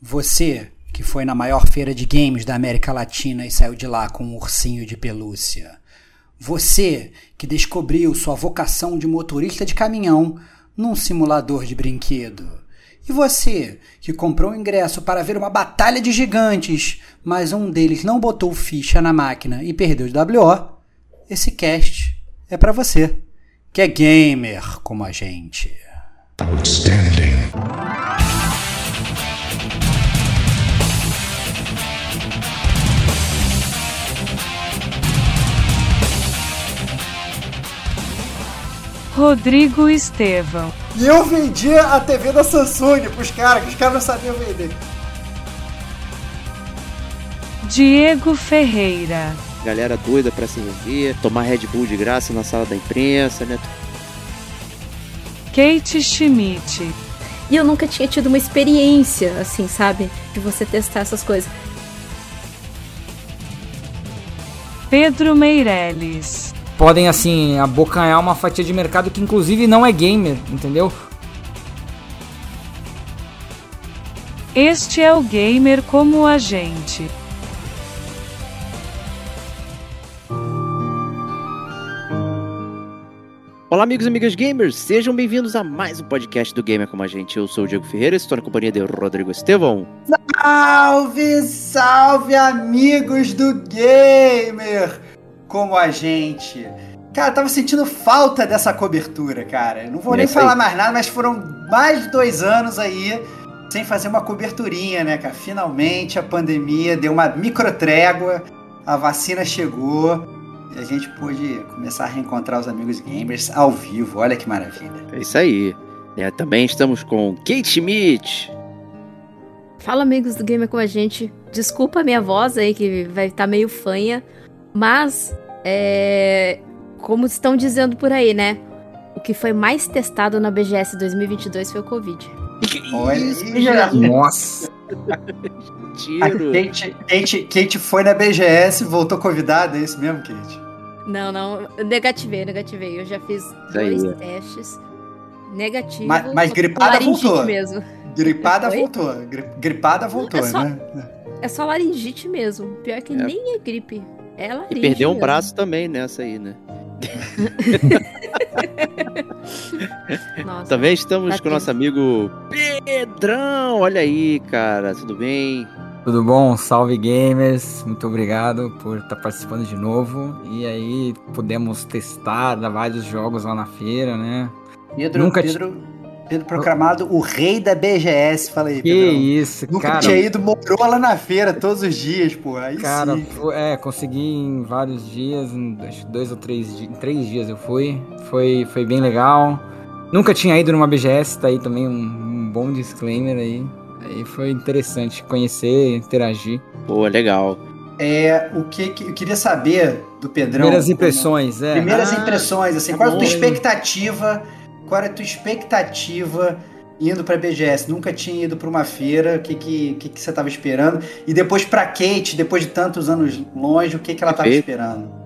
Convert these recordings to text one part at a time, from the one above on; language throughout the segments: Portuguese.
Você que foi na maior feira de games da América Latina e saiu de lá com um ursinho de pelúcia. Você que descobriu sua vocação de motorista de caminhão num simulador de brinquedo. E você que comprou um ingresso para ver uma batalha de gigantes, mas um deles não botou ficha na máquina e perdeu de WO, esse cast é para você, que é gamer como a gente. Outstanding. Rodrigo Estevão. E eu vendi a TV da Samsung pros caras, que os caras não sabiam vender. Diego Ferreira. Galera doida pra se rever, tomar Red Bull de graça na sala da imprensa, né? Kate Schmidt. E eu nunca tinha tido uma experiência, assim, sabe? De você testar essas coisas. Pedro Meirelles podem, assim, abocanhar uma fatia de mercado que, inclusive, não é gamer, entendeu? Este é o gamer como a gente. Olá, amigos e amigas gamers, sejam bem-vindos a mais um podcast do Gamer Como a Gente. Eu sou o Diego Ferreira, estou na companhia de Rodrigo Estevão. Salve, salve, amigos do Gamer! Como a gente. Cara, tava sentindo falta dessa cobertura, cara. Não vou nem falar mais nada, mas foram mais de dois anos aí sem fazer uma coberturinha, né, cara? Finalmente a pandemia deu uma micro trégua, a vacina chegou e a gente pôde começar a reencontrar os amigos gamers ao vivo. Olha que maravilha. É isso aí. É, também estamos com Kate Schmidt. Fala, amigos do Gamer com a gente. Desculpa a minha voz aí, que vai estar tá meio fanha. Mas, é, como estão dizendo por aí, né? O que foi mais testado na BGS 2022 foi o Covid. Olha isso, Nossa! Kate, Kate, Kate foi na BGS e voltou convidada, é isso mesmo, Kate? Não, não, negativei, negativei. Eu já fiz dois é. testes. Negativo. Mas, mas gripada voltou. Mesmo. Gripada voltou. Gripada voltou, é só, né? É só laringite mesmo. Pior que é. nem é gripe. Ela e perdeu um braço também nessa aí, né? Nossa, Também estamos tá com o nosso amigo Pedrão. Olha aí, cara, tudo bem? Tudo bom? Salve gamers, muito obrigado por estar participando de novo. E aí, pudemos testar vários jogos lá na feira, né? Pedro, Nunca Pedro, Pedro proclamado o rei da BGS, falei. Que Pedro. isso, Nunca cara. tinha ido, morou lá na feira todos os dias, pô. Aí cara, sim. é, consegui em vários dias, em dois ou três, em três dias eu fui. Foi, foi bem legal. Nunca tinha ido numa BGS, tá aí também um, um bom disclaimer aí. Aí foi interessante conhecer, interagir. Pô, legal. É, o que, que eu queria saber do Pedrão. Primeiras impressões, é. Primeiras ah, impressões, assim, tá qual a tua expectativa qual era a tua expectativa indo para BGS? Nunca tinha ido para uma feira, o que, que, que, que você estava esperando? E depois para Kate, depois de tantos anos longe, o que, que ela estava esperando?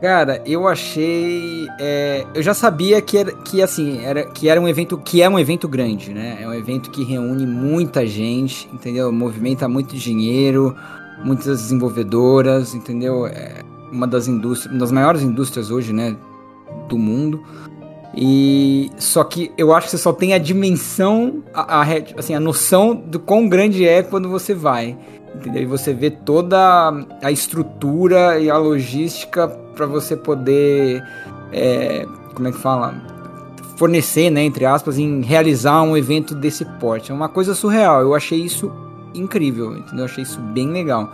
Cara, eu achei. É, eu já sabia que era, que assim era que era um evento que é um evento grande, né? É um evento que reúne muita gente, entendeu? Movimenta muito dinheiro, muitas desenvolvedoras, entendeu? É uma das indústrias, uma das maiores indústrias hoje, né, do mundo. E só que eu acho que você só tem a dimensão, a, a, assim, a noção do quão grande é quando você vai. Entendeu? E você vê toda a estrutura e a logística para você poder, é, como é que fala, fornecer, né, entre aspas, em realizar um evento desse porte. É uma coisa surreal. Eu achei isso incrível, entendeu? Eu achei isso bem legal.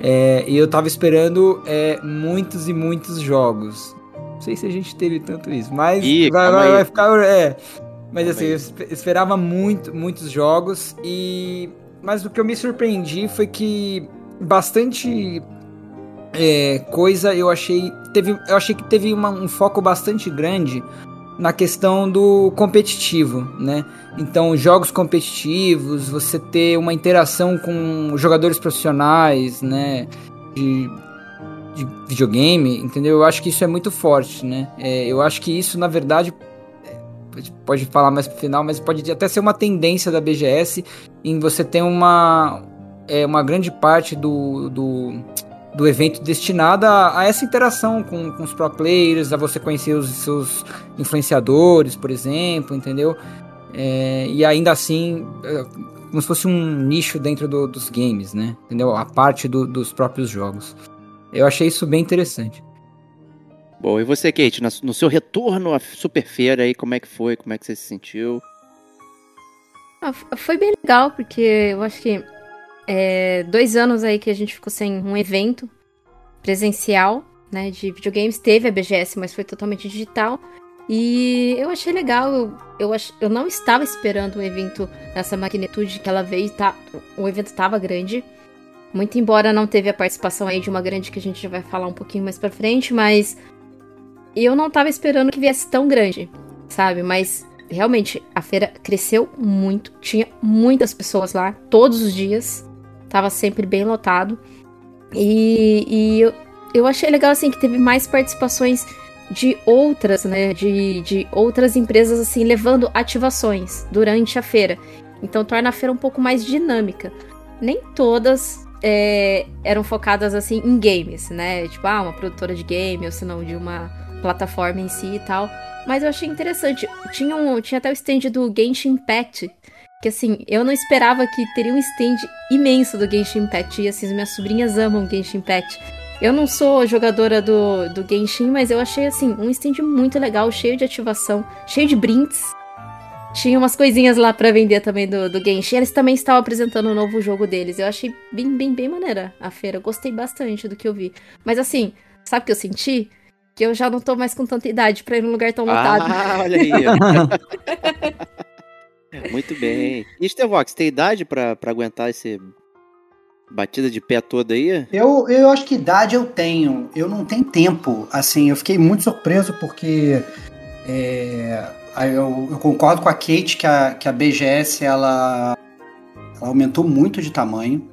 É, e eu tava esperando é, muitos e muitos jogos. Não sei se a gente teve tanto isso, mas Ih, vai, vai, vai, ficar. É. Mas calma assim, aí. eu esperava muito, muitos jogos e. Mas o que eu me surpreendi foi que bastante é, coisa eu achei. Teve, eu achei que teve uma, um foco bastante grande na questão do competitivo, né? Então, jogos competitivos, você ter uma interação com jogadores profissionais, né? De de videogame, entendeu? Eu acho que isso é muito forte, né? É, eu acho que isso, na verdade, pode falar mais pro final, mas pode até ser uma tendência da BGS em você ter uma, é, uma grande parte do, do, do evento destinada a, a, essa interação com, com os pro players, a você conhecer os seus influenciadores, por exemplo, entendeu? É, e ainda assim, é, como se fosse um nicho dentro do, dos games, né? Entendeu? A parte do, dos próprios jogos. Eu achei isso bem interessante. Bom, e você, Kate, no seu retorno à Super Feira aí, como é que foi? Como é que você se sentiu? Ah, foi bem legal, porque eu acho que é, dois anos aí que a gente ficou sem um evento presencial, né, de videogames. Teve a BGS, mas foi totalmente digital. E eu achei legal, eu, eu, ach, eu não estava esperando um evento nessa magnitude que ela veio, tá, o evento estava grande. Muito embora não teve a participação aí de uma grande que a gente já vai falar um pouquinho mais pra frente, mas eu não tava esperando que viesse tão grande, sabe? Mas realmente a feira cresceu muito, tinha muitas pessoas lá todos os dias, tava sempre bem lotado. E, e eu, eu achei legal assim que teve mais participações de outras, né, de, de outras empresas assim levando ativações durante a feira. Então torna a feira um pouco mais dinâmica. Nem todas é, eram focadas assim em games, né? Tipo, ah, uma produtora de game, ou se não, de uma plataforma em si e tal. Mas eu achei interessante. Tinha, um, tinha até o stand do Genshin Impact. Que assim, eu não esperava que teria um stand imenso do Genshin Impact. E assim, minhas sobrinhas amam Genshin Impact. Eu não sou jogadora do, do Genshin, mas eu achei assim, um stand muito legal, cheio de ativação, cheio de brinks. Tinha umas coisinhas lá para vender também do, do Genshin. Eles também estavam apresentando o um novo jogo deles. Eu achei bem, bem, bem maneira a feira. Gostei bastante do que eu vi. Mas assim, sabe o que eu senti? que eu já não tô mais com tanta idade pra ir num lugar tão lotado. Ah, olha aí. Muito bem. E Stevox, tem idade pra, pra aguentar esse batida de pé toda aí? Eu, eu acho que idade eu tenho. Eu não tenho tempo. Assim, eu fiquei muito surpreso porque é, eu, eu, concordo com a Kate que a, que a BGS ela, ela aumentou muito de tamanho.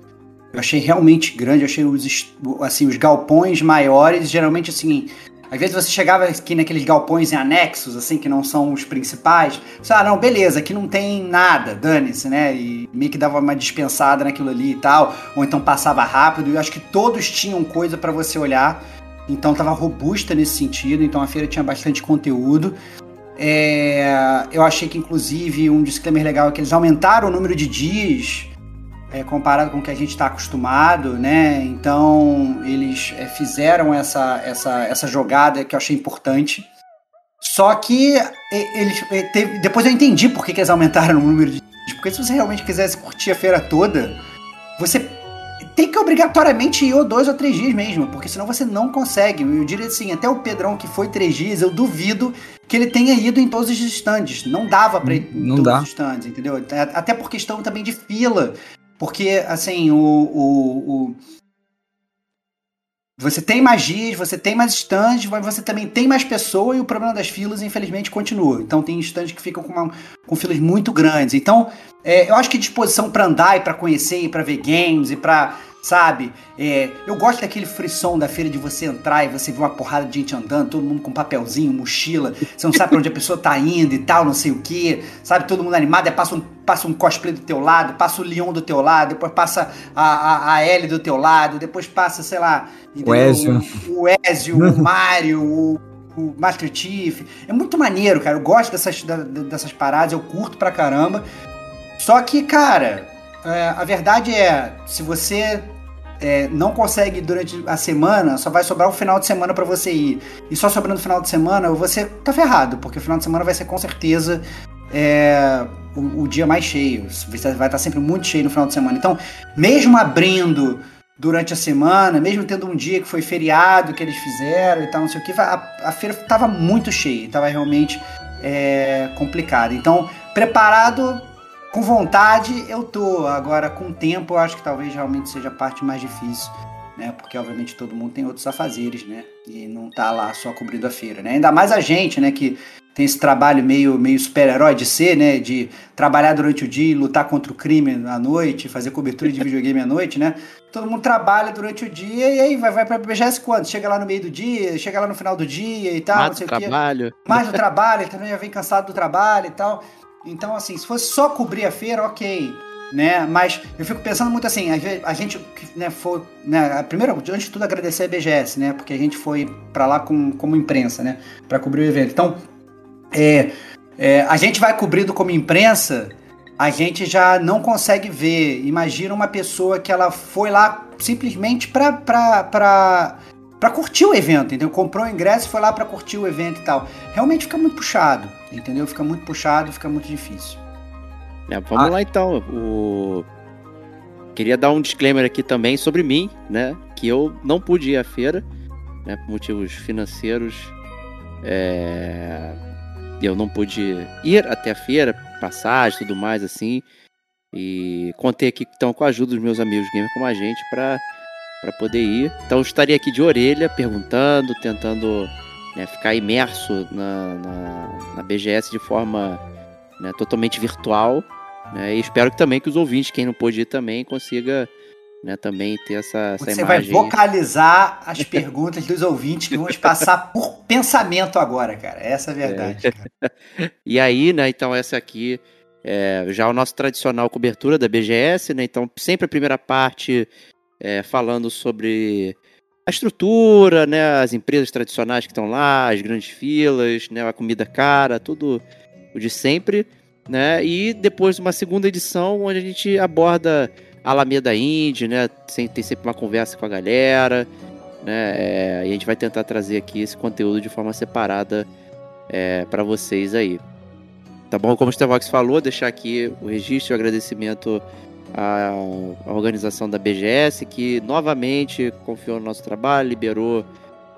Eu achei realmente grande, eu achei os, assim, os galpões maiores, geralmente assim, às vezes você chegava aqui naqueles galpões em anexos, assim, que não são os principais. Você, ah, não, beleza, aqui não tem nada, dane-se, né? E meio que dava uma dispensada naquilo ali e tal. Ou então passava rápido. E eu acho que todos tinham coisa para você olhar. Então tava robusta nesse sentido. Então a feira tinha bastante conteúdo. É, eu achei que, inclusive, um disclaimer legal é que eles aumentaram o número de dias é, comparado com o que a gente está acostumado, né? Então eles é, fizeram essa, essa, essa jogada que eu achei importante. Só que eles depois eu entendi por que, eles aumentaram o número de porque se você realmente quisesse curtir a feira toda, você tem que obrigatoriamente ir ou dois ou três dias mesmo, porque senão você não consegue. Eu diria assim, até o Pedrão que foi três dias, eu duvido que ele tenha ido em todos os stands. Não dava para ir em todos dá. os stands, entendeu? Até por questão também de fila. Porque, assim, o, o, o, você tem magias, você tem mais stands, mas você também tem mais pessoas e o problema das filas, infelizmente, continua. Então tem stands que ficam com, uma, com filas muito grandes. Então, é, eu acho que disposição para andar e para conhecer e para ver games e para sabe? É, eu gosto daquele frisson da feira de você entrar e você ver uma porrada de gente andando, todo mundo com papelzinho, mochila, você não sabe pra onde a pessoa tá indo e tal, não sei o que, sabe? Todo mundo animado, passa um, passa um cosplay do teu lado, passa o Leon do teu lado, depois passa a, a, a Ellie do teu lado, depois passa, sei lá, o Ezio, o, o, Ezio, o Mario, o, o Master Chief. É muito maneiro, cara. Eu gosto dessas, dessas paradas, eu curto pra caramba. Só que, cara, é, a verdade é, se você é, não consegue durante a semana, só vai sobrar o final de semana para você ir. E só sobrando o final de semana, você tá ferrado, porque o final de semana vai ser com certeza é, o, o, dia mais cheio. Vai estar tá sempre muito cheio no final de semana. Então, mesmo abrindo durante a semana, mesmo tendo um dia que foi feriado que eles fizeram e tal, não sei o que, a, a feira estava muito cheia, estava realmente é, complicada. Então, preparado com vontade eu tô, agora com tempo eu acho que talvez realmente seja a parte mais difícil, né? Porque obviamente todo mundo tem outros afazeres, né? E não tá lá só cobrindo a feira, né? Ainda mais a gente, né? Que tem esse trabalho meio, meio super-herói de ser, né? De trabalhar durante o dia e lutar contra o crime à noite, fazer cobertura de videogame à noite, né? Todo mundo trabalha durante o dia e aí vai, vai pra BGS quando? Chega lá no meio do dia, chega lá no final do dia e tal, Mais não sei o quê. trabalho. Mais do trabalho, ele também já vem cansado do trabalho e tal. Então, assim, se fosse só cobrir a feira, ok. Né? Mas eu fico pensando muito assim, a gente, né, foi. Né, primeiro, antes de tudo, agradecer a BGS, né? Porque a gente foi pra lá com, como imprensa, né? Pra cobrir o evento. Então, é, é, a gente vai cobrindo como imprensa, a gente já não consegue ver. Imagina uma pessoa que ela foi lá simplesmente pra, pra curtir o evento, entendeu? Comprou o ingresso e foi lá pra curtir o evento e tal. Realmente fica muito puxado, entendeu? Fica muito puxado, fica muito difícil. É, vamos Ah. lá então. O... Queria dar um disclaimer aqui também sobre mim, né? Que eu não pude ir à feira, né? Por motivos financeiros. É... Eu não pude ir até a feira, passagem e tudo mais, assim. E contei aqui então com a ajuda dos meus amigos gamer como a gente para para poder ir. Então eu estaria aqui de orelha, perguntando, tentando né, ficar imerso na, na, na BGS de forma né, totalmente virtual. né, e espero que também que os ouvintes, quem não pôde ir também, consiga né, também ter essa, essa Você vai imagem. vocalizar as perguntas dos ouvintes que te passar por pensamento agora, cara. Essa é a verdade. cara. E aí, né, então essa aqui é já o nosso tradicional cobertura da BGS, né? Então, sempre a primeira parte é, falando sobre a estrutura, né, as empresas tradicionais que estão lá, as grandes filas, né, a comida cara, tudo o de sempre, né? E depois uma segunda edição onde a gente aborda a Alameda Indie, né? Sem- Tem sempre uma conversa com a galera, né? é, e a gente vai tentar trazer aqui esse conteúdo de forma separada é, para vocês aí. Tá bom? Como o Stevox falou, deixar aqui o registro e o agradecimento à, à organização da BGS, que novamente confiou no nosso trabalho, liberou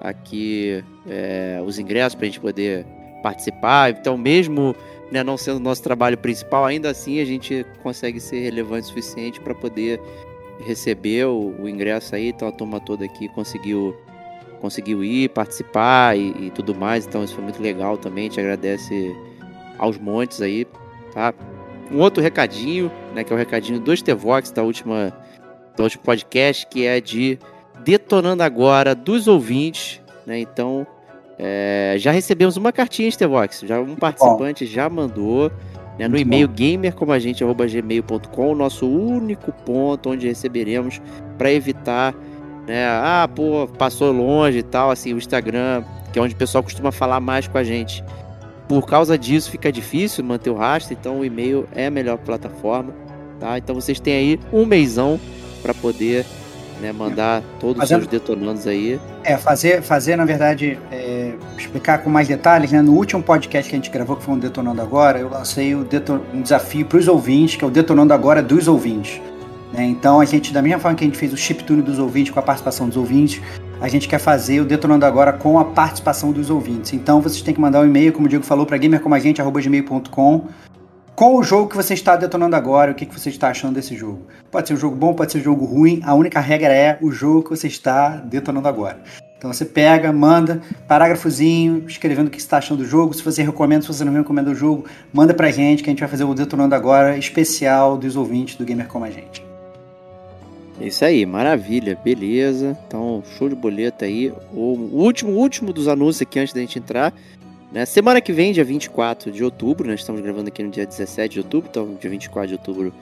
aqui é, os ingressos para a gente poder participar. Então, mesmo né, não sendo o nosso trabalho principal, ainda assim a gente consegue ser relevante o suficiente para poder receber o, o ingresso aí. Então, a turma toda aqui conseguiu conseguiu ir, participar e, e tudo mais. Então, isso foi muito legal também. A gente agradece aos montes aí, tá? Um outro recadinho, né, que é o recadinho do Stevox da última do último podcast, que é de detonando agora dos ouvintes, né? Então, é, já recebemos uma cartinha, Stevox, já um participante já mandou né, no e-mail gamercomagente@gmail.com, nosso único ponto onde receberemos para evitar né, ah, pô, passou longe e tal, assim, o Instagram, que é onde o pessoal costuma falar mais com a gente. Por causa disso fica difícil manter o rastro, então o e-mail é a melhor plataforma, tá? Então vocês têm aí um mêsão para poder né, mandar todos os Fazendo- seus detonandos aí. É, fazer, fazer na verdade, é, explicar com mais detalhes, né? No último podcast que a gente gravou, que foi um Detonando Agora, eu lancei o deto- um desafio para os ouvintes, que é o Detonando Agora dos ouvintes. né? Então, a gente, da mesma forma que a gente fez o chiptune dos ouvintes com a participação dos ouvintes, a gente quer fazer o Detonando Agora com a participação dos ouvintes. Então, vocês têm que mandar um e-mail, como o Diego falou, para gamercomagente.gmail.com com o jogo que você está detonando agora, o que, que você está achando desse jogo. Pode ser um jogo bom, pode ser um jogo ruim, a única regra é o jogo que você está detonando agora. Então você pega, manda, parágrafozinho, escrevendo o que você está achando do jogo, se você recomenda, se você não recomenda o jogo, manda pra gente que a gente vai fazer o Detonando Agora especial dos ouvintes do Gamer Como a Gente. É Isso aí, maravilha, beleza. Então, show de boleta aí. O último, último dos anúncios aqui antes da gente entrar. Né? Semana que vem, dia 24 de outubro, nós estamos gravando aqui no dia 17 de outubro, então dia 24 de outubro,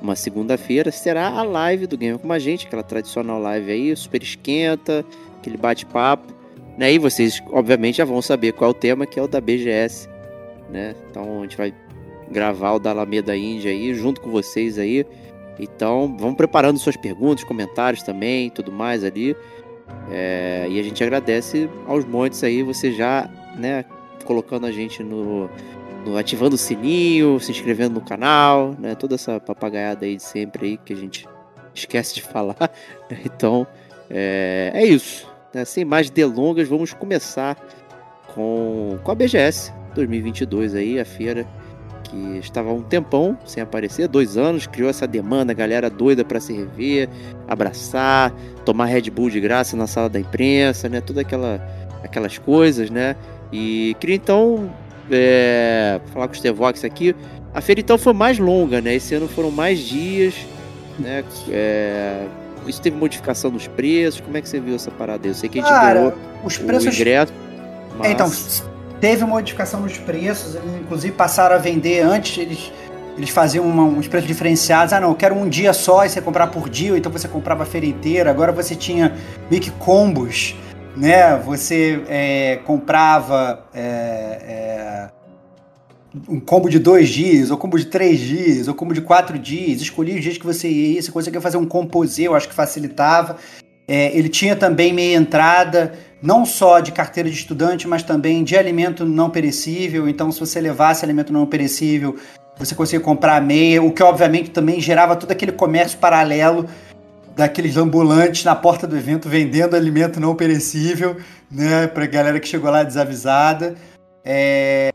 uma segunda-feira, será a live do Gamer com a gente, aquela tradicional live aí, super esquenta, aquele bate-papo. Né? E vocês, obviamente, já vão saber qual é o tema, que é o da BGS. Né? Então a gente vai gravar o da Alameda Índia aí, junto com vocês aí. Então, vamos preparando suas perguntas, comentários também, tudo mais ali. É, e a gente agradece aos montes aí, você já, né, colocando a gente no, no- ativando o sininho, se inscrevendo no canal, né, toda essa papagaiada aí de sempre aí que a gente esquece de falar. Então, é, é isso. né, sem mais delongas, vamos começar com, com a BGS 2022 aí, a feira que estava há um tempão sem aparecer, dois anos, criou essa demanda, galera doida para se rever, abraçar, tomar Red Bull de graça na sala da imprensa, né? Toda aquela aquelas coisas, né? E queria então é, falar com o Stevox aqui. A feira então foi mais longa, né? Esse ano foram mais dias, né? É, isso teve modificação dos preços? Como é que você viu essa parada aí? Eu sei que a gente Cara, os preços. o ingresso. É, Então, mas- teve modificação nos preços, eles inclusive passaram a vender antes, eles, eles faziam uma- uns preços diferenciados. Ah, não, eu quero um dia só e você comprar por dia, então você comprava a feira inteira. Agora você tinha meio que combos, né? Você é, comprava é, é, um combo de dois dias, ou combo de três dias, ou combo de quatro dias. Escolhia os dias que você ia, você conseguia fazer um composê, eu acho que facilitava. É, ele tinha também meia entrada, não só de carteira de estudante, mas também de alimento não perecível. Então, se você levasse alimento não perecível, você conseguia comprar meia, o que obviamente também gerava todo aquele comércio paralelo daqueles ambulantes na porta do evento vendendo alimento não perecível, né, pra galera que chegou lá desavisada. É,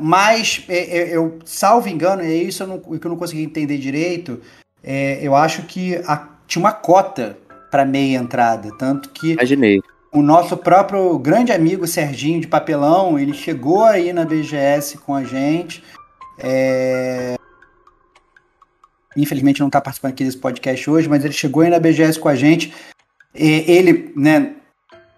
mas é, é, eu, salvo engano, é isso que eu não consegui entender direito. é, eu acho que a- tinha uma cota para meia entrada, tanto que Imaginei. o nosso próprio grande amigo Serginho de Papelão, ele chegou aí na BGS com a gente. é, Infelizmente não está participando aqui desse podcast hoje, mas ele chegou aí na BGS com a gente. E ele, né,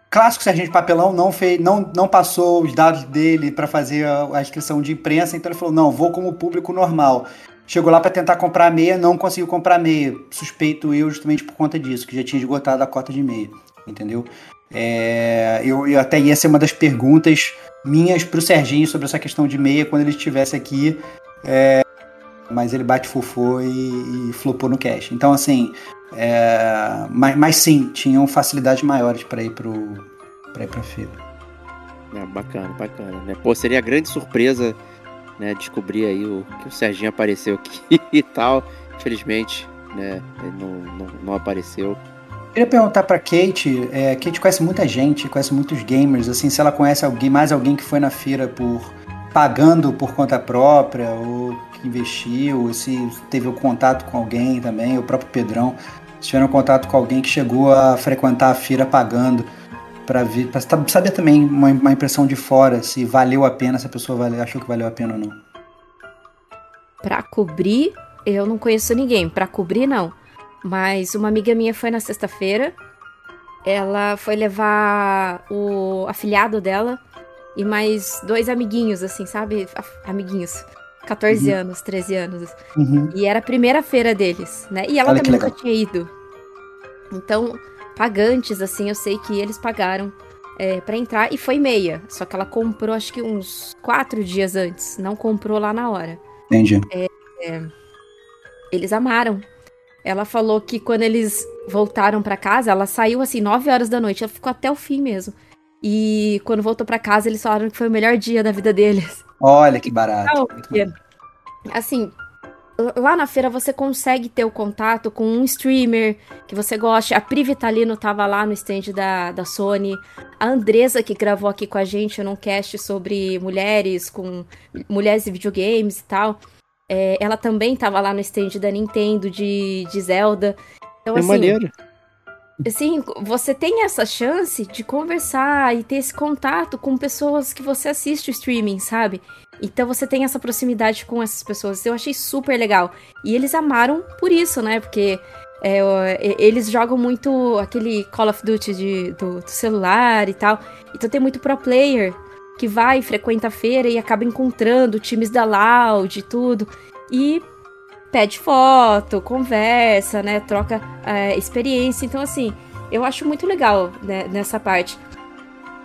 clássico Serginho de Papelão, não, fez, não, não passou os dados dele para fazer a, a inscrição de imprensa, então ele falou: não, vou como público normal. Chegou lá para tentar comprar meia, não conseguiu comprar meia. Suspeito eu justamente por conta disso, que já tinha esgotado a cota de meia, entendeu? É, eu, eu até ia ser uma das perguntas minhas pro Serginho sobre essa questão de meia quando ele estivesse aqui. é, mas ele bate fofô e, e flopou no cash. Então, assim, é, mas, mas sim, tinham facilidades maiores para ir para ir pra feira. É, bacana, bacana, né? Pô, seria grande surpresa, né? Descobrir aí o, que o Serginho apareceu aqui e tal. Infelizmente, né? Não, não, não apareceu. Queria perguntar pra Kate, é, Kate conhece muita gente, conhece muitos gamers, assim, se ela conhece alguém, mais alguém que foi na feira por pagando por conta própria, ou que investiu, ou se teve o contato com alguém também, o próprio Pedrão, se tiveram contato com alguém que chegou a frequentar a feira pagando para ver, para saber também uma, uma impressão de fora, se valeu a pena, se a pessoa achou que valeu a pena ou não. Pra cobrir, eu não conheço ninguém. Pra cobrir, não. Mas uma amiga minha foi na sexta-feira. Ela foi levar o afilhado dela e mais dois amiguinhos, assim, sabe? Amiguinhos. 14 Uhum. anos, 13 anos. Uhum. E era a primeira feira deles, né? E ela Olha também nunca tinha ido. Então, pagantes, assim, eu sei que eles pagaram é, para entrar e foi meia. Só que ela comprou, acho que uns quatro dias antes. Não comprou lá na hora. Entendi. Eles amaram. Ela falou que quando eles voltaram pra casa, ela saiu assim, 9 horas da noite. Ela ficou até o fim mesmo. E quando voltou pra casa, eles falaram que foi o melhor dia da vida deles. Olha que barato. Bom. assim, lá na feira você consegue ter o contato com um streamer que você gosta. A Pri Vitalino tava lá no stand da, da Sony. A Andresa, que gravou aqui com a gente num cast sobre mulheres, com mulheres e videogames e tal. é, ela também tava lá no stand da Nintendo, de, de Zelda. Então, É assim, maneiro. assim, você tem essa chance de conversar e ter esse contato com pessoas que você assiste o streaming, sabe? Então você tem essa proximidade com essas pessoas. Eu achei super legal. E eles amaram por isso, né? Porque é, eles jogam muito aquele Call of Duty de- do, do celular e tal. Então tem muito pro player que vai, frequenta a feira e acaba encontrando times da Loud e tudo. E pede foto, conversa, né? Troca é, experiência. Então, assim, eu acho muito legal né, nessa parte.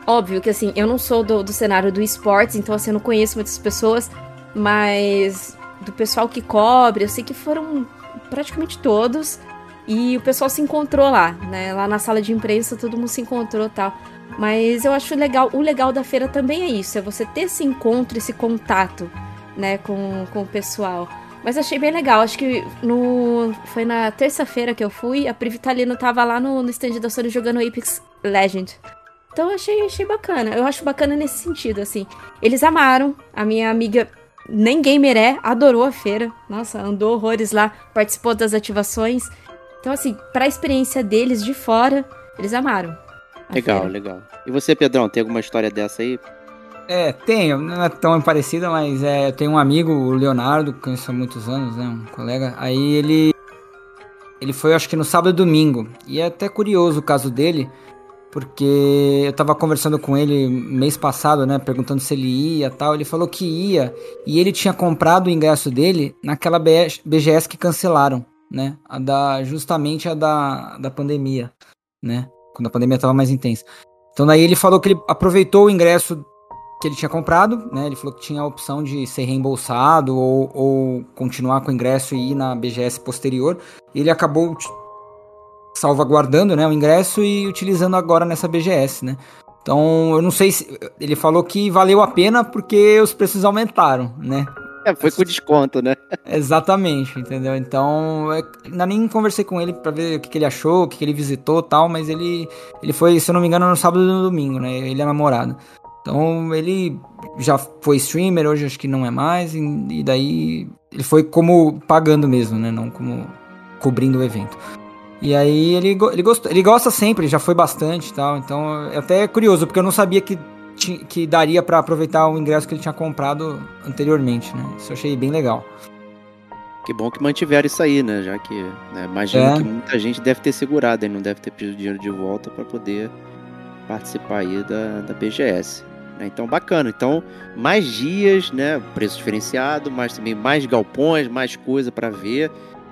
Óbvio que, assim, eu não sou do, do cenário do esportes, então, assim, eu não conheço muitas pessoas, mas do pessoal que cobre, eu sei que foram praticamente todos. E o pessoal se encontrou lá, né? Lá na sala de imprensa, todo mundo se encontrou tal. Mas eu acho legal, o legal da feira também é isso, é você ter esse encontro, esse contato, né, com, com o pessoal. Mas achei bem legal, acho que no foi na terça-feira que eu fui, a Pri Vitalino tava lá no, no stand da Sony jogando Apex Legend. Então eu achei, achei bacana, eu acho bacana nesse sentido, assim. Eles amaram, a minha amiga nem gamer é, adorou a feira, nossa, andou horrores lá, participou das ativações. Então assim, pra experiência deles de fora, eles amaram. Legal, feira. legal. E você, Pedrão, tem alguma história dessa aí? É, tenho, não é tão parecida, mas é, eu tenho um amigo, o Leonardo, que conheço há muitos anos, né, um colega, aí ele ele foi acho que no sábado e domingo, e é até curioso o caso dele, porque eu tava conversando com ele mês passado, né, perguntando se ele ia tal, ele falou que ia, e ele tinha comprado o ingresso dele naquela BGS que cancelaram, né, a da, justamente a da, da pandemia, né, quando a pandemia tava mais intensa. Então daí ele falou que ele aproveitou o ingresso que ele tinha comprado, né? Ele falou que tinha a opção de ser reembolsado ou, ou continuar com o ingresso e ir na BGS posterior. Ele acabou salvaguardando, né, o ingresso e utilizando agora nessa BGS, né? Então, eu não sei se ele falou que valeu a pena porque os preços aumentaram, né? É, foi com desconto, né? Exatamente, entendeu? Então, é, ainda nem conversei com ele para ver o que, que, ele achou, o que, que ele visitou tal, mas ele, ele foi, se eu não me engano, no sábado e no domingo, né? Ele é namorado. Então ele já foi streamer, hoje acho que não é mais, e daí ele foi como pagando mesmo, né? Não como cobrindo o evento. E aí ele, ele, gostou, ele gosta sempre, já foi bastante e tal. Então é até curioso, porque eu não sabia que, que daria para aproveitar o ingresso que ele tinha comprado anteriormente, né? Isso eu achei bem legal. Que bom que mantiveram isso aí, né? Já que né, imagino é. que muita gente deve ter segurado e não deve ter pedido dinheiro de volta para poder participar aí da, da BGS. Né? Então, bacana. Então, mais dias, né? Preço diferenciado, mas também mais galpões, mais coisa para ver.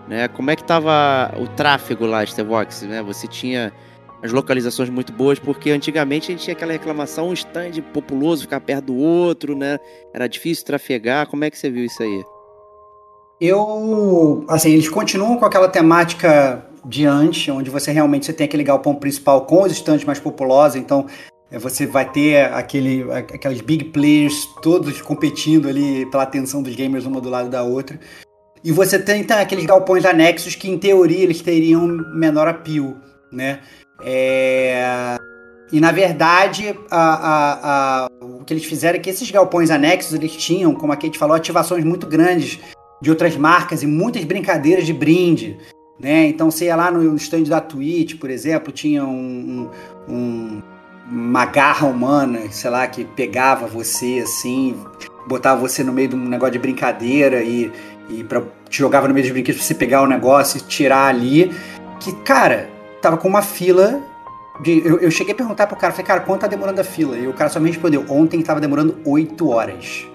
Né? Como é que tava o tráfego lá, Stevox? Né? Você tinha as localizações muito boas, porque antigamente a gente tinha aquela reclamação, um stand populoso ficar perto do outro, né? Era difícil trafegar. Como é que você viu isso aí? Eu, assim, eles continuam com aquela temática de antes, onde você realmente você tem aquele galpão principal com os stands mais populosos, então é, você vai ter aquele, aqueles big players todos competindo ali pela atenção dos gamers uma do lado da outra. E você tem então, aqueles galpões anexos que, em teoria, eles teriam menor apio, né? É... E, na verdade, a, a, a... o que eles fizeram é que esses galpões anexos, eles tinham, como a Kate falou, ativações muito grandes de outras marcas e muitas brincadeiras de brinde, né? Então, ia lá no stand da Twitch, por exemplo, tinha um, um uma garra humana, sei lá, que pegava você assim, botava você no meio de um negócio de brincadeira e, e pra, te jogava no meio dos brinquedos pra você pegar o negócio e tirar ali. Que, cara, tava com uma fila. De, eu, eu cheguei a perguntar pro cara, falei, cara, quanto tá demorando a fila? E o cara só me respondeu, ontem tava demorando 8 horas.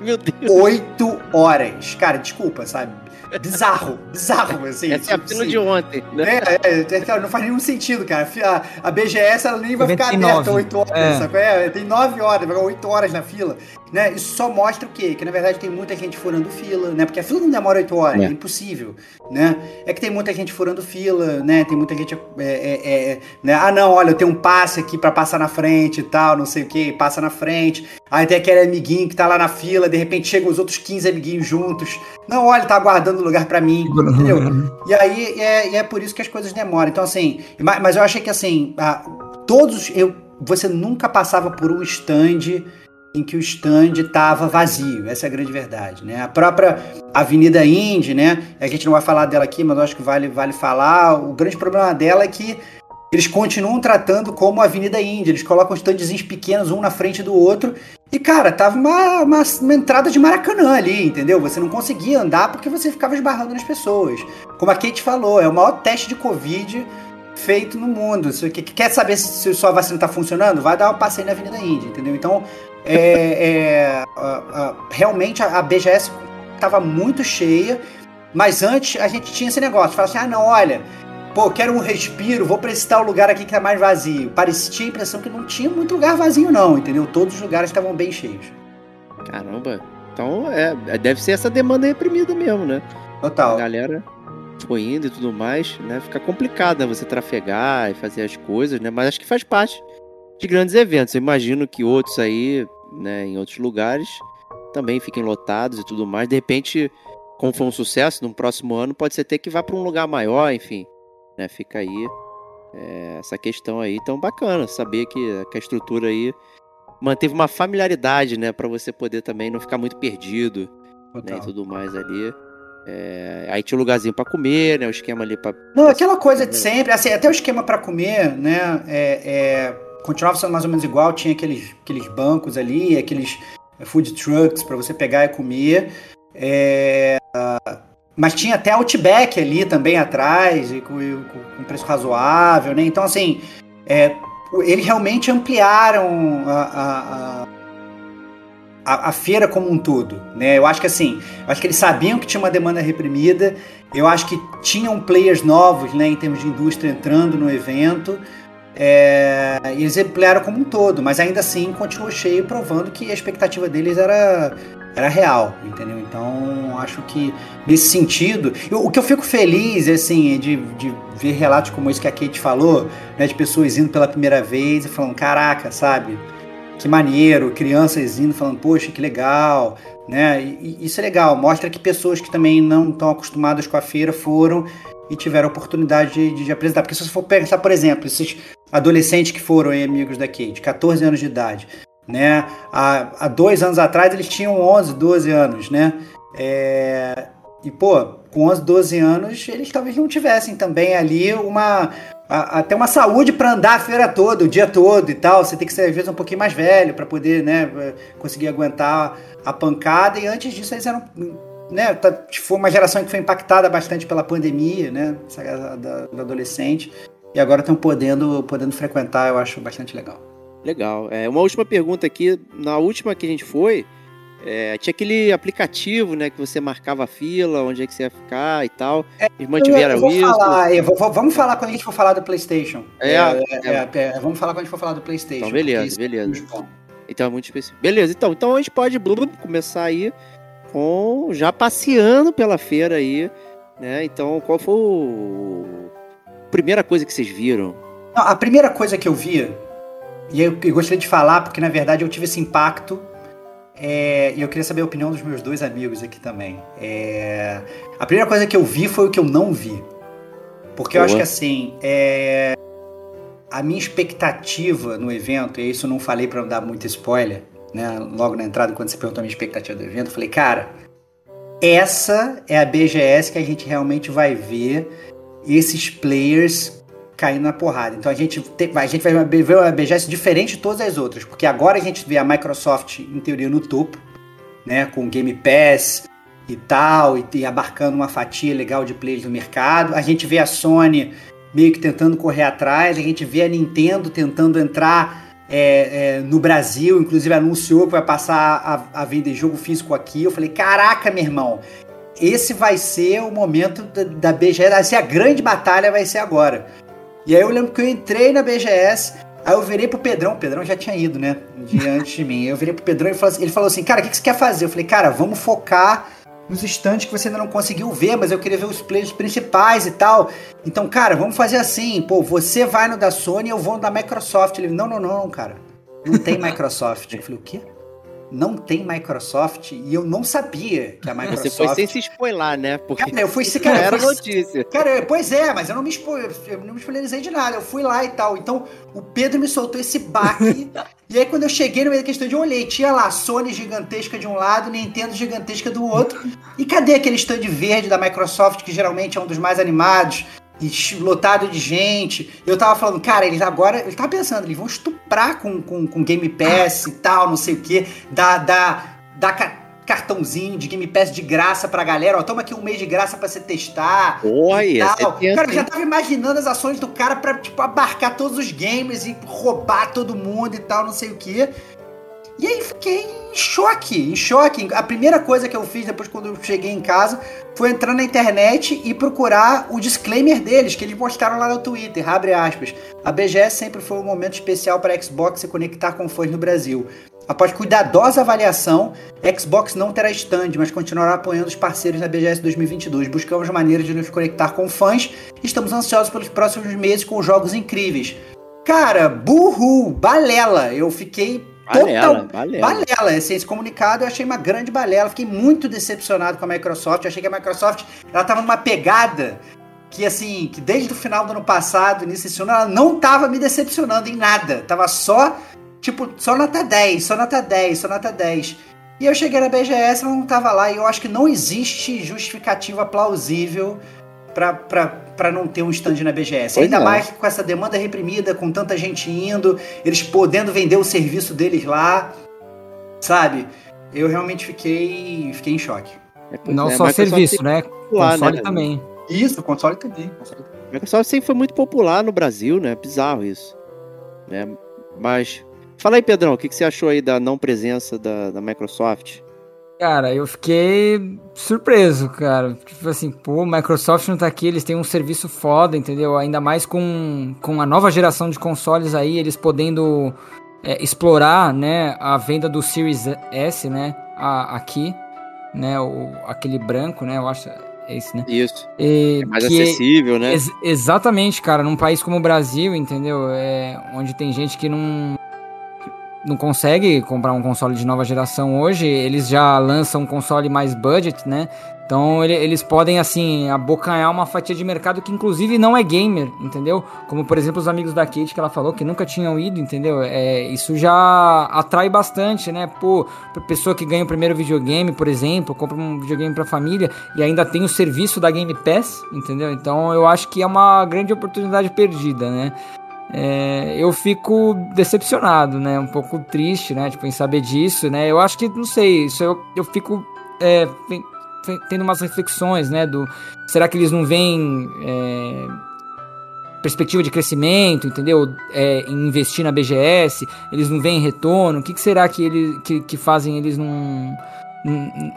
Meu Deus. 8 horas. Cara, desculpa, sabe? Bizarro, bizarro, assim. Essa é a tipo fila assim. de ontem, né? É, é, é, cara, não faz nenhum sentido, cara. A, a BGS ela nem vai ficar 99. aberta 8 horas, É. sabe? É, tem 9 horas, vai ficar 8 horas na fila. Né? Isso só mostra o quê? Que na verdade tem muita gente furando fila, né? Porque a fila não demora 8 horas, é, É. impossível, né? É que tem muita gente furando fila, né? Tem muita gente. é, é, é, né? Ah, não, olha, eu tenho um passe aqui pra passar na frente e tal, não sei o que, passa na frente. Aí tem aquele amiguinho que tá lá na fila, de repente chegam os outros 15 amiguinhos juntos. Não, olha, tá aguardando lugar pra mim, entendeu? E aí é, é por isso que as coisas demoram. Então, assim, ma- mas eu achei que assim, todos. Eu, você nunca passava por um stand em que o stand estava vazio. Essa é a grande verdade, né? A própria Avenida Indy, né? A gente não vai falar dela aqui, mas eu acho que vale, vale falar. O grande problema dela é que eles continuam tratando como a Avenida Indy. Eles colocam standzinhos pequenos um na frente do outro. E, cara, tava uma, uma, uma entrada de Maracanã ali, entendeu? Você não conseguia andar porque você ficava esbarrando nas pessoas. Como a Kate falou, é o maior teste de Covid feito no mundo. Se que- que quer saber se, se sua vacina tá funcionando, vai dar um passeio na Avenida Indy, entendeu? Então, é, é, a- a- realmente a, a BGS tava muito cheia, mas antes a gente tinha esse negócio, falava assim, ah não, olha, pô, quero um respiro, vou pra esse tal lugar aqui que tá mais vazio. Parecia a impressão que não tinha muito lugar vazio não, entendeu? Todos os lugares estavam bem cheios. Caramba. Então, é, deve ser essa demanda reprimida mesmo, né? A Total. galera foi indo e tudo mais, né? Fica complicado, né? Você trafegar e fazer as coisas, né? Mas acho que faz parte de grandes eventos. Eu imagino que outros aí, né, em outros lugares, também fiquem lotados e tudo mais. De repente, como foi um sucesso, no próximo ano pode ser ter que vá para um lugar maior, enfim. Né? Fica aí é, essa questão aí. Então, bacana saber que, que a estrutura aí manteve uma familiaridade, né? Para você poder também não ficar muito perdido né, e tudo mais ali. É, aí tinha um lugarzinho pra comer, né? O esquema ali pra. Não, aquela coisa de sempre, assim, até o esquema para comer, né? É, é, continuava sendo mais ou menos igual, tinha aqueles, aqueles bancos ali, aqueles food trucks para você pegar e comer. É, mas tinha até Outback ali também atrás, e com, com preço razoável, né? Então, assim, é, eles realmente ampliaram a, a, a, a, feira como um todo, né? Eu acho que assim, acho que eles sabiam que tinha uma demanda reprimida, eu acho que tinham players novos, né, em termos de indústria entrando no evento, é, eles ampliaram como um todo, mas ainda assim continuou cheio, provando que a expectativa deles era era real, entendeu? Então, acho que nesse sentido, eu, o que eu fico feliz, assim, de, de ver relatos como esse que a Kate falou, né, de pessoas indo pela primeira vez e falando, caraca, sabe? Que maneiro, crianças indo falando, poxa, que legal, né? E, e isso é legal, mostra que pessoas que também não estão acostumadas com a feira foram e tiveram a oportunidade de, de, apresentar. Porque se você for pensar, por exemplo, esses adolescentes que foram amigos da Kate, 14 anos de idade, né? Há, há dois anos atrás eles tinham 11, 12 anos, né? É, e, pô, com 11, 12 anos, eles talvez não tivessem também ali uma. Até uma saúde para andar a feira toda, o dia todo e tal. Você tem que ser, às vezes, um pouquinho mais velho para poder, né, conseguir aguentar a pancada. E antes disso, eles eram. Né, tá, foi uma geração que foi impactada bastante pela pandemia, né? Da, da adolescente. E agora estão podendo, podendo frequentar, eu acho bastante legal. Legal. É, uma última pergunta aqui. Na última que a gente foi, é, tinha aquele aplicativo, né, que você marcava a fila, onde é que você ia ficar e tal. É, Eles mantiveram eu, eu isso. Falar, eu vou, vamos falar quando a gente for falar do PlayStation. É, é, é, é, vamos falar quando a gente for falar do PlayStation. Então, beleza, beleza. Então é muito específico. Beleza, então, então a gente pode blum, começar aí com já passeando pela feira aí, né? Então, qual foi o... a primeira coisa que vocês viram? Não, a primeira coisa que eu vi e eu, eu gostaria de falar, porque na verdade eu tive esse impacto é, e eu queria saber a opinião dos meus dois amigos aqui também. É, a primeira coisa que eu vi foi o que eu não vi. Porque Boa. eu acho que assim, é, a minha expectativa no evento, e isso eu não falei para não dar muito spoiler, né? Logo na entrada, quando você perguntou a minha expectativa do evento, eu falei, cara, essa é a BGS que a gente realmente vai ver esses players caindo na porrada. Então a gente, te, a gente vai ver uma BGS diferente de todas as outras, porque agora a gente vê a Microsoft, em teoria, no topo, né, com Game Pass e tal, e, e abarcando uma fatia legal de players do mercado. A gente vê a Sony meio que tentando correr atrás, a gente vê a Nintendo tentando entrar é, é, no Brasil, inclusive anunciou que vai passar a, a vender jogo físico aqui. Eu falei, caraca, meu irmão, esse vai ser o momento da, da BGS, a grande batalha, vai ser agora. E aí eu lembro que eu entrei na BGS, aí eu virei pro Pedrão, o Pedrão já tinha ido, né? Diante de mim. Eu virei pro Pedrão e assim, ele falou assim: Cara, o que, você quer fazer? Eu falei: Cara, vamos focar nos estantes que você ainda não conseguiu ver, mas eu queria ver os players principais e tal. Então, cara, vamos fazer assim: pô, você vai no da Sony, eu vou no da Microsoft. Ele: Não, não, não, cara. Não tem Microsoft. Eu falei: O quê? Não tem Microsoft e eu não sabia que a Microsoft. Você foi sem se spoiler, né? Porque cara, eu fui se cara, era fui, notícia. Cara, pois é, mas eu não me spoiler, eu não me spoilerizei de nada. Eu fui lá e tal. Então o Pedro me soltou esse baque. e aí quando eu cheguei no meio da questão de eu olhei, tinha lá Sony gigantesca de um lado, Nintendo gigantesca do outro. E cadê aquele stand verde da Microsoft que geralmente é um dos mais animados? Lotado de gente. Eu tava falando, cara, eles agora. Eu tava pensando, eles vão estuprar com, com, com Game Pass e tal, não sei o quê. Dar, dar, dar cartãozinho de Game Pass de graça pra galera. Ó, toma aqui um mês de graça pra você testar. Oi, tal. Cara, eu já tava imaginando as ações do cara pra, tipo, abarcar todos os games e roubar todo mundo e tal, não sei o quê. E aí fiquei em choque, em choque. A primeira coisa que eu fiz depois quando eu cheguei em casa foi entrar na internet e procurar o disclaimer deles, que eles postaram lá no Twitter, abre aspas. A BGS sempre foi um momento especial para a Xbox se conectar com fãs no Brasil. Após cuidadosa avaliação, Xbox não terá stand, mas continuará apoiando os parceiros na BGS 2022. Buscamos maneiras de nos conectar com fãs e estamos ansiosos pelos próximos meses com jogos incríveis. Cara, burro, balela. Eu fiquei Balela, total, balela. balela. Esse, esse comunicado eu achei uma grande balela. Fiquei muito decepcionado com a Microsoft. Eu achei que a Microsoft ela tava numa pegada que assim, que desde o final do ano passado, início desse ano, ela não tava me decepcionando em nada. Tava só, tipo, só nota 10, só nota 10, só nota 10. E eu cheguei na BGS, ela não tava lá, e eu acho que não existe justificativa plausível para não ter um stand na BGS. Pois Ainda é. mais com essa demanda reprimida, com tanta gente indo, eles podendo vender o serviço deles lá, sabe? Eu realmente fiquei, fiquei em choque. É, Não é, só serviço, né? lá, Console né? também. Isso, console também. Console também. A Microsoft sempre foi muito popular no Brasil, né? Bizarro isso. Né? Mas. Fala aí, Pedrão, o que, que você achou aí da não presença da, da Microsoft? Cara, eu fiquei surpreso, cara. Tipo assim, pô, Microsoft não tá aqui, eles têm um serviço foda, entendeu? Ainda mais com, com a nova geração de consoles aí, eles podendo é, explorar, né, a venda do Series S, né, a- aqui, né, o, aquele branco, né, eu acho, é esse, né? Isso. E É mais acessível, né? Ex- exatamente, cara. Num país como o Brasil, entendeu? É, onde tem gente que não, não consegue comprar um console de nova geração hoje, eles já lançam um console mais budget, né? Então ele- eles podem, assim, abocanhar uma fatia de mercado que inclusive não é gamer, entendeu? Como, por exemplo, os amigos da Kate que ela falou que nunca tinham ido, entendeu? É, isso já atrai bastante, né? Pô, pessoa que ganha o primeiro videogame, por exemplo, compra um videogame pra família e ainda tem o serviço da Game Pass, entendeu? Então eu acho que é uma grande oportunidade perdida, né? É, eu fico decepcionado, né? Um pouco triste, né? Tipo, em saber disso, né? Eu acho que, não sei, isso eu, eu fico é, tendo umas reflexões, né? Do será que eles não veem é, perspectiva de crescimento, entendeu? É, em investir na BGS, eles não veem retorno. O que, que será que eles que, que fazem eles não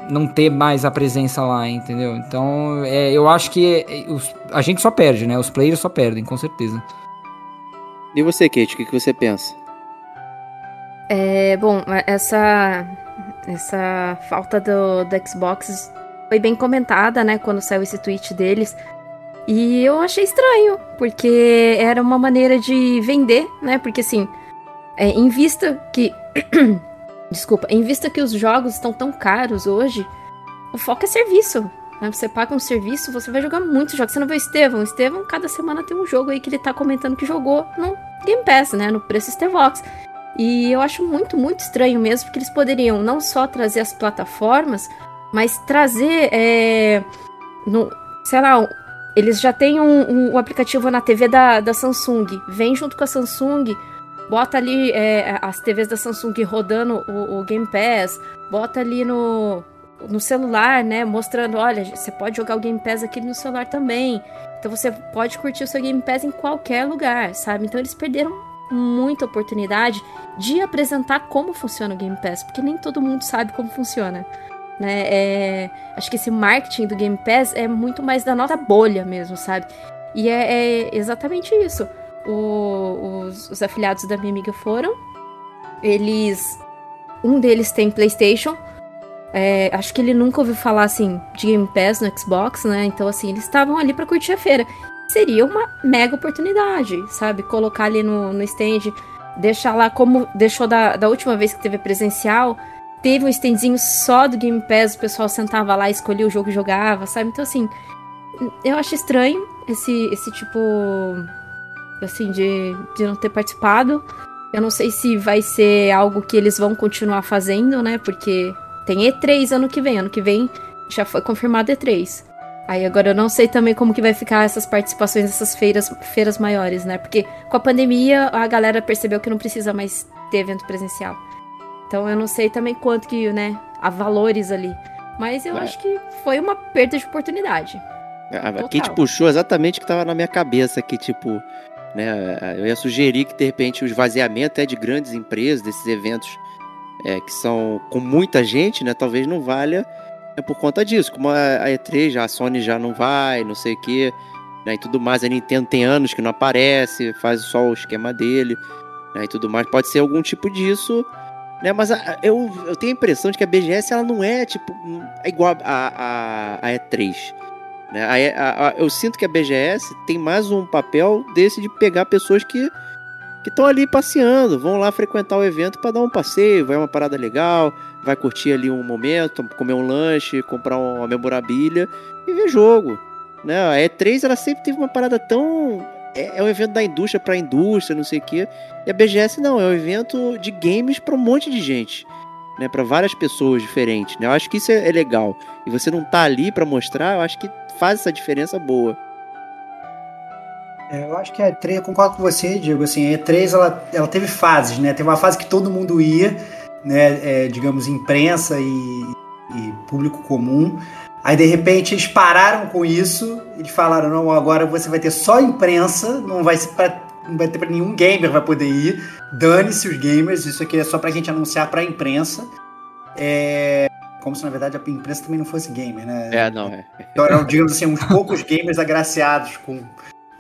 não ter mais a presença lá, entendeu? Então, é, eu acho que é, os- a gente só perde, né? Os players só perdem, com certeza. E você, Kate, o que, você pensa? É, bom, essa, essa falta do, do Xbox foi bem comentada, né, quando saiu esse tweet deles. E eu achei estranho, porque era uma maneira de vender, né? Porque assim, é, em vista que. Desculpa, em vista que os jogos estão tão caros hoje, o foco é serviço. Né? Você paga um serviço, você vai jogar muitos jogos. Você não vê o Estevão? O Estevão, cada semana tem um jogo aí que ele tá comentando que jogou no Game Pass, né? No preço Stevox. E eu acho muito, muito estranho mesmo, porque eles poderiam não só trazer as plataformas, mas trazer, é, no, sei lá, eles já têm um, um- um aplicativo na TV da, da Samsung, vem junto com a Samsung, bota ali é, as TVs da Samsung rodando o, o Game Pass, bota ali no, no celular, né, mostrando, olha, você pode jogar o Game Pass aqui no celular também, então você pode curtir o seu Game Pass em qualquer lugar, sabe? Então eles perderam muita oportunidade de apresentar como funciona o Game Pass, porque nem todo mundo sabe como funciona. Né? É, acho que esse marketing do Game Pass é muito mais da nossa bolha mesmo, sabe? E é, é exatamente isso. O- os, os afiliados da minha amiga foram. Eles. Um deles tem PlayStation. É, acho que ele nunca ouviu falar assim de Game Pass no Xbox, né? Então, assim, eles estavam ali pra curtir a feira. Seria uma mega oportunidade, sabe? Colocar ali no, no stand, deixar lá como deixou da, da última vez que teve presencial. Teve um standzinho só do Game Pass, o pessoal sentava lá, escolhia o jogo e jogava, sabe? Então, assim, eu acho estranho esse, esse tipo, assim, de, de não ter participado. Eu não sei se vai ser algo que eles vão continuar fazendo, né? Porque tem E3 ano que vem. Ano que vem já foi confirmado E3. Aí agora eu não sei também como que vai ficar essas participações nessas feiras, feiras maiores, né? Porque com a pandemia a galera percebeu que não precisa mais ter evento presencial. Então eu não sei também quanto que, né, há valores ali. Mas eu É. acho que foi uma perda de oportunidade. A, a Total. Kate puxou exatamente o que estava na minha cabeça aqui, tipo, né? Eu ia sugerir que de repente o esvaziamento é de grandes empresas, desses eventos é, que são com muita gente, né? Talvez não valha é por conta disso. Como a, a E3, já, a Sony já não vai, não sei o que, né? E tudo mais. A Nintendo tem anos que não aparece, faz só o esquema dele, né? E tudo mais. Pode ser algum tipo disso. Né, mas a- eu, eu tenho a impressão de que a BGS ela não é tipo é igual a, a, a E3. Né? A- a- eu sinto que a BGS tem mais um papel desse de pegar pessoas que que estão ali passeando, vão lá frequentar o evento para dar um passeio, vai uma parada legal, vai curtir ali um momento, comer um lanche, comprar uma memorabilia e ver jogo. Né? A E3 ela sempre teve uma parada tão. É, é um evento da indústria para indústria, não sei o quê. E a BGS não, é um evento de games para um monte de gente. Né, para várias pessoas diferentes. Né? Eu acho que isso é, é legal. E você não tá ali para mostrar, eu acho que faz essa diferença boa. É, eu acho que a E3, eu concordo com você, Diego, assim, a E3 ela, ela teve fases, né? Teve uma fase que todo mundo ia, né, é, digamos, imprensa e, e público comum. Aí de repente eles pararam com isso, eles falaram: não, agora você vai ter só imprensa, não vai, pra, não vai ter para nenhum gamer vai poder ir. Dane-se os gamers, isso aqui é só pra gente anunciar pra imprensa. É, como se na verdade a imprensa também não fosse gamer, né? É, não, é. Então eram, digamos assim, uns poucos gamers agraciados com,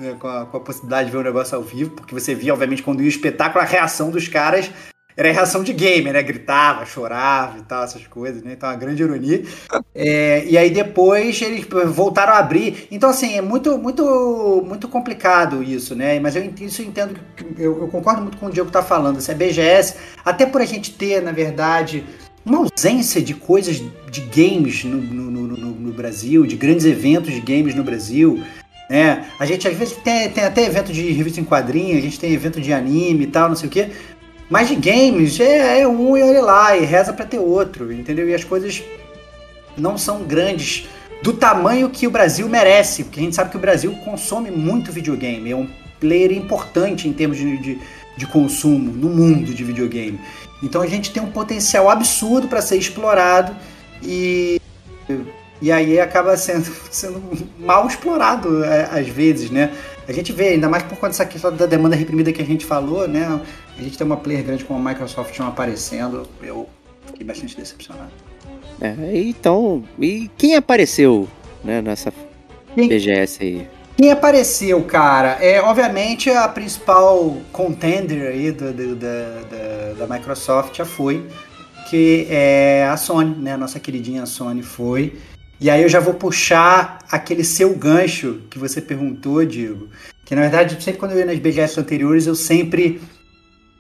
né, com, a, com a possibilidade de ver o negócio ao vivo, porque você via, obviamente, quando ia o espetáculo, a reação dos caras era a reação de gamer, né? Gritava, chorava e tal, essas coisas, né? Então, uma grande ironia. É, e aí depois eles voltaram a abrir. Então, assim, é muito, muito, muito complicado isso, né? Mas eu isso eu entendo, eu, eu concordo muito com o Diego tá falando. Assim, a BGS, até por a gente ter, na verdade, uma ausência de coisas de games no, no, no, no Brasil, de grandes eventos de games no Brasil. Né? A gente às vezes tem, tem até evento de revista em quadrinhos, a gente tem evento de anime e tal, não sei o quê. Mas de games é, é um e olha lá, e reza para ter outro, entendeu? E as coisas não são grandes do tamanho que o Brasil merece, porque a gente sabe que o Brasil consome muito videogame, é um player importante em termos de, de, de consumo no mundo de videogame. Então a gente tem um potencial absurdo para ser explorado e, e aí acaba sendo, sendo mal explorado é, às vezes, né? A gente vê, ainda mais por conta dessa questão da demanda reprimida que a gente falou, né? A gente tem uma player grande como a Microsoft não aparecendo, eu fiquei bastante decepcionado. É, então, e quem apareceu né, nessa quem, BGS aí? Quem apareceu, cara? É obviamente a principal contender aí do, do, da, da, da Microsoft já foi, que é a Sony, né? A nossa queridinha Sony foi. E aí eu já vou puxar aquele seu gancho que você perguntou, Diego. Que na verdade, sempre quando eu ia nas BGS anteriores, eu sempre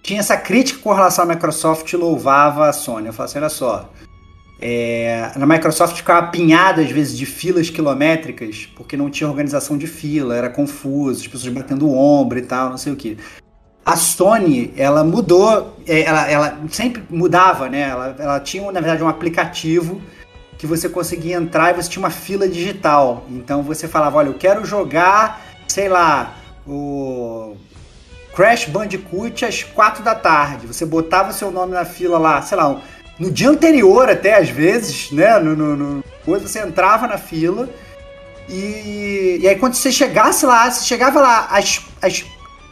tinha essa crítica com relação à Microsoft e louvava a Sony. Eu falava assim, olha só, é, na Microsoft ficava apinhado às vezes de filas quilométricas, porque não tinha organização de fila, era confuso, as pessoas batendo o ombro e tal, não sei o que. A Sony, ela mudou, é, ela, ela sempre mudava, né? Ela, ela tinha, na verdade, um aplicativo que você conseguia entrar e você tinha uma fila digital. Então você falava, olha, eu quero jogar, sei lá, o Crash Bandicoot às quatro da tarde. Você botava seu nome na fila lá, sei lá, no dia anterior até às vezes, né? No, no, no você entrava na fila e, e aí quando você chegasse lá, você chegava lá às, às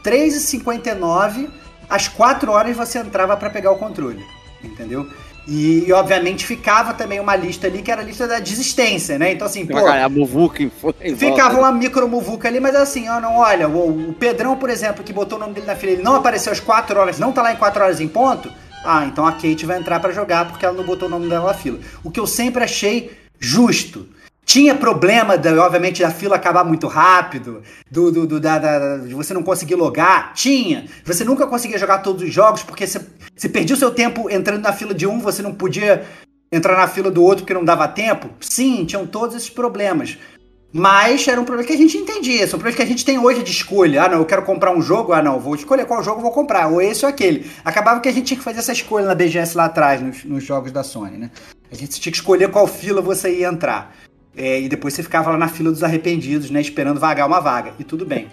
3h59, às 4 horas você entrava para pegar o controle, entendeu? E, e, obviamente ficava também uma lista ali que era a lista da desistência, né? Então assim, pô, a muvuca ficava uma micro muvuca ali, mas assim, ó, não, olha, o, o, Pedrão, por exemplo, que botou o nome dele na fila, ele não apareceu às 4 horas, não tá lá em 4 horas em ponto. Ah, então a Kate vai entrar para jogar porque ela não botou o nome dela na fila. O que eu sempre achei justo. Tinha problema, de, obviamente, da fila acabar muito rápido, do, do, do da, da, de você não conseguir logar. Tinha. Você nunca conseguia jogar todos os jogos porque você, você perdia o seu tempo entrando na fila de um, você não podia entrar na fila do outro porque não dava tempo. Sim, tinham todos esses problemas. Mas era um problema que a gente entendia. São problemas que a gente tem hoje de escolha. Ah, não, eu quero comprar um jogo. Ah, não, vou escolher qual jogo vou comprar. Ou esse ou aquele. Acabava que a gente tinha que fazer essa escolha na BGS lá atrás, nos, nos jogos da Sony, né? A gente tinha que escolher qual fila você ia entrar. É, e depois você ficava lá na fila dos arrependidos, né? Esperando vagar uma vaga. E tudo bem.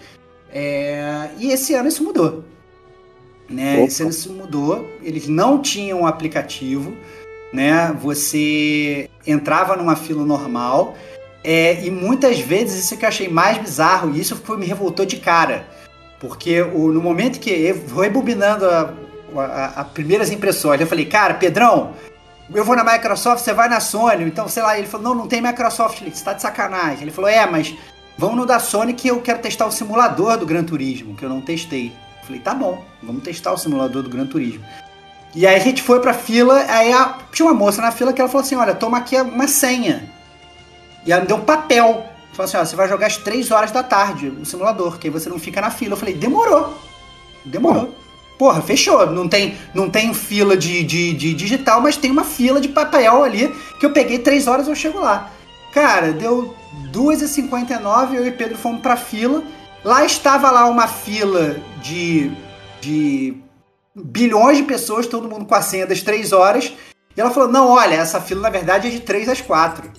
É, e esse ano isso mudou. Né? Esse ano isso mudou. Eles não tinham um aplicativo. Né? Você entrava numa fila normal. É, e muitas vezes isso que eu achei mais bizarro, e isso foi, me revoltou de cara. Porque o, no momento que eu vou rebobinando a, a, a primeiras impressões, eu falei, cara, Pedrão, eu vou na Microsoft, você vai na Sony. Então, sei lá, ele falou, não, não tem Microsoft, você tá de sacanagem. Ele falou, é, mas vamos no da Sony que eu quero testar o simulador do Gran Turismo, que eu não testei. Eu falei, tá bom, vamos testar o simulador do Gran Turismo. E aí a gente foi pra fila, aí a, tinha uma moça na fila que ela falou assim, olha, toma aqui uma senha. E ela me deu um papel. Falou assim, ó, você vai jogar às 3 horas da tarde o simulador, que aí você não fica na fila. Eu falei, demorou. Demorou porra, fechou. Não tem, não tem fila de, de, de digital, mas tem uma fila de papel ali que eu peguei três horas eu chego lá. Cara, deu 2h59, eu e Pedro fomos pra fila. Lá estava lá uma fila de, de bilhões de pessoas, todo mundo com a senha das três horas. E ela falou: não, olha, essa fila na verdade é de 3 às 4.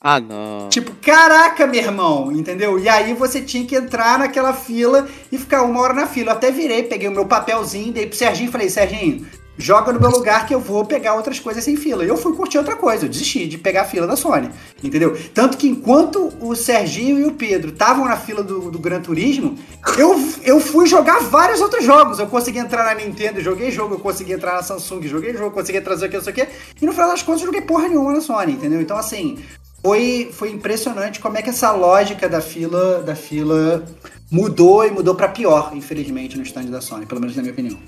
Ah, não. Tipo, caraca, meu irmão, entendeu? E aí você tinha que entrar naquela fila e ficar uma hora na fila. Eu até virei, peguei o meu papelzinho, dei pro Serginho e falei, Serginho, joga no meu lugar que eu vou pegar outras coisas sem fila. E eu fui curtir outra coisa, eu desisti de pegar a fila da Sony, entendeu? Tanto que enquanto o Serginho e o Pedro estavam na fila do, do Gran Turismo, eu, eu fui jogar vários outros jogos. Eu consegui entrar na Nintendo, joguei jogo, eu consegui entrar na Samsung, joguei jogo, consegui trazer aqui, não sei o quê. E no final das contas eu joguei porra nenhuma na Sony, entendeu? Então assim, foi, foi impressionante como é que essa lógica da fila, da fila mudou e mudou para pior, infelizmente, no stand da Sony, pelo menos na minha opinião.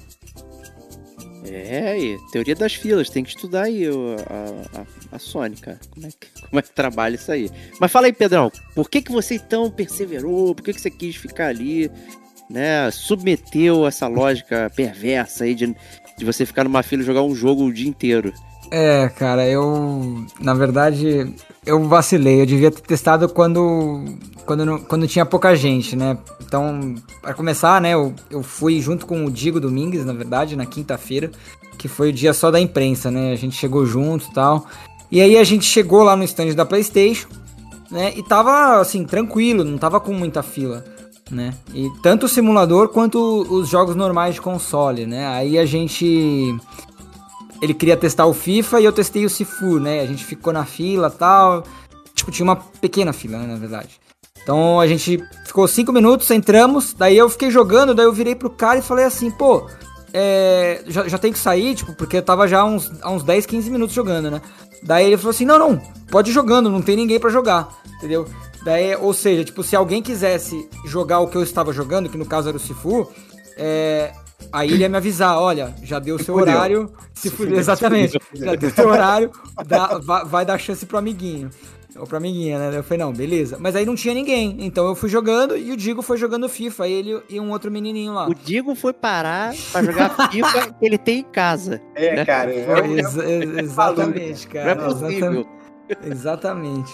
É, aí, teoria das filas, tem que estudar aí a, a, a Sony, cara. Como é, que, como é que trabalha isso aí? Mas fala aí, Pedrão, por que, que você então perseverou? Por que, que você quis ficar ali, né? Submeteu essa lógica perversa aí de, de você ficar numa fila e jogar um jogo o dia inteiro? É, cara, eu. Na verdade, eu vacilei. Eu devia ter testado quando. Quando, quando tinha pouca gente, né? Então, para começar, né, eu, eu fui junto com o Digo Domingues, na verdade, na quinta-feira, que foi o dia só da imprensa, né? A gente chegou junto e tal. E aí a gente chegou lá no stand da PlayStation, né? E tava, assim, tranquilo, não tava com muita fila, né? E tanto o simulador quanto os jogos normais de console, né? Aí a gente ele queria testar o FIFA e eu testei o Sifu, né? A gente ficou na fila tal. Tipo, tinha uma pequena fila, né, na verdade. Então a gente ficou cinco minutos, entramos, daí eu fiquei jogando, daí eu virei pro cara e falei assim, pô, é, já, já tem que sair, tipo, porque eu tava já há uns, há uns 10, 15 minutos jogando, né? Daí ele falou assim, não, não, pode ir jogando, não tem ninguém pra jogar, entendeu? Daí, ou seja, tipo, se alguém quisesse jogar o que eu estava jogando, que no caso era o Sifu, é, aí ele ia me avisar, olha, já deu o seu fudeu. horário, se fudeu, exatamente, já deu o seu horário, dá- vai, vai dar chance pro amiguinho. Ou pra amiguinha, né? Eu falei, não, beleza. Mas aí não tinha ninguém. Então eu fui jogando e o Digo foi jogando FIFA. Ele e um outro menininho lá. O Digo foi parar pra jogar FIFA que ele tem em casa. É, Né? cara. Foi, ex- ex- exatamente, Não cara. é possível. exatamente. Exatamente.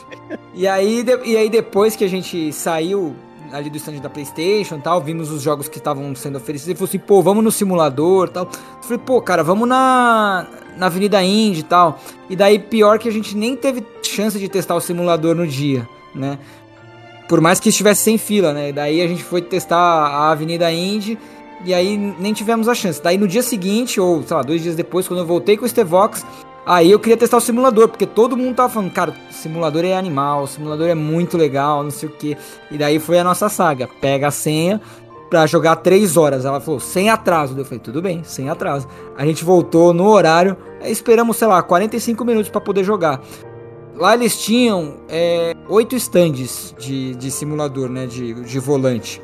E aí, de- e aí depois que a gente saiu ali do stand da Playstation tal, vimos os jogos que estavam sendo oferecidos, ele falou assim, pô, vamos no simulador tal. Eu falei, pô, cara, vamos na, na Avenida Indy e tal. E daí, pior que a gente nem teve chance de testar o simulador no dia, né? Por mais que estivesse sem fila, né? Daí a gente foi testar a Avenida Indy e aí nem tivemos a chance. Daí no dia seguinte, ou sei lá, dois dias depois, quando eu voltei com o Stevox, Aí eu queria testar o simulador, porque todo mundo tava falando, cara, simulador é animal, simulador é muito legal, não sei o que. E daí foi a nossa saga. Pega a senha pra jogar três horas. Ela falou, sem atraso. Eu falei, tudo bem, sem atraso. A gente voltou no horário, esperamos, sei lá, 45 minutos pra poder jogar. Lá eles tinham é, oito stands de, de simulador, né? De, de volante.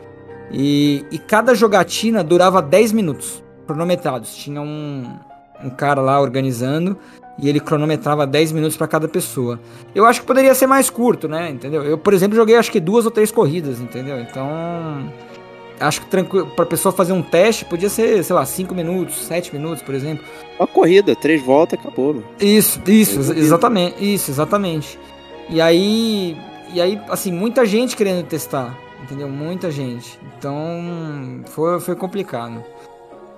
E, e cada jogatina durava 10 minutos, cronometrados. Tinha um, um cara lá organizando e ele cronometrava 10 minutos para cada pessoa. Eu acho que poderia ser mais curto, né? Entendeu? Eu, por exemplo, joguei acho que duas ou três corridas, entendeu? Então, acho que tranquilo, pra pessoa fazer um teste podia ser, sei lá, 5 minutos, 7 minutos, por exemplo. Uma corrida, três voltas, acabou. meu. Isso, isso, Resolvido. exatamente, isso, exatamente. E aí, e aí, assim, muita gente querendo testar, entendeu? Muita gente. Então, foi, foi complicado.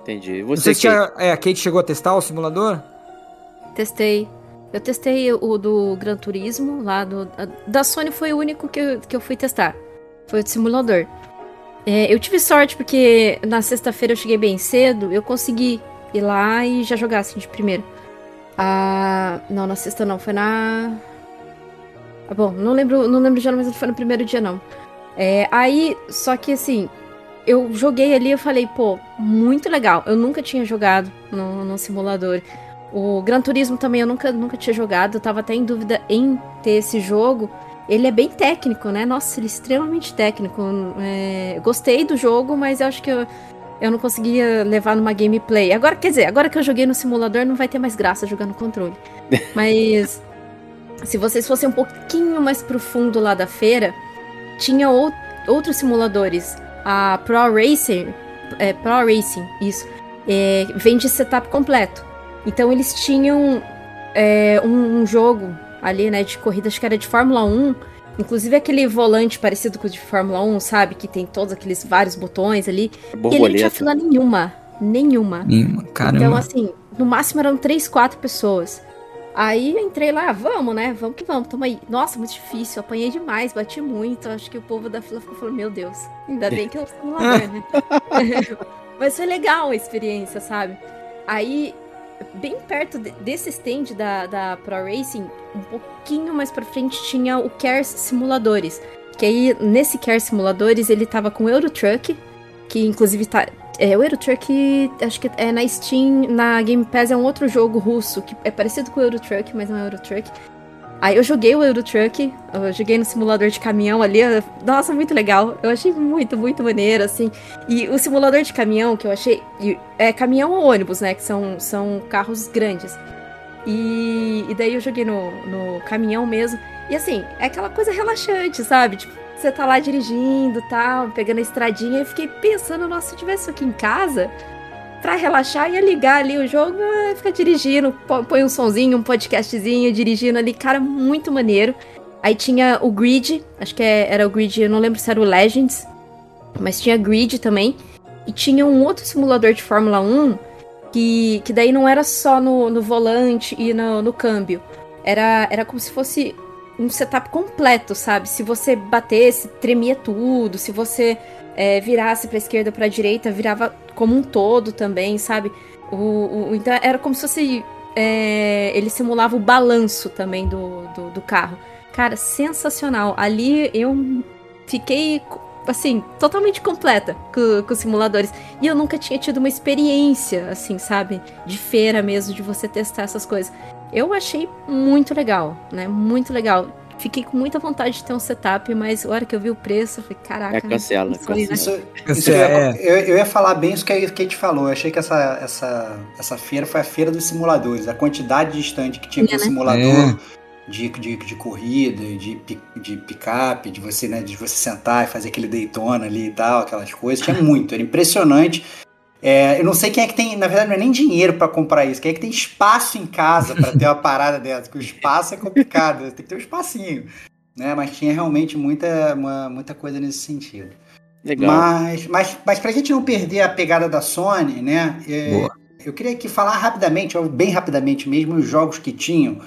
Entendi. Não Você sei se que... tinha, é, a Kate chegou a testar o simulador? Testei. Eu testei o do Gran Turismo, lá do. a- Da Sony foi o único que eu, que eu fui testar. Foi o de simulador. É, eu tive sorte porque na sexta-feira eu cheguei bem cedo, eu consegui ir lá e já jogar assim de primeira. Ah, não, na sexta não, foi na. Ah, bom, não lembro, não lembro já, mas não foi no primeiro dia não. É, aí, só que assim, eu joguei ali, eu falei, pô, muito legal. Eu nunca tinha jogado no, no simulador. O Gran Turismo também eu nunca, nunca tinha jogado, eu tava até em dúvida em ter esse jogo. Ele é bem técnico, né? Nossa, ele é extremamente técnico. É, gostei do jogo, mas eu acho que eu, eu não conseguia levar numa gameplay. Agora, quer dizer, agora que eu joguei no simulador, não vai ter mais graça jogar no controle. mas se vocês fossem um pouquinho mais pro fundo lá da feira, tinha ou- outros simuladores. A Pro Racing, é, Pro Racing, isso, é, vende setup completo. Então eles tinham é, um, um jogo ali, né, de corrida, acho que era de Fórmula 1. Inclusive aquele volante parecido com o de Fórmula 1, sabe? Que tem todos aqueles vários botões ali. E ele não tinha fila nenhuma. Nenhuma. Caramba. Então, assim, no máximo eram três, quatro pessoas. Aí entrei lá, vamos, né? Vamos que vamos, toma aí. Nossa, muito difícil, apanhei demais, bati muito. Acho que o povo da fila ficou falando, meu Deus, ainda bem que é o simulador, né? Mas foi legal a experiência, sabe? Aí, bem perto de- desse stand da, da Pro Racing, um pouquinho mais pra frente tinha o Cares Simuladores. Que aí, nesse Cares Simuladores, ele tava com o Euro Truck, que inclusive tá. É, o Euro Truck, acho que é na Steam, na Game Pass é um outro jogo russo, que é parecido com o Euro Truck, mas não é Euro Truck. Aí eu joguei o Euro Truck, eu joguei no simulador de caminhão ali, nossa, muito legal. Eu achei muito, muito maneiro, assim. E o simulador de caminhão que eu achei. e- É caminhão ou ônibus, né? Que são, são carros grandes. E, e daí eu joguei no, no caminhão mesmo. E assim, é aquela coisa relaxante, sabe? Tipo, você tá lá dirigindo tal, pegando a estradinha. Eu fiquei pensando, nossa, se eu tivesse isso aqui em casa, pra relaxar, ia ligar ali o jogo, ia ficar dirigindo, põe um sonzinho, um podcastzinho, dirigindo ali. Cara, muito maneiro. Aí tinha o Grid, acho que é- era o Grid, eu não lembro se era o Legends, mas tinha Grid também. E tinha um outro simulador de Fórmula 1 que, que daí não era só no, no volante e no, no câmbio. Era, era como se fosse um setup completo, sabe? Se você batesse, tremia tudo. Se você é, virasse pra esquerda ou direita, virava como um todo também, sabe? O, o- então era como se fosse. é, ele simulava o balanço também do, do, do carro. Cara, sensacional. Ali eu fiquei, assim, totalmente completa com, com os simuladores. E eu nunca tinha tido uma experiência, assim, sabe? De feira mesmo, de você testar essas coisas. Eu achei muito legal, né? Muito legal. Fiquei com muita vontade de ter um setup, mas a hora que eu vi o preço, eu falei, caraca. É, cancela? Isso, Isso isso eu, ia, é- eu, eu ia falar bem isso que a Kate falou. Eu achei que essa, essa, essa feira foi a feira dos simuladores. A quantidade de estande que tinha É, com né? simulador de, de, de corrida, de, de picape, de você, né, de você sentar e fazer aquele Daytona ali e tal, aquelas coisas. Tinha muito, era impressionante. É, eu não sei quem é que tem, na verdade, não é nem dinheiro pra comprar isso. Quem é que tem espaço em casa pra ter uma parada dessa? Porque o espaço é complicado, tem que ter um espacinho. Né? Mas tinha realmente muita, uma- muita coisa nesse sentido. Legal. Mas, mas, mas pra gente não perder a pegada da Sony, né? é, eu queria aqui falar rapidamente, bem rapidamente mesmo, os jogos que tinham,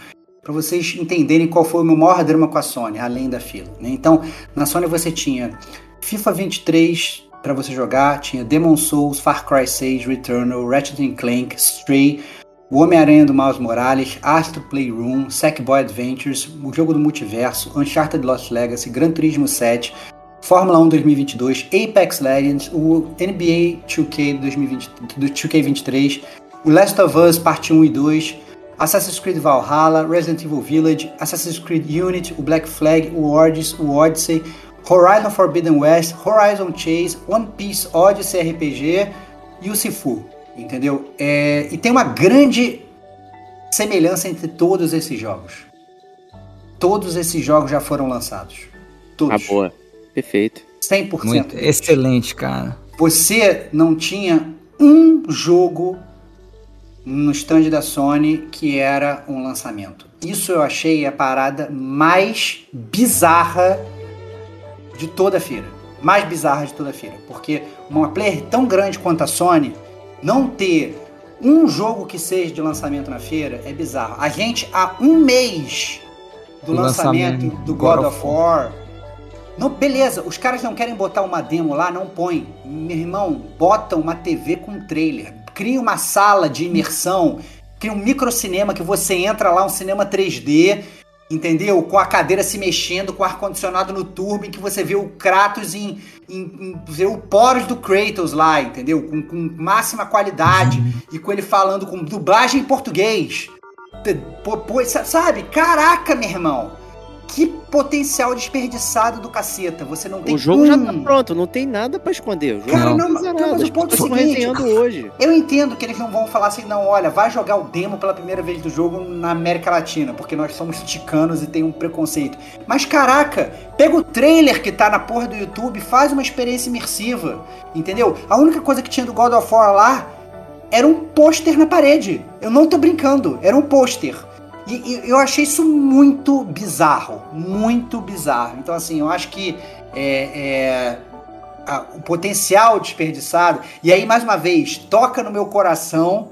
para vocês entenderem qual foi o meu maior drama com a Sony, além da fila. Né? Então, na Sony você tinha FIFA 23 para você jogar, tinha Demon Souls, Far Cry 6, Returnal, Ratchet Clank, Stray, o Homem-Aranha do Miles Morales, Astro Playroom, Sackboy Adventures, o jogo do multiverso, Uncharted Lost Legacy, Gran Turismo 7, Fórmula 1 2022, Apex Legends, o NBA 2K 2020, do 2K23, o Last of Us Parte 1 e 2, Assassin's Creed Valhalla, Resident Evil Village, Assassin's Creed Unity, o Black Flag, o Origins, o Odyssey, Horizon Forbidden West, Horizon Chase, One Piece Odyssey RPG e o Sifu, entendeu? É, e tem uma grande semelhança entre todos esses jogos. Todos esses jogos já foram lançados. Ah, Todos. boa. Perfeito. 100%. Muito, excelente, cara. Você não tinha um jogo no stand da Sony que era um lançamento. Isso eu achei a parada mais bizarra de toda a feira. Mais bizarra de toda a feira. Porque uma player tão grande quanto a Sony não ter um jogo que seja de lançamento na feira é bizarro. A gente, há um mês do lançamento, lançamento do God, of War. Não, beleza, os caras não querem botar uma demo lá, não põe. Meu irmão, bota uma TV com trailer. Cria uma sala de imersão. Cria um microcinema que você entra lá, um cinema 3D, entendeu? Com a cadeira se mexendo, com o ar-condicionado no turbo, em que você vê o Kratos em. em, em vê o poros do Kratos lá, entendeu? Com, com máxima qualidade. e com ele falando com dublagem em português. Pô, pô, sabe? Caraca, meu irmão. Que potencial desperdiçado do caceta. Você não tem O jogo já um- tá pronto, não tem nada pra esconder. O jogo Cara, não, não, não, nada. mas o ponto é seguinte, hoje. Eu entendo que eles não vão falar assim, não, olha, vai jogar o demo pela primeira vez do jogo na América Latina, porque nós somos ticanos e tem um preconceito. Mas caraca, pega o trailer que tá na porra do YouTube, faz uma experiência imersiva, entendeu? A única coisa que tinha do God of War lá era um pôster na parede. Eu não tô brincando, era um pôster. E, eu achei isso muito bizarro, muito bizarro. Então assim, eu acho que é, é, a- o potencial desperdiçado. E aí, mais uma vez, toca no meu coração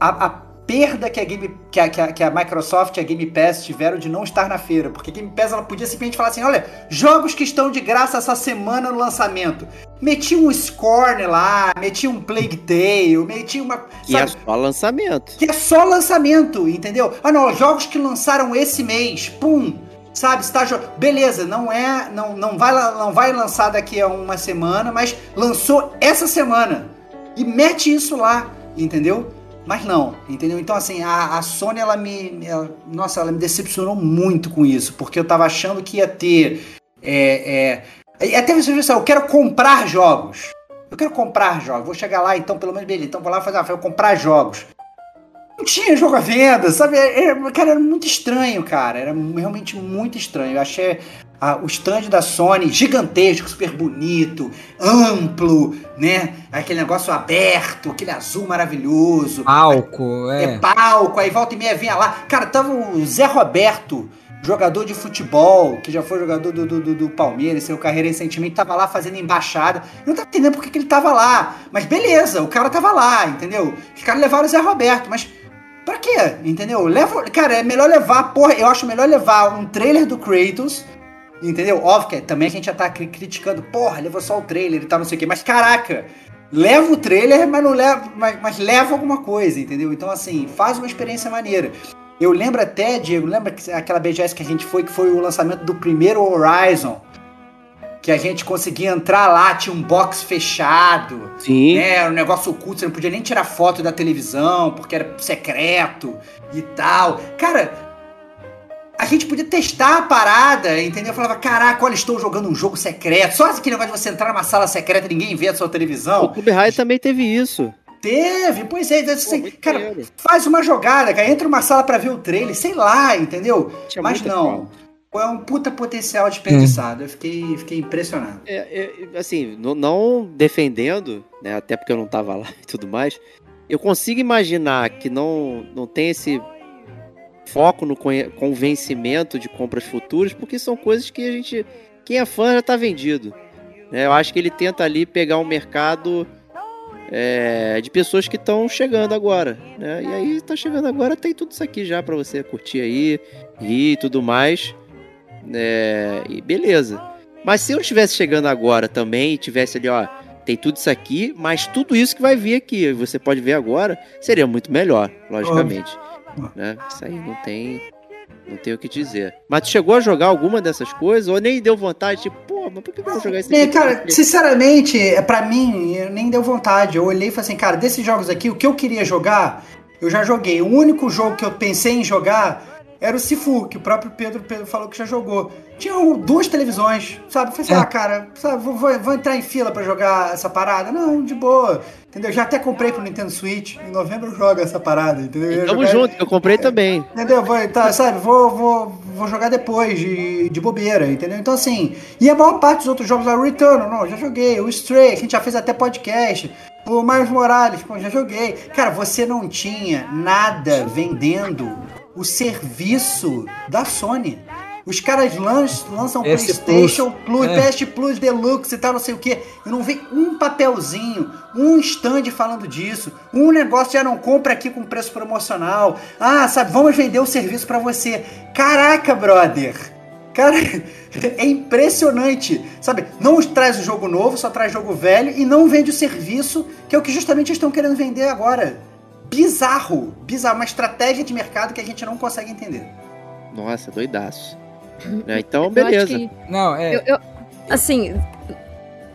a, a- perda que a, Game, que, a, que, a, que a Microsoft e a Game Pass tiveram de não estar na feira. Porque a Game Pass ela podia simplesmente falar assim: olha, jogos que estão de graça essa semana no lançamento. Meti um Scorn lá, meti um Plague Tale, meti uma. E é só lançamento. Que é só lançamento, entendeu? Ah, não, jogos que lançaram esse mês, pum, sabe? Está beleza, não é, não, não vai não vai lançar daqui a uma semana, mas lançou essa semana e mete isso lá, entendeu? Mas não, entendeu? Então, assim, a, a Sony, ela me. Ela, nossa, ela me decepcionou muito com isso, porque eu tava achando que ia ter. É, é, até você pensar, eu quero comprar jogos. Eu quero comprar jogos. Vou chegar lá, então, pelo menos, beleza. Então, vou lá fazer uma vou comprar jogos. Não tinha jogo à venda, sabe? Era, cara, era muito estranho, cara. Era realmente muito estranho. Eu achei ah, o stand da Sony gigantesco, super bonito, amplo, né? Aquele negócio aberto, aquele azul maravilhoso. Palco, é. É palco, aí volta e meia vinha lá. Cara, tava o Zé Roberto, jogador de futebol, que já foi jogador do, do, do Palmeiras, seu carreira recentemente, tava lá fazendo embaixada. Eu não tava entendendo porque que ele tava lá. Mas beleza, o cara tava lá, entendeu? Os caras levaram o Zé Roberto, mas. Pra quê? Entendeu? Leva, cara, é melhor levar, porra, eu acho melhor levar um trailer do Kratos Entendeu? Óbvio que também a gente já tá criticando, porra, levou só o trailer e tal, não sei o quê. Mas caraca, leva o trailer, mas não leva. Mas, mas leva alguma coisa, entendeu? Então, assim, faz uma experiência maneira. Eu lembro até, Diego, lembra aquela BGS que a gente foi, que foi o lançamento do primeiro Horizon? Que a gente conseguia entrar lá, tinha um box fechado. Sim. Né, era um negócio oculto, você não podia nem tirar foto da televisão, porque era secreto e tal. Cara, a gente podia testar a parada, entendeu? Eu falava, caraca, olha, estou jogando um jogo secreto. Só aquele negócio de você entrar numa sala secreta e ninguém vê a sua televisão. O Clube High também teve isso. Teve, pois é. Assim, Pô, cara, dinheiro. faz uma jogada, cara. Entra numa sala para ver o trailer, sei lá, entendeu? Tinha Mas não. É um puta potencial desperdiçado. Hum. Eu fiquei, fiquei impressionado. É, é, assim, não, não defendendo, né? Até porque eu não tava lá e tudo mais. Eu consigo imaginar que não, não tem esse foco no convencimento de compras futuras, porque são coisas que a gente. Quem é fã já está vendido. Né? Eu acho que ele tenta ali pegar um mercado é, de pessoas que estão chegando agora. Né? E aí está chegando agora, tem tudo isso aqui já para você curtir aí, rir e tudo mais. É, e beleza. Mas se eu estivesse chegando agora também e tivesse ali, ó, tem tudo isso aqui, mas tudo isso que vai vir aqui, você pode ver agora, seria muito melhor, logicamente. Né? Isso aí não tem. Não tenho o que dizer. Mas tu chegou a jogar alguma dessas coisas? Ou nem deu vontade? Tipo, pô, mas por que eu vou jogar isso aqui? É, cara, sinceramente, é, para mim, nem deu vontade. Eu olhei e falei assim, cara, desses jogos aqui, o que eu queria jogar, eu já joguei. O único jogo que eu pensei em jogar era o Sifu, que o próprio Pedro, Pedro falou que já jogou. Tinha duas televisões, sabe? Eu falei assim, é. ah, cara, sabe, vou, vou, vou, entrar em fila para jogar essa parada? Não, de boa. Entendeu? Já até comprei pro Nintendo Switch. Em novembro eu jogo essa parada, entendeu? Eu tamo jogar... junto, eu comprei também. Entendeu? Vou, tá, sabe, vou, vou, vou jogar depois de, de bobeira, entendeu? Então, assim, e a maior parte dos outros jogos, o Return, não, já joguei. O Stray, que a gente já fez até podcast. O Miles Morales, pô, já joguei. Cara, você não tinha nada vendendo o serviço da Sony. Os caras lançam, PlayStation Plus, Plus é. PS Plus Deluxe e tal, não sei o que. E não vem um papelzinho, um stand falando disso. Um negócio já não compra aqui com preço promocional. Ah, sabe, vamos vender o serviço para você. Caraca, brother! Cara, é impressionante. Sabe, não traz o jogo novo, só traz jogo velho e não vende o serviço, que é o que justamente estão querendo vender agora bizarro, bizarro, uma estratégia de mercado que a gente não consegue entender. Nossa, doidaço. É, então, beleza. Que... Não, é. Eu, eu, assim.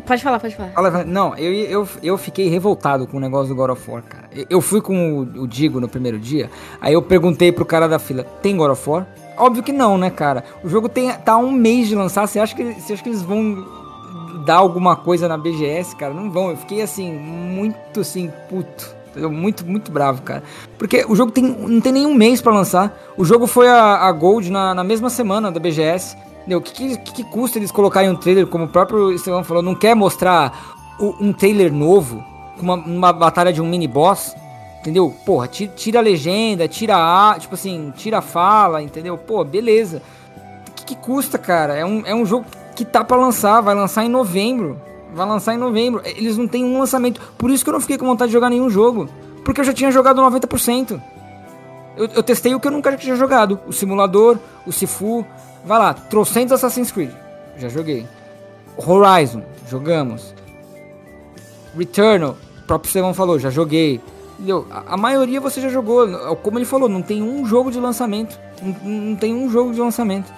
Pode falar, pode falar. Não, eu, eu, eu fiquei revoltado com o negócio do God of War, cara. Eu fui com o, o Digo no primeiro dia, aí eu perguntei pro cara da fila: tem God of War? Óbvio que não, né, cara? O jogo tem, tá um mês de lançar. Você acha, que, você acha que eles vão dar alguma coisa na BGS, cara? Não vão. Eu fiquei assim, muito assim, puto. Muito, muito bravo, cara. Porque o jogo tem, não tem nenhum mês para lançar. O jogo foi a, a Gold na, na mesma semana da BGS. O que, que, que, custa eles colocarem um trailer, como o próprio Estevão falou, não quer mostrar o, um trailer novo, com uma, uma batalha de um mini boss? Entendeu? Porra, tira, tira, a legenda, tira a. Tipo assim, tira a fala, entendeu? Pô, beleza. O que, que custa, cara? É um, é um jogo que tá para lançar, vai lançar em novembro. Vai lançar em novembro. Eles não têm um lançamento. Por isso que eu não fiquei com vontade de jogar nenhum jogo. Porque eu já tinha jogado 90%. Eu, eu testei o que eu nunca tinha jogado. O simulador, o Sifu. Vai lá, trocentos Assassin's Creed. Já joguei. Horizon, jogamos. Returnal, o próprio Estevão falou, já joguei. Entendeu? A, a maioria você já jogou. Como ele falou, não tem um jogo de lançamento. Não, não tem um jogo de lançamento.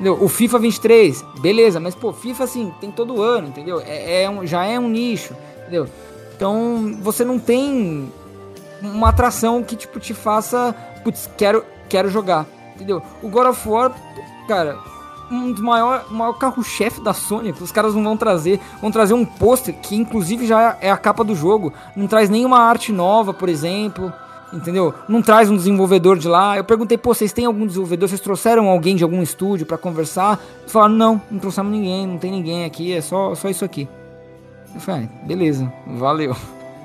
Entendeu? O FIFA 23, beleza, mas pô, FIFA assim, tem todo ano, entendeu? É, é um, já é um nicho, entendeu? Então você não tem uma atração que tipo te faça, putz, quero, quero jogar, entendeu? O God of War, cara, um dos maiores maior carro-chefe da Sony, os caras não vão trazer, vão trazer um pôster que inclusive já é a capa do jogo, não traz nenhuma arte nova, por exemplo. Entendeu? Não traz um desenvolvedor de lá. Eu perguntei, pô, vocês têm algum desenvolvedor? Vocês trouxeram alguém de algum estúdio para conversar? Eles falaram, não, não trouxemos ninguém, não tem ninguém aqui, é só, só isso aqui. Eu falei, ah, beleza, valeu.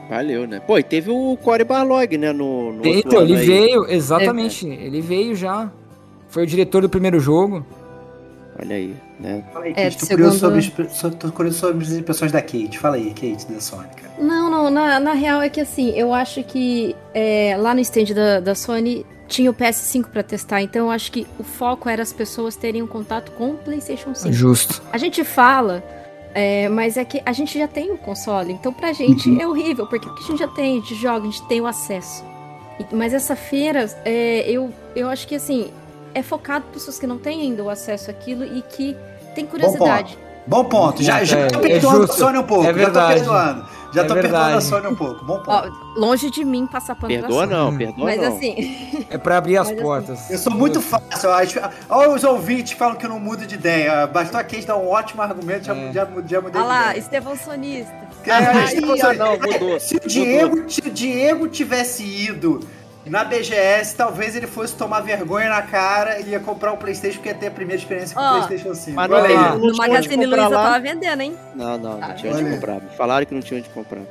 Valeu, né? Pô, e teve o Corey Barlog, né? No, no então, ele aí. veio, exatamente. É, ele veio já. Foi o diretor do primeiro jogo. Olha aí, né? Fala aí, é, Kate. É, tô, segundo... curioso sobre, tô curioso sobre as impressões da Kate. Fala aí, Kate, da Sony, cara. Não, não, na, na real é que assim, eu acho que é, lá no stand da, da Sony tinha o PS5 para testar, então eu acho que o foco era as pessoas terem um contato com o PlayStation 5. Justo. A gente fala, é, mas é que a gente já tem o console, então pra gente uhum. é horrível, porque a gente já tem, a gente joga, a gente tem o acesso. Mas essa feira, é, eu, eu acho que assim, é focado para pessoas que não têm ainda o acesso àquilo e que têm curiosidade. Bom ponto. Bom ponto. Já, já é, tô perdoando é a Sony um pouco. É verdade. Já tô perdoando. Já é tô verdade. perdoando a Sony um pouco. Bom ponto. Ó, longe de mim passar pano Perdoa não, perdoa Mas não. assim... É pra abrir as Mas, assim, portas. Assim, eu sou muito fácil. Olha os ouvintes falam que eu não mudo de ideia. Bastou a Kate dar um ótimo argumento, é. já, já, já mudei Olha lá, Estevão Sonista. É, Aí, não, mudou. Se o, Diego, se o Diego tivesse ido na BGS, talvez ele fosse tomar vergonha na cara e ia comprar um Playstation porque ia ter a primeira experiência com o oh, Playstation 5. Mas não, não, no Magazine Luiza lá. tava vendendo, hein? Não, não, não ah, tinha onde comprar. Falaram que não tinha onde comprar.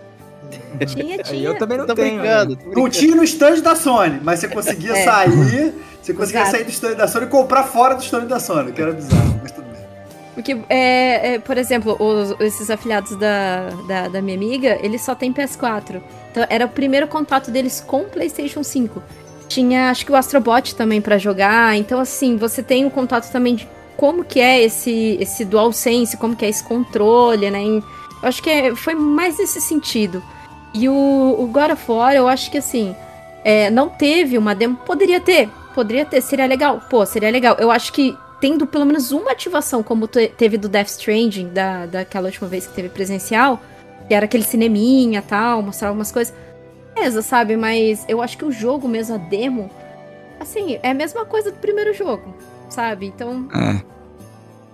Tinha, tinha. Eu também não tô tenho. Brincando, brincando. Não tinha no stand da Sony, mas você conseguia é. sair, você conseguia Exato. sair do stand da Sony e comprar fora do stand da Sony, que era bizarro, mas tudo bem. Porque, é, é, por exemplo, os, esses afiliados da, da, da minha amiga, eles só têm PS4. Então era o primeiro contato deles com o PlayStation 5. Tinha, acho que o Astrobot também para jogar. Então, assim, você tem um contato também de como que é esse, esse DualSense, como que é esse controle, né? eu acho que é, foi mais nesse sentido. E o, o God of War, eu acho que, assim, é, não teve uma demo. Poderia ter, poderia ter, seria legal. Pô, seria legal. Eu acho que tendo pelo menos uma ativação, como teve do Death Stranding, da, daquela última vez que teve presencial, que era aquele cineminha tal, mostrar algumas coisas. Beleza, sabe? Mas eu acho que o jogo mesmo, a demo, assim, é a mesma coisa do primeiro jogo, sabe? Então. É.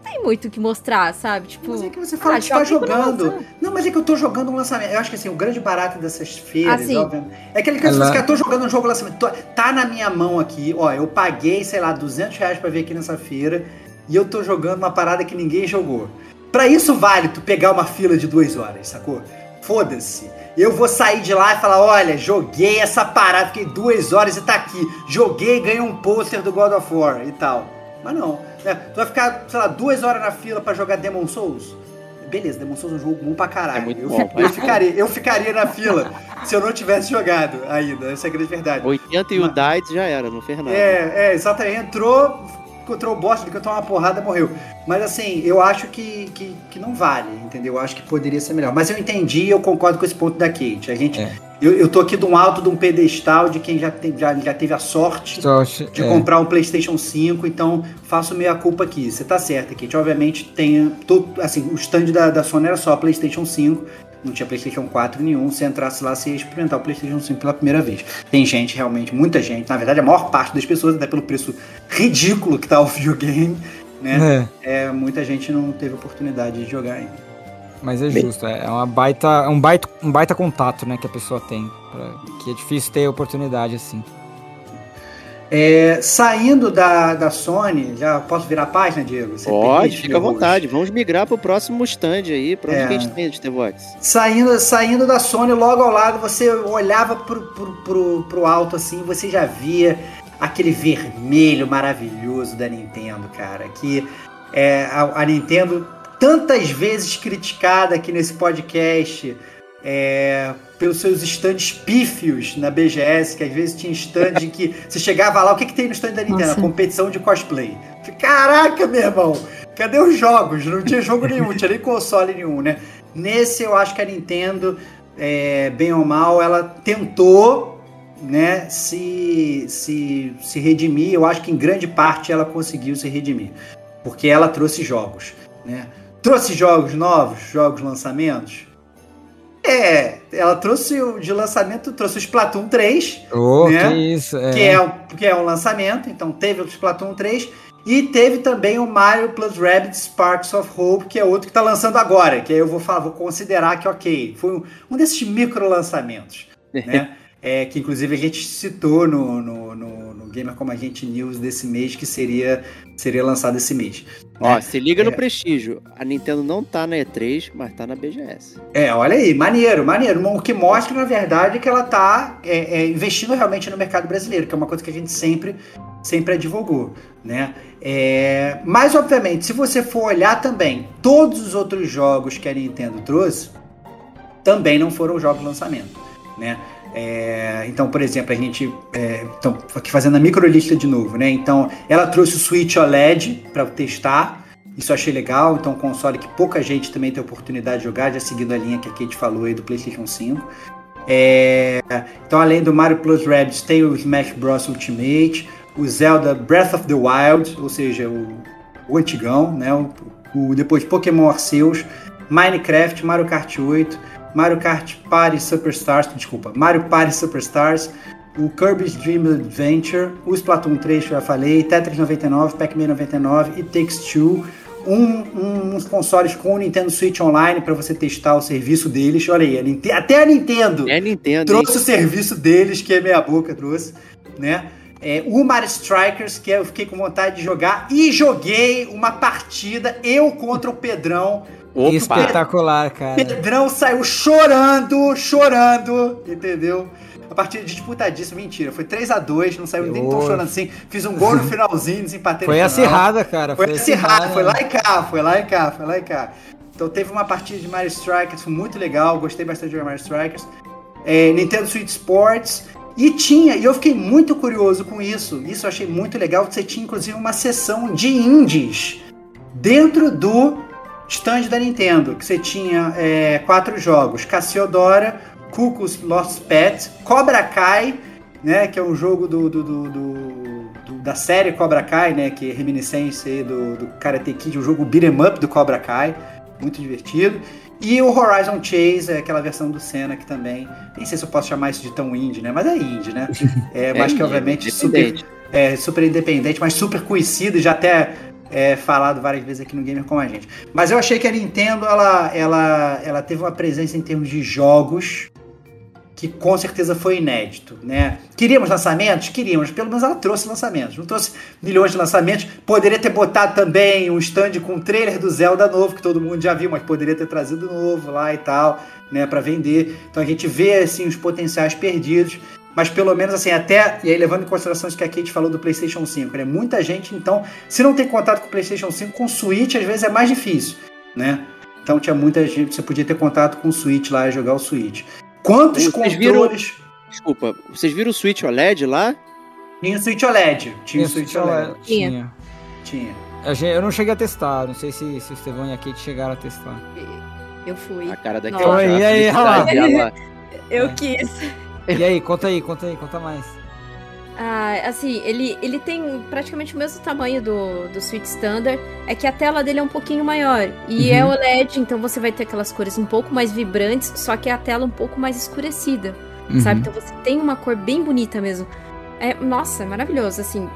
Tem muito o que mostrar, sabe? Tipo, mas é que você fala ah, que tá jogando. Não, mas é que eu tô jogando um lançamento. Eu acho que assim, o grande barato dessas feiras, assim, obviamente, é aquele que você fala, tô jogando um jogo lançamento. Tá na minha mão aqui, ó. Eu paguei, sei lá, 200 reais pra ver aqui nessa feira. E eu tô jogando uma parada que ninguém jogou. Para isso vale tu pegar uma fila de duas horas, sacou? Foda-se. Eu vou sair de lá e falar: olha, joguei essa parada, fiquei duas horas e tá aqui. Joguei, ganhei um pôster do God of War e tal. Mas não. Né? Tu vai ficar, sei lá, duas horas na fila para jogar Demon Souls? Beleza, Demon Souls é um jogo bom pra caralho. É eu, bom, eu, ficaria, eu ficaria na fila se eu não tivesse jogado ainda. Essa é a grande verdade. 80 e o Dice já era, não fez nada. É, é, exatamente. Entrou, encontrou o boss, cantou uma porrada morreu. Mas assim, eu acho que, que, que, não vale, entendeu? Eu acho que poderia ser melhor. Mas eu entendi e eu concordo com esse ponto da Kate. A gente. É. Eu, eu tô aqui de um alto de um pedestal de quem já, tem, já, já teve a sorte, sorte de é. comprar um PlayStation 5, então faço meia culpa aqui. Você tá certa, Kate. Obviamente tem. Todo, assim, o stand da, da Sony era só PlayStation 5 não tinha PlayStation 4 nenhum. Se entrasse lá, você ia experimentar o PlayStation 5 pela primeira vez. Tem gente, realmente, muita gente, na verdade, a maior parte das pessoas, até pelo preço ridículo que tá o videogame, né? É. é muita gente não teve oportunidade de jogar ainda. Mas é justo, é uma baita, um baita, um baita contato, né, que a pessoa tem, pra, que é difícil ter oportunidade assim. É, saindo da, da Sony, já posso virar a página, Diego? Você Pode, fica à vontade. Vamos migrar para o próximo stand aí. Para onde é. que a gente tem de Vox? Saindo, saindo da Sony, logo ao lado, você olhava pro, pro, pro, pro alto assim, você já via aquele vermelho maravilhoso da Nintendo, cara. Que é, a, a Nintendo, tantas vezes criticada aqui nesse podcast é, pelos seus stands pífios na BGS, que às vezes tinha stand em que você chegava lá, o que, que tem no stand da Nintendo? Nossa. Competição de cosplay. Caraca, meu irmão, cadê os jogos? Não tinha jogo nenhum, tinha nem console nenhum, né? Nesse eu acho que a Nintendo, é, bem ou mal, ela tentou né, se, se, se redimir. Eu acho que em grande parte ela conseguiu se redimir. Porque ela trouxe jogos. Né? Trouxe jogos novos, jogos lançamentos. É, ela trouxe o de lançamento, trouxe o Splatoon 3, Ô, Né? que isso. É. que, é, um- que é um lançamento, então teve o Splatoon 3, e teve também o Mario Plus Rabbids Sparks of Hope, que é outro que está lançando agora, que aí eu vou, falar, vou considerar que ok, foi um, um desses micro lançamentos, né? É, que inclusive a gente citou no, no, no Gamer Como a Gente News desse mês, que seria, seria lançado esse mês. Ó, se liga É. no prestígio. A Nintendo não tá na E3, mas tá na BGS. É, olha aí, maneiro, maneiro. O que mostra, na verdade, que ela está investindo realmente no mercado brasileiro, que é uma coisa que a gente sempre, sempre advogou, né? É, mas, obviamente, se você for olhar também, todos os outros jogos que a Nintendo trouxe também não foram jogos de lançamento, né? É, então, por exemplo, a gente. É, então, aqui fazendo a microlista de novo, né? Então, ela trouxe o Switch OLED para testar. Isso eu achei legal. Então, um console que pouca gente também tem oportunidade de jogar, já seguindo a linha que a Kate falou aí do PlayStation 5. É, então, além do Mario Plus Rabbids, tem o Smash Bros Ultimate, o Zelda Breath of the Wild, ou seja, o, o antigão, né? O, o- depois Pokémon Arceus, Minecraft, Mario Kart 8, Mario Kart Party Superstars, desculpa, Mario Party Superstars, o Kirby's Dream Adventure, o Splatoon 3 que eu já falei, Tetris 99, Pac-Man 99 e Takes Two. Um, um- uns consoles com o Nintendo Switch Online para você testar o serviço deles. Olha aí, a até a Nintendo É a Nintendo, hein? trouxe o serviço deles, que é meia boca, trouxe, né? É, o Mario Strikers, que eu fiquei com vontade de jogar, e joguei uma partida, eu contra o Pedrão. Opa! Espetacular, cara. Pedrão saiu chorando, chorando, entendeu? A partida disputadíssima, mentira, foi 3 a 2 não saiu nem tão chorando assim. Fiz um gol no finalzinho, desempatei Foi no final. acirrada, cara. Foi acirrado, acirrada. foi lá e cá, foi lá e cá, foi lá e cá. Então teve uma partida de Mario Strikers, foi muito legal, gostei bastante de jogar Mario Strikers. É, Nintendo Switch Sports. E tinha, e eu fiquei muito curioso com isso, isso eu achei muito legal, você tinha inclusive uma sessão de indies dentro do stand da Nintendo, que você tinha é, quatro jogos, Cassiodora, Cuckoo's Lost Pet, Cobra Kai, né, que é um jogo do, do- do- do- do- da série Cobra Kai, né, que é reminiscência aí do, do Karate Kid, um jogo beat'em up do Cobra Kai, muito divertido. E o Horizon Chase, é aquela versão do Senna que também, nem sei se eu posso chamar isso de tão indie, né, mas é indie, né? É, mas que indie, obviamente super, independente. é, super independente, mas super conhecido e já até é, falado várias vezes aqui no Gamer com a gente. Mas eu achei que a Nintendo ela, ela, ela teve uma presença em termos de jogos que com certeza foi inédito, né? Queríamos lançamentos? Queríamos, pelo menos ela trouxe lançamentos. Não trouxe milhões de lançamentos. Poderia ter botado também um stand com um trailer do Zelda novo, que todo mundo já viu, mas poderia ter trazido novo lá e tal, né, para vender. Então a gente vê assim os potenciais perdidos. Mas pelo menos assim, até. E aí, levando em consideração isso que a Kate falou do PlayStation 5, né? Muita gente, então, se não tem contato com o PlayStation 5, com o Switch, às vezes é mais difícil, né? Então tinha muita gente, você podia ter contato com o Switch lá e jogar o Switch. Quantos Vocês viram- controles. Desculpa, vocês viram o Switch OLED lá? Tinha o Switch OLED. Tinha o Switch. OLED. tinha. Tinha. Eu não cheguei a testar, não sei se, se o Estevão e a Kate chegaram a testar. Eu fui. A cara da Nossa. Kate, Oi, a e aí, felicidade dela. Eu quis. E aí, conta aí, conta aí, conta mais. Ah, assim, ele, ele tem praticamente o mesmo tamanho do, do Switch Standard, é que a tela dele é um pouquinho maior. E Uhum. é OLED, então você vai ter aquelas cores um pouco mais vibrantes, só que a tela um pouco mais escurecida, Uhum. sabe? Então você tem uma cor bem bonita mesmo. É, nossa, é maravilhoso, assim.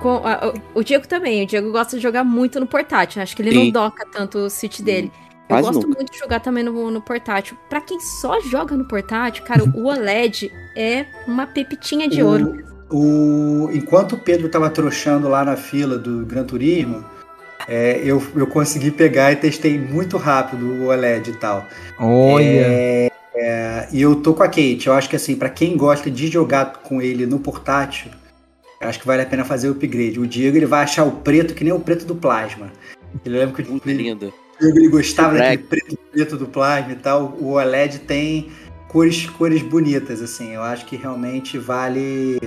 Com, a- o, o Diego também, o Diego gosta de jogar muito no portátil, acho que ele Sim. não doca tanto o Switch dele. Eu Quase gosto nunca. muito de jogar também no, no portátil. Pra quem só joga no portátil, cara, o OLED é uma pepitinha de O- ouro. O, enquanto o Pedro tava trouxando lá na fila do Gran Turismo, é, eu, eu consegui pegar e testei muito rápido o OLED e tal. Olha. É, é, e eu tô com a Kate. Eu acho que assim, pra quem gosta de jogar com ele no portátil, eu acho que vale a pena fazer o upgrade. O Diego ele vai achar o preto que nem o preto do plasma. Ele lembra que Muito ele, lindo. Ele gostava daquele preto, preto do plasma e tal. O OLED tem cores, cores bonitas, assim. Eu acho que realmente vale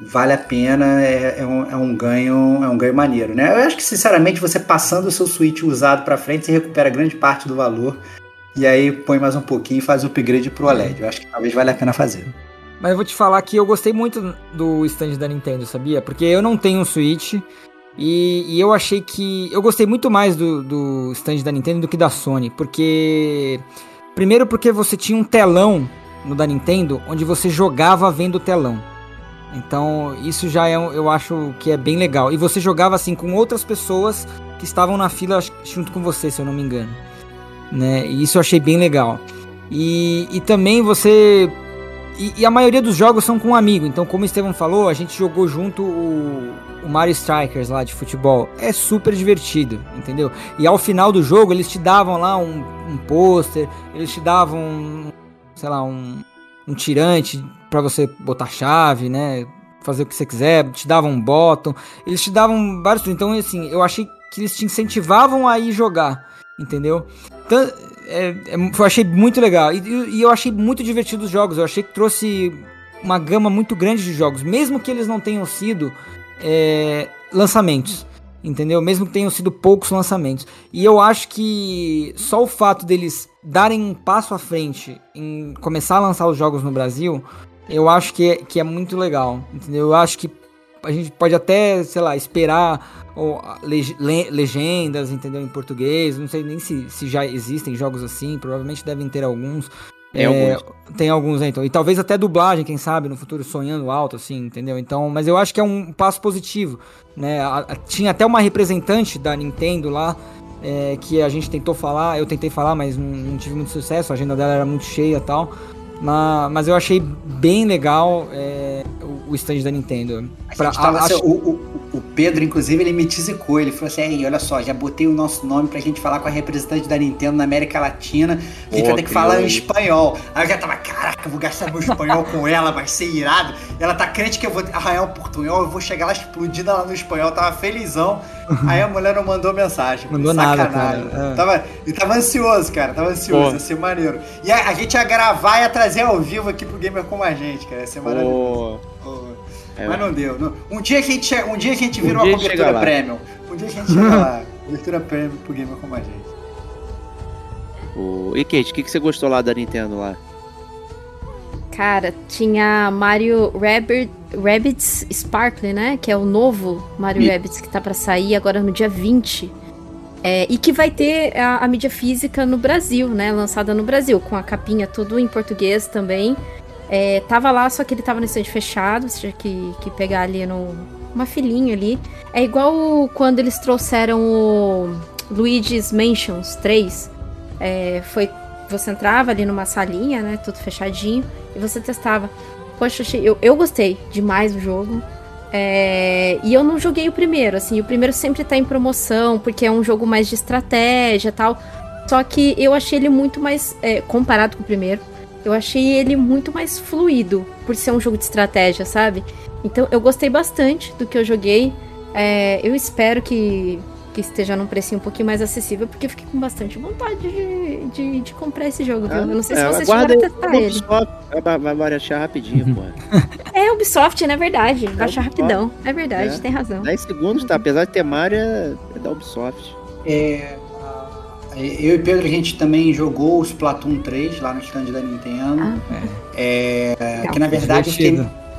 vale a pena, é, é um, é um ganho, é um ganho maneiro, né? Eu acho que sinceramente você passando o seu Switch usado para frente, você recupera grande parte do valor e aí põe mais um pouquinho e faz o upgrade pro OLED. Eu acho que talvez valha a pena fazer. Mas eu vou te falar que eu gostei muito do stand da Nintendo, sabia? Porque eu não tenho um Switch e, e eu achei que. Eu gostei muito mais do, do stand da Nintendo do que da Sony. Porque. Primeiro, porque você tinha um telão no da Nintendo onde você jogava vendo o telão. Então, isso já é, eu acho que é bem legal. E você jogava assim com outras pessoas que estavam na fila junto com você, se eu não me engano. Né? E isso eu achei bem legal. E, e também você e, e a maioria dos jogos são com um amigo. Então, como o Estevam falou, a gente jogou junto o, o Mario Strikers lá de futebol. É super divertido, entendeu? E ao final do jogo, eles te davam lá um, um pôster, eles te davam, sei lá, um, um tirante pra você botar chave, né? Fazer o que você quiser, te davam um bottom. Eles te davam vários. Então, assim, eu achei que eles te incentivavam a ir jogar, entendeu? Tan- é, é, eu achei muito legal. E- e eu achei muito divertido os jogos. Eu achei que trouxe uma gama muito grande de jogos, mesmo que eles não tenham sido é, lançamentos. Entendeu? Mesmo que tenham sido poucos lançamentos. E eu acho que só o fato deles darem um passo à frente em começar a lançar os jogos no Brasil, eu acho que é, que é muito legal. Entendeu? Eu acho que a gente pode até, sei lá, esperar ou, leg- le- legendas, entendeu? Em português. Não sei nem se, se já existem jogos assim. Provavelmente devem ter alguns. Tem alguns. Tem alguns, né, então. E talvez até dublagem, quem sabe, no futuro sonhando alto, assim, entendeu? Então, mas eu acho que é um passo positivo, né? A- a- tinha até uma representante da Nintendo lá, é, que a gente tentou falar, eu tentei falar, mas não, não tive muito sucesso, a agenda dela era muito cheia e tal. Mas, mas eu achei bem legal é, o, o stand da Nintendo. Pra- tava- a- acho- o, o- o Pedro, inclusive, ele me tisicou. Ele falou assim: "Ei, olha só, já botei o nosso nome pra gente falar com a representante da Nintendo na América Latina. A gente vai ter que falar em espanhol. Aí eu já tava, caraca, eu vou gastar meu espanhol com ela, vai ser irado. Ela tá crente que eu vou arranhar o portunhol, eu vou chegar lá explodida lá no espanhol, eu tava felizão. Aí a mulher não mandou mensagem. Mandou nada, cara. É. Tava, e tava ansioso, cara, tava ansioso, Pô. ia ser maneiro. E a, a gente ia gravar e ia trazer ao vivo aqui pro Gamer como a gente, cara, ia ser maravilhoso. É. Mas não deu. não- Um dia que a gente, um dia que a gente vira Um uma cobertura premium. Um dia que a gente chega lá. Cobertura premium pro gamer como a gente. E Kate, o que, que você gostou lá da Nintendo lá? Cara, tinha Mario Rabbit, Rabbids Sparkle, né? Que é o novo Mario E- Rabbids que tá pra sair agora no dia 20. É, e que vai ter a, a mídia física no Brasil, né? Lançada no Brasil, com a capinha tudo em português também. É, tava lá, só que ele tava no estande fechado, você tinha que, que pegar ali no, uma filinha ali. É igual quando eles trouxeram o Luigi's Mansions 3. É, foi, você entrava ali numa salinha, né? Tudo fechadinho e você testava. Poxa, eu, eu gostei demais do jogo. É, e eu não joguei o primeiro, assim, o primeiro sempre tá em promoção, porque é um jogo mais de estratégia tal. Só que eu achei ele muito mais, é, comparado com o primeiro, eu achei ele muito mais fluido, por ser um jogo de estratégia, sabe? Então eu gostei bastante do que eu joguei. É, eu espero que, que esteja num precinho um pouquinho mais acessível, porque eu fiquei com bastante vontade de, de, de comprar esse jogo, viu? Eu não sei se É, vocês aguarda chegaram a testar ele. Ubisoft, Vai, baratear rapidinho, pô. É Ubisoft, né? Verdade. Baixa Ubisoft. rapidão. É verdade, É. tem razão. 10 segundos, tá? Apesar de ter Mario, é é da Ubisoft. É, eu e Pedro, a gente também jogou o Splatoon 3 lá no stand da Nintendo. Ah, É, legal. que na verdade.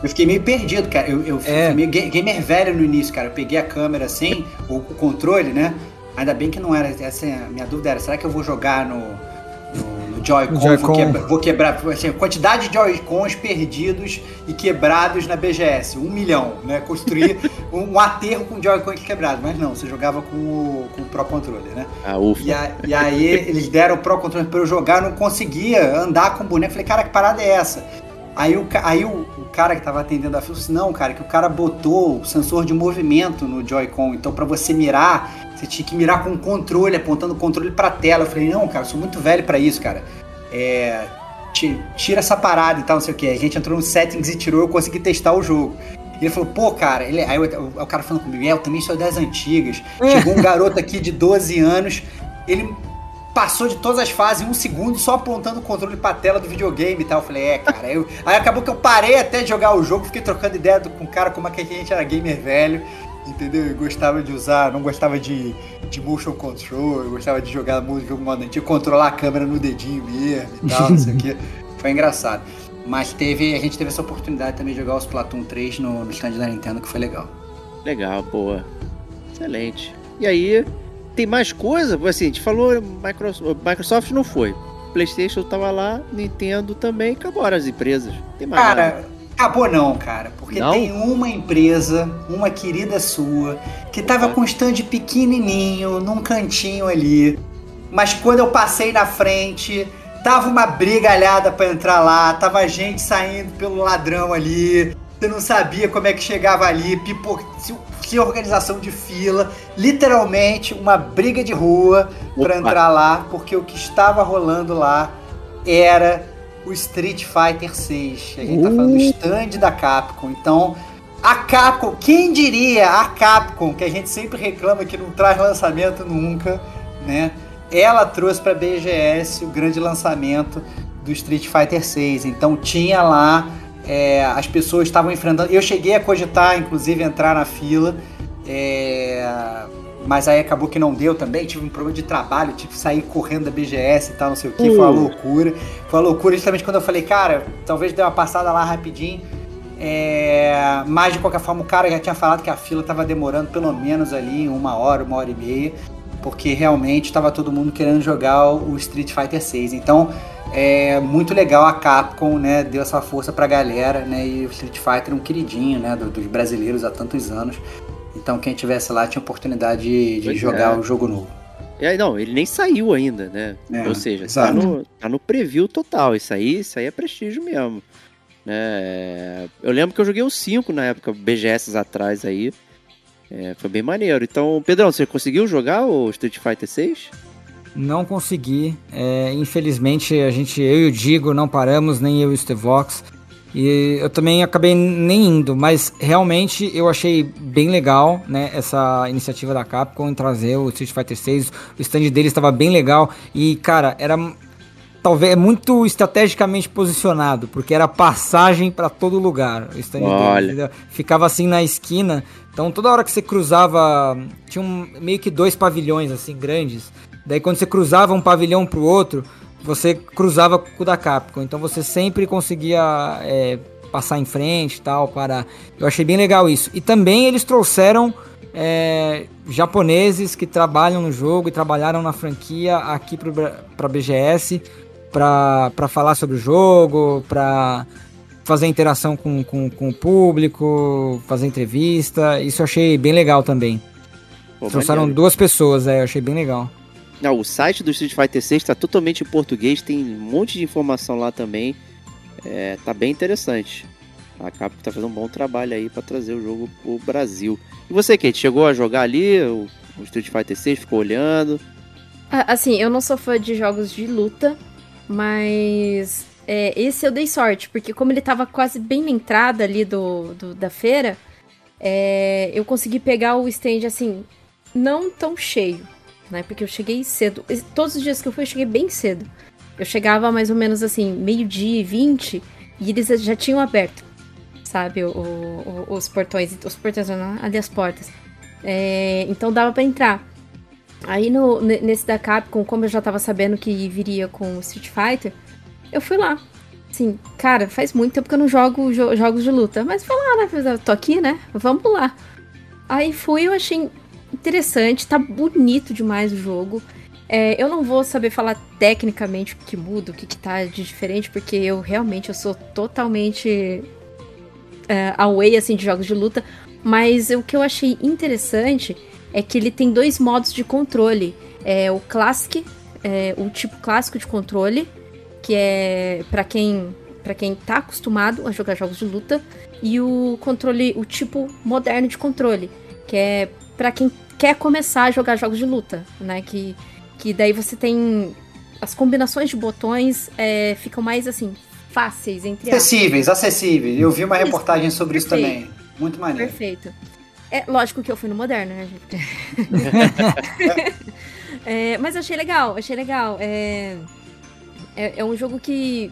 Eu fiquei meio perdido, cara. Eu, eu É. fui meio ga- gamer velho no início, cara. Eu peguei a câmera assim, o, o controle, né? Ainda bem que não era. Essa, a minha dúvida era, será que eu vou jogar no, no, no Joy-Con? No vou, quebra- vou quebrar. Assim, quantidade de Joy-Cons perdidos e quebrados na BGS. Um milhão, né? Construir um, um aterro com Joy-Con quebrado. Mas não, você jogava com o, com o Pro Controller, né? Ah, ufa. E, a- e aí eles deram o Pro Controller pra eu jogar, eu não conseguia andar com o boneco. Falei, cara, que parada é essa? Aí o, aí o cara que tava atendendo a fila disse, não, cara, que o cara botou o sensor de movimento no Joy-Con. Então, pra você mirar, você tinha que mirar com o controle, apontando o controle pra tela. Eu falei, não, cara, eu sou muito velho pra isso, cara. É. ti- Tira essa parada e tal, não sei o que. A gente entrou no settings e tirou, eu consegui testar o jogo. E ele falou, pô, cara, ele, aí o, o- o cara falando comigo, é, eu também sou das antigas. Chegou um garoto aqui de 12 anos, ele passou de todas as fases em um segundo só apontando o controle pra tela do videogame e tal. Eu falei, é, cara. Eu... Aí acabou que eu parei até de jogar o jogo, fiquei trocando ideia com o cara como é que a gente era gamer velho. Entendeu? Eu gostava de usar, não gostava de, de motion control, eu gostava de jogar música modo antigo, controlar a câmera no dedinho mesmo e tal, não sei o que. Foi engraçado. Mas teve, a gente teve essa oportunidade também de jogar os Splatoon 3 no, no stand da Nintendo, que foi legal. Legal, boa. Excelente. E aí, tem mais coisa? Assim, a gente falou, Microsoft, Microsoft não foi. PlayStation tava lá, Nintendo também, acabou as empresas. Tem mais Cara, nada. acabou não, cara. Porque Não? tem uma empresa, uma querida sua, que tava Opa. com um stand pequenininho, num cantinho ali. Mas quando eu passei na frente, tava uma brigalhada pra entrar lá, tava gente saindo pelo ladrão ali. Você não sabia como é que chegava ali, pipo... se, se organização de fila, literalmente uma briga de rua pra Opa. entrar lá, porque o que estava rolando lá era o Street Fighter 6. A gente tá falando do stand da Capcom. Então, a Capcom, quem diria a Capcom, que a gente sempre reclama que não traz lançamento nunca, né? Ela trouxe pra BGS o grande lançamento do Street Fighter 6. Então tinha lá, é, as pessoas estavam enfrentando. Eu cheguei a cogitar, inclusive, entrar na fila. é, mas aí acabou que não deu também, tive um problema de trabalho, tive que sair correndo da BGS e tal, não sei o que, foi uma loucura. Foi uma loucura justamente quando eu falei, cara, talvez dê uma passada lá rapidinho. É, mas de qualquer forma o cara já tinha falado que a fila tava demorando pelo menos ali uma hora, uma hora e meia, porque realmente estava todo mundo querendo jogar o Street Fighter 6. Então é muito legal a Capcom, né, deu essa força pra galera, né, e o Street Fighter é um queridinho, né, do- dos brasileiros há tantos anos. Então quem tivesse lá tinha oportunidade de, de Pois jogar é. o jogo novo. Aí, não, ele nem saiu ainda, né? É, Ou seja, tá no, tá no preview total. Isso aí, isso aí é prestígio mesmo. Né? Eu lembro que eu joguei o 5 na época, BGS atrás aí. É, foi bem maneiro. Então, Pedrão, você conseguiu jogar o Street Fighter 6? Não consegui. É, infelizmente, a gente, eu e o Digo não paramos, nem eu e o Stevox. E eu também acabei nem indo, mas realmente eu achei bem legal, né, essa iniciativa da Capcom em trazer o Street Fighter 6. O stand deles estava bem legal e, cara, era talvez muito estrategicamente posicionado, porque era passagem para todo lugar. O stand Olha. entendeu? ficava assim na esquina. Então toda hora que você cruzava, tinha um, meio que dois pavilhões assim grandes. Daí quando você cruzava um pavilhão pro outro, você cruzava com o da Capcom. Então você sempre conseguia é, passar em frente e tal. Para... Eu achei bem legal isso. E também eles trouxeram é, japoneses que trabalham no jogo e trabalharam na franquia aqui para BGS para falar sobre o jogo, para fazer interação com, com, com o público, fazer entrevista. Isso eu achei bem legal também. Pô, Trouxeram maneiro. duas pessoas, é, eu achei bem legal. Não, o site do Street Fighter 6 tá totalmente em português, tem um monte de informação lá também. É, tá bem interessante. A Capcom tá fazendo um bom trabalho aí pra trazer o jogo pro Brasil. E você, Kate, chegou a jogar ali o, o Street Fighter 6, ficou olhando? Ah, Assim, eu não sou fã de jogos de luta, mas é, esse eu dei sorte, porque como ele tava quase bem na entrada ali do, do- da feira, é, eu consegui pegar o stand assim, não tão cheio, né? Porque eu cheguei cedo. Todos os dias que eu fui, eu cheguei bem cedo. Eu chegava mais ou menos assim, meio-dia e vinte, e eles já tinham aberto, sabe, o- o- os portões, os portões, ali as portas. É, então dava pra entrar. Aí no, ne- nesse da Capcom, como eu já tava sabendo que viria com o Street Fighter, eu fui lá. Assim, cara, faz muito tempo que eu não jogo jo- jogos de luta. Mas fui lá, né? Tô aqui, né? Vamos lá. Aí fui, eu achei interessante, tá bonito demais o jogo. É, eu não vou saber falar tecnicamente o que muda, o que, que tá de diferente, porque eu realmente eu sou totalmente é, away assim, de jogos de luta. Mas o que eu achei interessante é que ele tem dois modos de controle. É o Classic, é, o tipo clássico de controle, que é pra quem para quem tá acostumado a jogar jogos de luta, e o controle, o tipo moderno de controle, que é pra quem quer começar a jogar jogos de luta, né? Que, que daí você tem as combinações de botões é, ficam mais assim fáceis entre aspas. Acessíveis, acessíveis. Eu vi uma Isso, reportagem sobre isso perfeito. também. Muito maneiro. Perfeito. É lógico que eu fui no moderno, né, gente? É, mas achei legal, achei legal. É, é, é um jogo que.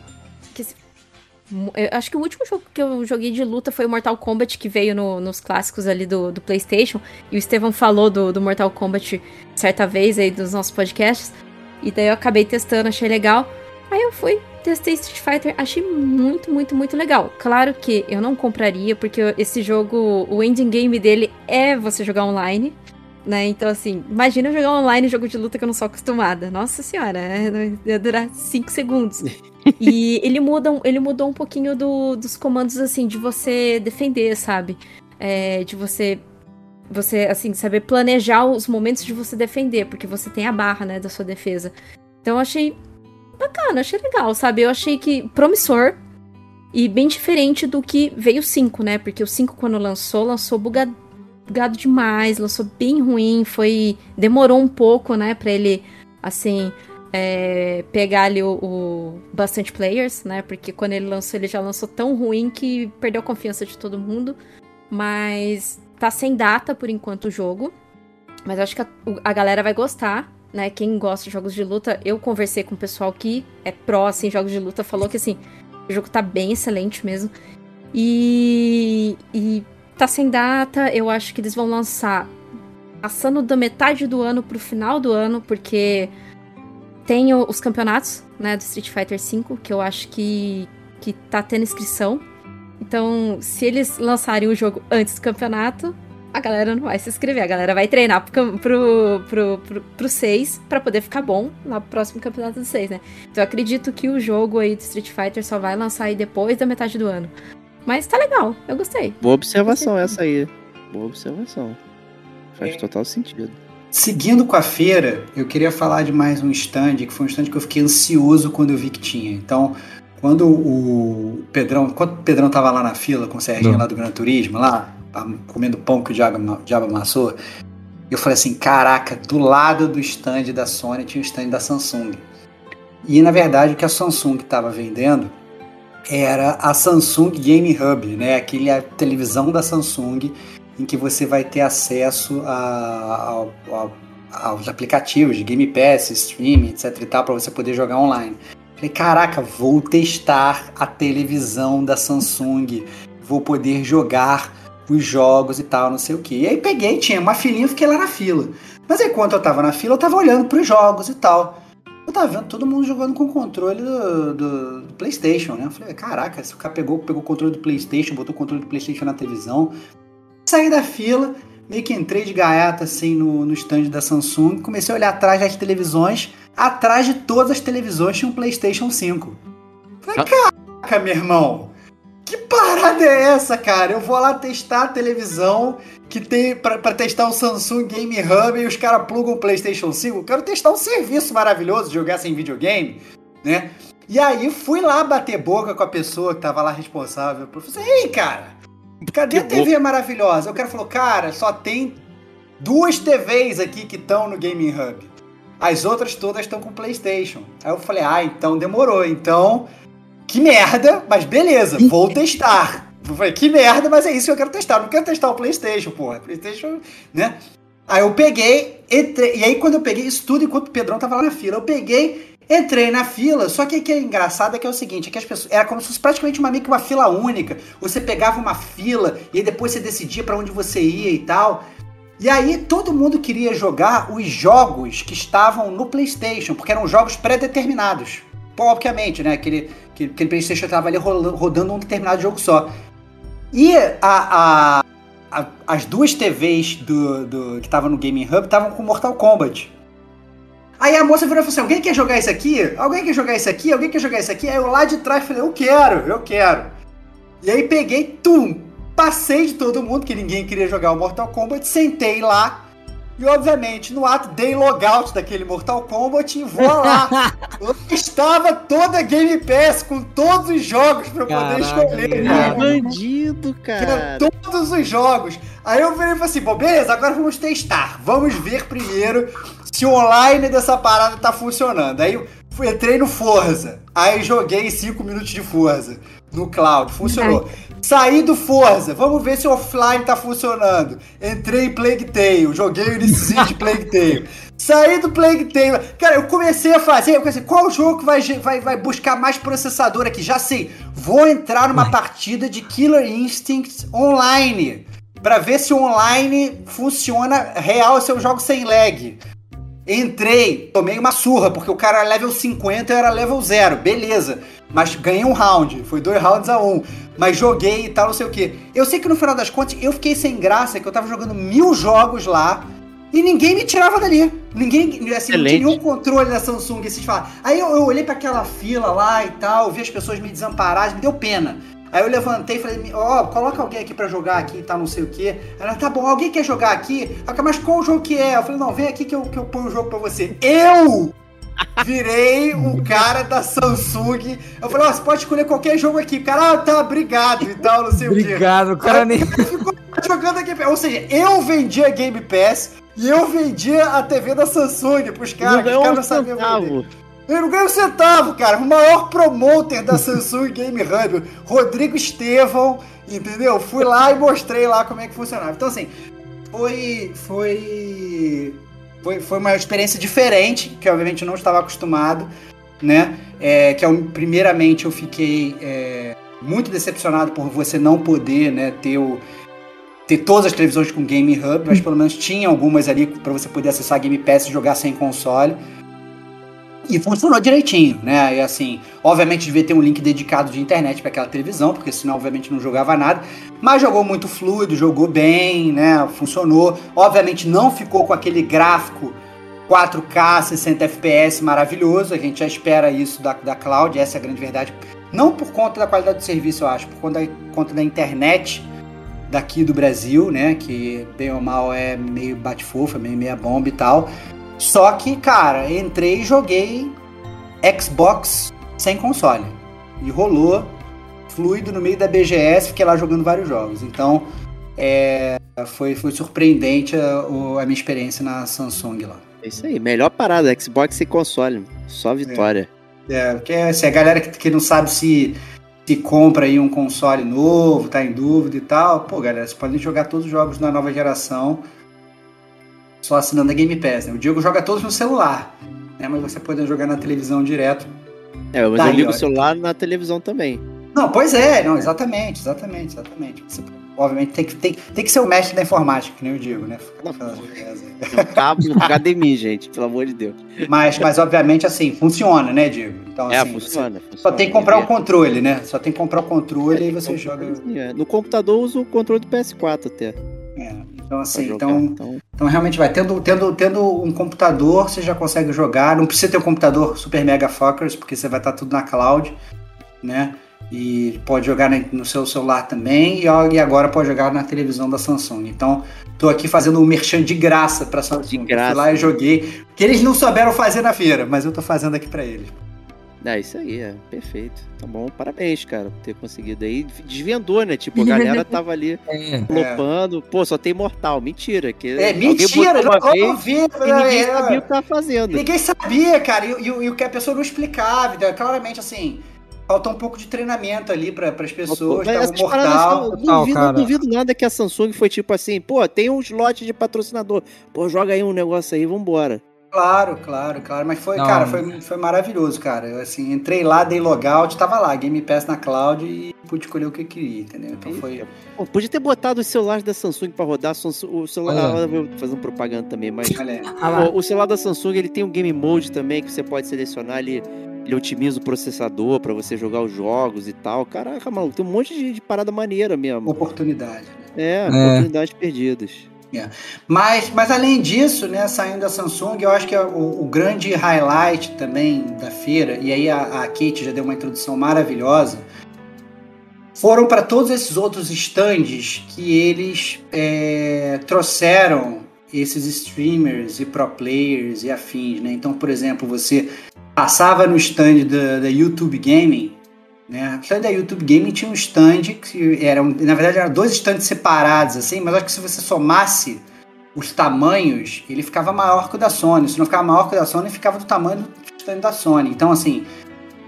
Eu acho que o último jogo que eu joguei de luta foi o Mortal Kombat, que veio no- nos clássicos ali do, do PlayStation. E o Estevão falou do, do Mortal Kombat certa vez aí dos nossos podcasts. E daí eu acabei testando, achei legal. Aí eu fui, testei Street Fighter, achei muito, muito, muito legal. Claro que eu não compraria, porque esse jogo, o ending game dele é você jogar online. Né? Então, assim, imagina eu jogar online jogo de luta que eu não sou acostumada. Nossa senhora, é- ia durar 5 segundos. e ele muda, ele mudou um pouquinho do- dos comandos, assim, de você defender, sabe? É, de você, você, assim, saber planejar os momentos de você defender, porque você tem a barra, né, da sua defesa. Então, eu achei bacana, achei legal, sabe? Eu achei que promissor e bem diferente do que veio o 5, né? Porque o 5, quando lançou, lançou bugado bugado demais, lançou bem ruim, foi demorou um pouco, né, Pra ele assim é, pegar ali o, o bastante players, né? Porque quando ele lançou, ele já lançou tão ruim que perdeu a confiança de todo mundo. Mas tá sem data por enquanto o jogo. Mas acho que a, a galera vai gostar, né? Quem gosta de jogos de luta, eu conversei com o pessoal que é pró assim, jogos de luta, falou que assim, o jogo tá bem excelente mesmo. E, e tá sem data, eu acho que eles vão lançar passando da metade do ano pro final do ano, porque tem os campeonatos, né, do Street Fighter V, que eu acho que, que tá tendo inscrição. Então, se eles lançarem o jogo antes do campeonato, a galera não vai se inscrever, a galera vai treinar pro, pro, pro, pro, pro 6 pra poder ficar bom no próximo campeonato do 6, né? Então eu acredito que o jogo aí do Street Fighter só vai lançar aí depois da metade do ano. Mas tá legal, eu gostei. Boa observação essa aí. Boa observação. Faz total sentido. Seguindo com a feira, eu queria falar de mais um stand, que foi um stand que eu fiquei ansioso quando eu vi que tinha. Então, quando o Pedrão, quando o Pedrão tava lá na fila com o Serginho Não. lá do Gran Turismo, lá, tá comendo pão que o diabo, o diabo amassou, eu falei assim, caraca, do lado do stand da Sony tinha o stand da Samsung. E, na verdade, o que a Samsung estava vendendo era a Samsung Game Hub, né? Aquele a televisão da Samsung em que você vai ter acesso a- ao- ao- aos aplicativos de Game Pass, streaming, etc e tal, para você poder jogar online. Falei, caraca, vou testar a televisão da Samsung, vou poder jogar os jogos e tal, não sei o que. E aí peguei, tinha uma filinha, fiquei lá na fila. Mas enquanto eu tava na fila, eu tava olhando pros jogos e tal. Eu tava vendo todo mundo jogando com o controle do, do- do PlayStation, né? Eu falei, caraca, esse cara pegou, pegou o controle do PlayStation, botou o controle do PlayStation na televisão. Saí da fila, meio que entrei de gaiata assim no, no stand da Samsung, comecei a olhar atrás das televisões. Atrás de todas as televisões tinha um PlayStation 5. Falei, caraca, meu irmão, que parada é essa, cara? Eu vou lá testar a televisão que tem pra, pra testar o Samsung Game Hub e os caras plugam o PlayStation 5. Eu quero testar um serviço maravilhoso de jogar sem videogame, né? E aí fui lá bater boca com a pessoa que tava lá responsável. Eu falei, ei, cara, cadê a TV maravilhosa? O cara falou, cara, só tem duas TVs aqui que estão no Game Hub. As outras todas estão com PlayStation. Aí eu falei, ah, então demorou. Então, que merda, mas beleza, vou testar. Eu falei, que merda, mas é isso que eu quero testar. Eu não quero testar o PlayStation, porra. PlayStation, né? Aí eu peguei, entrei, e aí quando eu peguei isso tudo, enquanto o Pedrão tava lá na fila, eu peguei, entrei na fila, só que o que é engraçado é que é o seguinte, é que as pessoas, era como se fosse praticamente uma, meio que uma fila única, você pegava uma fila, e aí depois você decidia pra onde você ia e tal, e aí todo mundo queria jogar os jogos que estavam no PlayStation, porque eram jogos pré-determinados. Obviamente, né? Aquele, aquele, aquele PlayStation estava ali rodando um determinado jogo só. E a, a- a- as duas TVs do, do- que estavam no Gaming Hub estavam com Mortal Kombat. Aí a moça virou e falou assim: alguém quer jogar isso aqui? Alguém quer jogar isso aqui? Alguém quer jogar isso aqui? Aí eu lá de trás falei: eu quero, eu quero. E aí peguei, tum, passei de todo mundo, que ninguém queria jogar o Mortal Kombat, sentei lá. E obviamente, no ato, dei logout daquele Mortal Kombat e vou lá. Lá estava toda a Game Pass com todos os jogos pra eu poder escolher, cara. bandido, Tinha cara. todos os jogos. Aí eu virei e falei assim, bom, beleza, agora vamos testar. Vamos ver primeiro se o online dessa parada tá funcionando. Aí eu entrei no Forza. Aí joguei 5 minutos de Forza no cloud. Funcionou. Saí do Forza. Vamos ver se o offline tá funcionando. Entrei em Plague Tale. Joguei o iníciozinho de Plague Tale. Saí do Plague Tale. Cara, eu comecei a fazer. Eu pensei, qual jogo que vai, vai, vai buscar mais processador aqui? Já sei. Vou entrar numa partida de Killer Instinct online. Pra ver se o online funciona real se eu jogo sem lag. Entrei, tomei uma surra, porque o cara era level 50 e eu era level 0. Beleza. Mas ganhei um round. Foi dois rounds a um. Mas joguei e tal, não sei o que. Eu sei que no final das contas eu fiquei sem graça, que eu tava jogando mil jogos lá. E ninguém me tirava dali. Ninguém, assim, não tinha nenhum controle da Samsung. Esses falam. Aí eu, eu olhei para aquela fila lá e tal, vi as pessoas me desamparadas, me deu pena. Aí eu levantei e falei, ó, oh, coloca alguém aqui para jogar aqui e tal, não sei o quê. Ela, tá bom, alguém quer jogar aqui? Ela, mas qual jogo que é? Eu falei, não, vem aqui que eu, que eu ponho o jogo pra você. Eu virei o cara da Samsung. Eu falei, ó, oh, você pode escolher qualquer jogo aqui. O cara, ah, tá, obrigado e tal, não sei obrigado, o quê. Obrigado, o cara nem... Ficou jogando aqui. Ou seja, eu vendia Game Pass e eu vendia a TV da Samsung pros caras. Os caras não sabiam vender. Eu não ganhei um centavo, cara. O maior promoter da Samsung Game Hub, Rodrigo Estevão, entendeu? Fui lá e mostrei lá como é que funcionava. Então, assim, foi. Foi. Foi, foi uma experiência diferente, que obviamente eu não estava acostumado, né? É, que eu, primeiramente eu fiquei é, muito decepcionado por você não poder né, ter, o, ter todas as televisões com Game Hub, mas pelo menos tinha algumas ali para você poder acessar Game Pass e jogar sem console. E funcionou direitinho, né? E assim, obviamente devia ter um link dedicado de internet para aquela televisão, porque senão obviamente não jogava nada. Mas jogou muito fluido, jogou bem, né? Funcionou. Obviamente não ficou com aquele gráfico 4K, 60 FPS maravilhoso. A gente já espera isso da, da cloud, essa é a grande verdade. Não por conta da qualidade do serviço, eu acho, por conta da, conta da internet daqui do Brasil, né? Que bem ou mal é meio bate-fofa, meio meia bomba e tal. Só que, cara, entrei e joguei Xbox sem console. E rolou fluido no meio da BGS, fiquei lá jogando vários jogos. Então, é, foi, foi surpreendente a, a, minha experiência na Samsung lá. É isso aí, melhor parada, Xbox sem console. Só vitória. É, é porque assim, a galera que, que não sabe se, se compra aí um console novo, tá em dúvida e tal, pô, galera, vocês podem jogar todos os jogos da nova geração só assinando a Game Pass. Né? O Diego joga todos no celular, né? mas você pode jogar na televisão direto. É, mas tá eu ligo o celular na televisão também. Não, pois é, não, exatamente, exatamente, exatamente. Você, obviamente tem que, tem, tem que ser o mestre da informática, que nem o Diego, né? Um cabo HDMI, gente, pelo amor de Deus. Mas, mas obviamente, assim, funciona, né, Diego? Então, é, assim, funciona, funciona, Só tem que comprar o controle, né? Só tem que comprar o controle é, e você joga. É. No computador eu uso o controle do PS4 até. É. Então, assim, então, então, então realmente vai. Tendo, tendo, tendo um computador, você já consegue jogar. Não precisa ter um computador super mega focus, porque você vai estar tudo na cloud, né? E pode jogar no seu celular também. E agora pode jogar na televisão da Samsung. Então, tô aqui fazendo um merchan de graça para Samsung. De graça. Fui lá e joguei. Que eles não souberam fazer na feira, mas eu tô fazendo aqui para eles. É isso aí, é perfeito. Tá bom, parabéns, cara, por ter conseguido aí. Desvendou, né? Tipo, a galera tava ali é, flopando. É. Pô, só tem mortal. Mentira. Que é, mentira, uma não, vez vi, e ninguém é, sabia o que tava fazendo. Ninguém sabia, cara. E, e, e o que a pessoa não explicava. Então, claramente, assim, falta um pouco de treinamento ali para as pessoas. Mas tava mortal. Não, duvido, não duvido nada que a Samsung foi tipo assim, pô, tem um slot de patrocinador. Pô, joga aí um negócio aí, vambora. Claro, claro, claro. Mas foi, Não, cara, foi, foi maravilhoso, cara. Eu, assim, entrei lá, dei logout, tava lá, Game Pass na cloud e pude escolher o que eu queria, entendeu? Então foi. Pô, podia ter botado os celulares da Samsung pra rodar. O celular. Ah. Vou fazer propaganda também, mas. Ah, o, o celular da Samsung ele tem um Game Mode também que você pode selecionar ali. Ele otimiza o processador para você jogar os jogos e tal. Caraca, maluco, tem um monte de, de parada maneira mesmo. Oportunidade. É, é, oportunidades perdidas. É. Mas, mas além disso, né, saindo da Samsung, eu acho que é o, o grande highlight também da feira, e aí a, a Kate já deu uma introdução maravilhosa, foram para todos esses outros stands que eles é, trouxeram esses streamers e pro players e afins, né? Então, por exemplo, você passava no stand da, da YouTube Gaming né? O da YouTube Gaming tinha um stand que era, na verdade, eram dois stands separados, assim, mas acho que se você somasse os tamanhos, ele ficava maior que o da Sony. Se não ficava maior que o da Sony, ficava do tamanho do stand da Sony. Então, assim,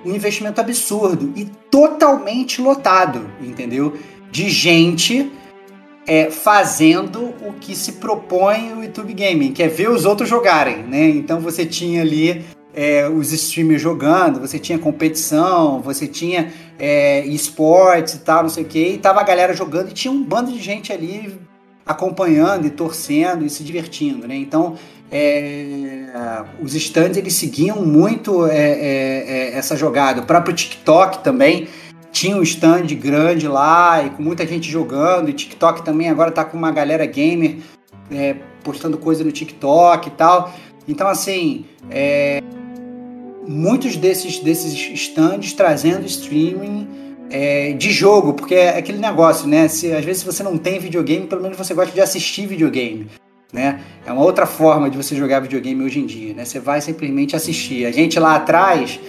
um investimento absurdo e totalmente lotado, entendeu? De gente é, fazendo o que se propõe o YouTube Gaming, que é ver os outros jogarem, né? Então você tinha ali é, os streamers jogando, você tinha competição, você tinha é, esportes e tal, não sei o que, e tava a galera jogando e tinha um bando de gente ali acompanhando e torcendo e se divertindo, né? Então é, os stands eles seguiam muito é, é, é, essa jogada. O próprio TikTok também tinha um stand grande lá e com muita gente jogando. E TikTok também agora tá com uma galera gamer postando coisa no TikTok e tal. Então, assim, é, muitos desses, desses stands trazendo streaming é, de jogo, porque é aquele negócio, né? Se, às vezes, se você não tem videogame, pelo menos você gosta de assistir videogame. Né? É uma outra forma de você jogar videogame hoje em dia, né? Você vai simplesmente assistir. A gente lá atrás,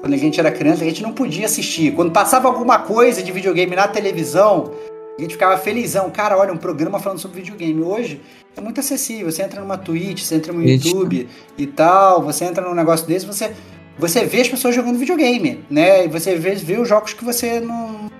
quando a gente era criança, a gente não podia assistir. Quando passava alguma coisa de videogame na televisão, a gente ficava felizão. Cara, olha, um programa falando sobre videogame. Hoje é muito acessível. Você entra numa Twitch, você entra no YouTube e tal, você entra num negócio desse, você, você vê as pessoas jogando videogame, né? E você vê, vê os jogos que você não,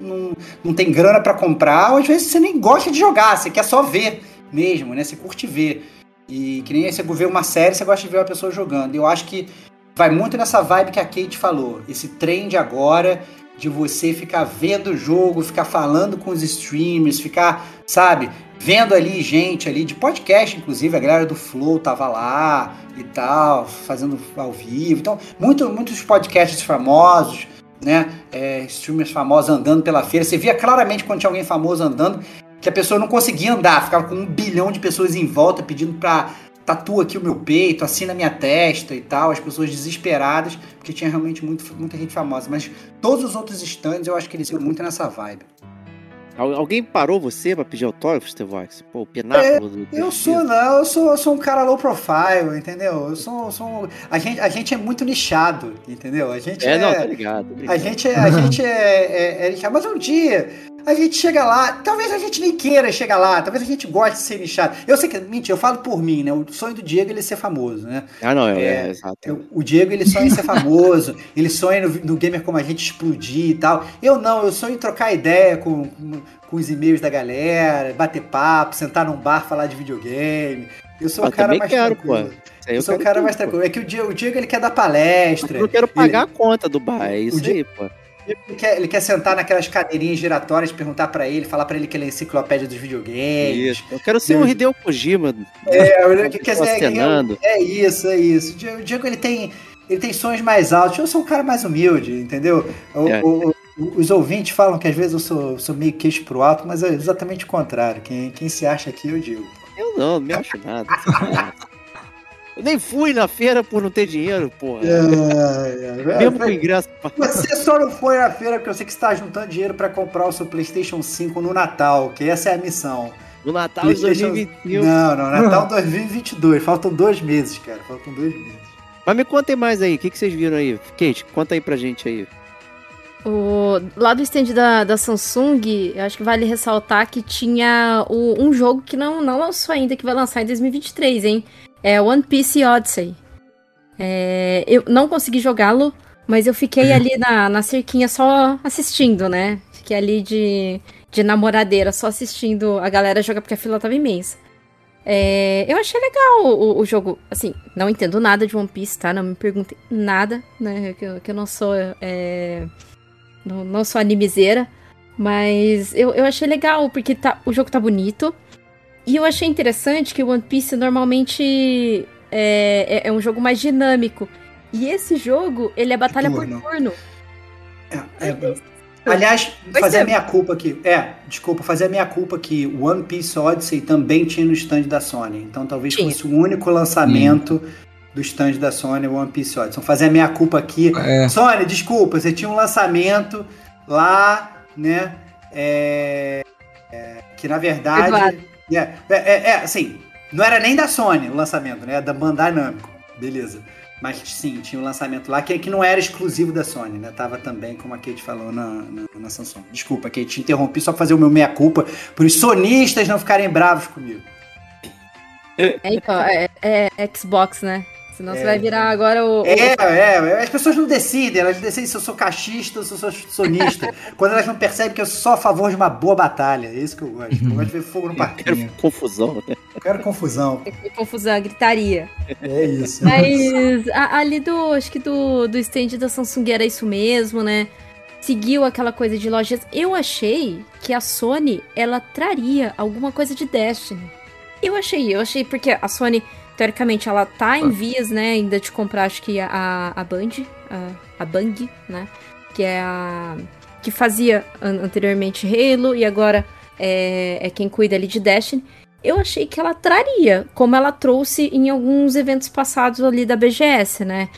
não, não tem grana para comprar, ou às vezes você nem gosta de jogar, você quer só ver mesmo, né? Você curte ver. E que nem você vê uma série, você gosta de ver uma pessoa jogando. Eu acho que vai muito nessa vibe que a Kate falou. Esse trend agora de você ficar vendo o jogo, ficar falando com os streamers, ficar, sabe, vendo ali gente ali de podcast, inclusive a galera do Flow tava lá e tal, fazendo ao vivo. Então, muito, muitos podcasts famosos, né, é, streamers famosos andando pela feira. Você via claramente quando tinha alguém famoso andando que a pessoa não conseguia andar, ficava com um bilhão de pessoas em volta pedindo pra tatua aqui o meu peito, assina minha testa e tal, as pessoas desesperadas, porque tinha realmente muito, muita gente famosa. Mas todos os outros stands eu acho que eles iam muito nessa vibe. Alguém parou você pra pedir autógrafo, Steve Vox? Pô, o pináculo é, Eu sou, não, eu sou, eu sou um cara low profile, entendeu? Eu sou, sou a, gente, a gente é muito nichado, entendeu? A gente é, é não, tá ligado. Ligado. A gente, é, a gente é, é, é, Mas um dia a gente chega lá, talvez a gente nem queira chegar lá, talvez a gente goste de ser nichado. Eu sei que, mentira, eu falo por mim, né? O sonho do Diego é ele ser famoso, né? Ah, não, é, é exato. o Diego ele sonha em ser famoso, ele sonha no, no, gamer como a gente explodir e tal. Eu não, eu sonho em trocar ideia com, com, com os e-mails da galera, bater papo, sentar num bar, falar de videogame. Eu sou o cara mais quero, tranquilo. Pô. Eu, eu sou o cara tudo, mais tranquilo. Pô. É que o Diego, o Diego ele quer dar palestra. Eu quero pagar ele... a conta do bar, é isso aí, pô. Ele quer, ele quer sentar naquelas cadeirinhas giratórias, perguntar para ele, falar para ele que ele é enciclopédia dos videogames. Isso. Eu quero ser um Hideo Kojima. É, eu, que quer ser, é, é isso, é isso. O Diego ele tem, ele tem sonhos mais altos. Eu sou um cara mais humilde, entendeu? O, é. o, os ouvintes falam que às vezes eu sou, sou meio queixo pro alto, mas é exatamente o contrário. Quem, quem se acha aqui, eu digo. Eu não, não me acho nada. Eu nem fui na feira por não ter dinheiro, porra. É, é, Mesmo com ingresso. Você só não foi na feira porque eu sei que você está juntando dinheiro para comprar o seu PlayStation 5 no Natal, que essa é a missão. No Natal de 2021. Não, não, Natal 2022. Faltam dois meses, cara. Faltam dois meses. Mas me contem mais aí, o que, que vocês viram aí? Kate, conta aí pra gente aí. O, lá do stand da, da Samsung, eu acho que vale ressaltar que tinha o, um jogo que não, não lançou ainda, que vai lançar em 2023, hein? É One Piece Odyssey. É, eu não consegui jogá-lo, mas eu fiquei ali na, na cerquinha só assistindo, né? Fiquei ali de, de namoradeira, só assistindo a galera jogar porque a fila tava imensa. É, eu achei legal o, o, jogo. Assim, não entendo nada de One Piece, tá? Não me perguntem nada, né? Que eu, que eu não sou. É, não, não sou animezeira. Mas eu, eu achei legal, porque tá, o jogo tá bonito. E eu achei interessante que o One Piece normalmente é, é, é um jogo mais dinâmico. E esse jogo, ele é batalha turno. por turno. É, é, é. aliás, Vai fazer ser. a minha culpa aqui. É, desculpa, fazer a minha culpa que o One Piece Odyssey também tinha no stand da Sony. Então talvez tinha. fosse o único lançamento hum. do stand da Sony, o One Piece Odyssey. Então fazer a minha culpa aqui. É. Sony, desculpa, você tinha um lançamento lá, né? É, que na verdade. Eduardo é, é, é, é, assim, não era nem da Sony o lançamento, né? Da Bandai Namco. Beleza. Mas sim, tinha um lançamento lá que, que não era exclusivo da Sony, né? Tava também, como a Kate falou, na, na, na Samsung. Desculpa, Kate, te interrompi só pra fazer o meu meia-culpa, para os sonistas não ficarem bravos comigo. É, então, é, é Xbox, né? Senão você vai virar agora o. o- É, é, as pessoas não decidem, elas decidem se eu sou cachista ou se eu sou sonista. quando elas não percebem que eu sou só a favor de uma boa batalha. É isso que eu gosto. Eu gosto de ver fogo no Quero parquinho. confusão, né? Eu quero confusão. Confusão, gritaria. É isso. Mas a- ali do. Acho que do, do stand da Samsung era isso mesmo, né? Seguiu aquela coisa de lojas. Eu achei que a Sony ela traria alguma coisa de Destiny. Eu achei, eu achei, porque a Sony, teoricamente, ela tá em vias, né, ainda de comprar, acho que a, a Band, a, a Bang, né? Que é a. que fazia an- anteriormente Halo e agora é, é quem cuida ali de Destiny eu achei que ela traria, como ela trouxe em alguns eventos passados ali da BGS, né?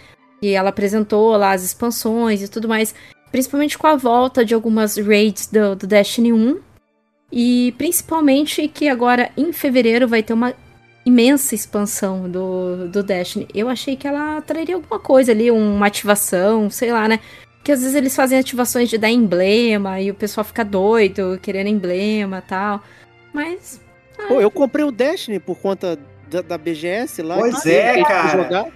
E ela apresentou lá as expansões e tudo mais, principalmente com a volta de algumas raids do, do Destiny 1. E principalmente que agora em fevereiro vai ter uma imensa expansão do, do Destiny. Eu achei que ela traria alguma coisa ali, uma ativação, sei lá, né? Porque às vezes eles fazem ativações de dar emblema e o pessoal fica doido querendo emblema e tal. Mas Pô, eu comprei o Destiny por conta da, da BGS lá. Pois que é, cara. Jogar.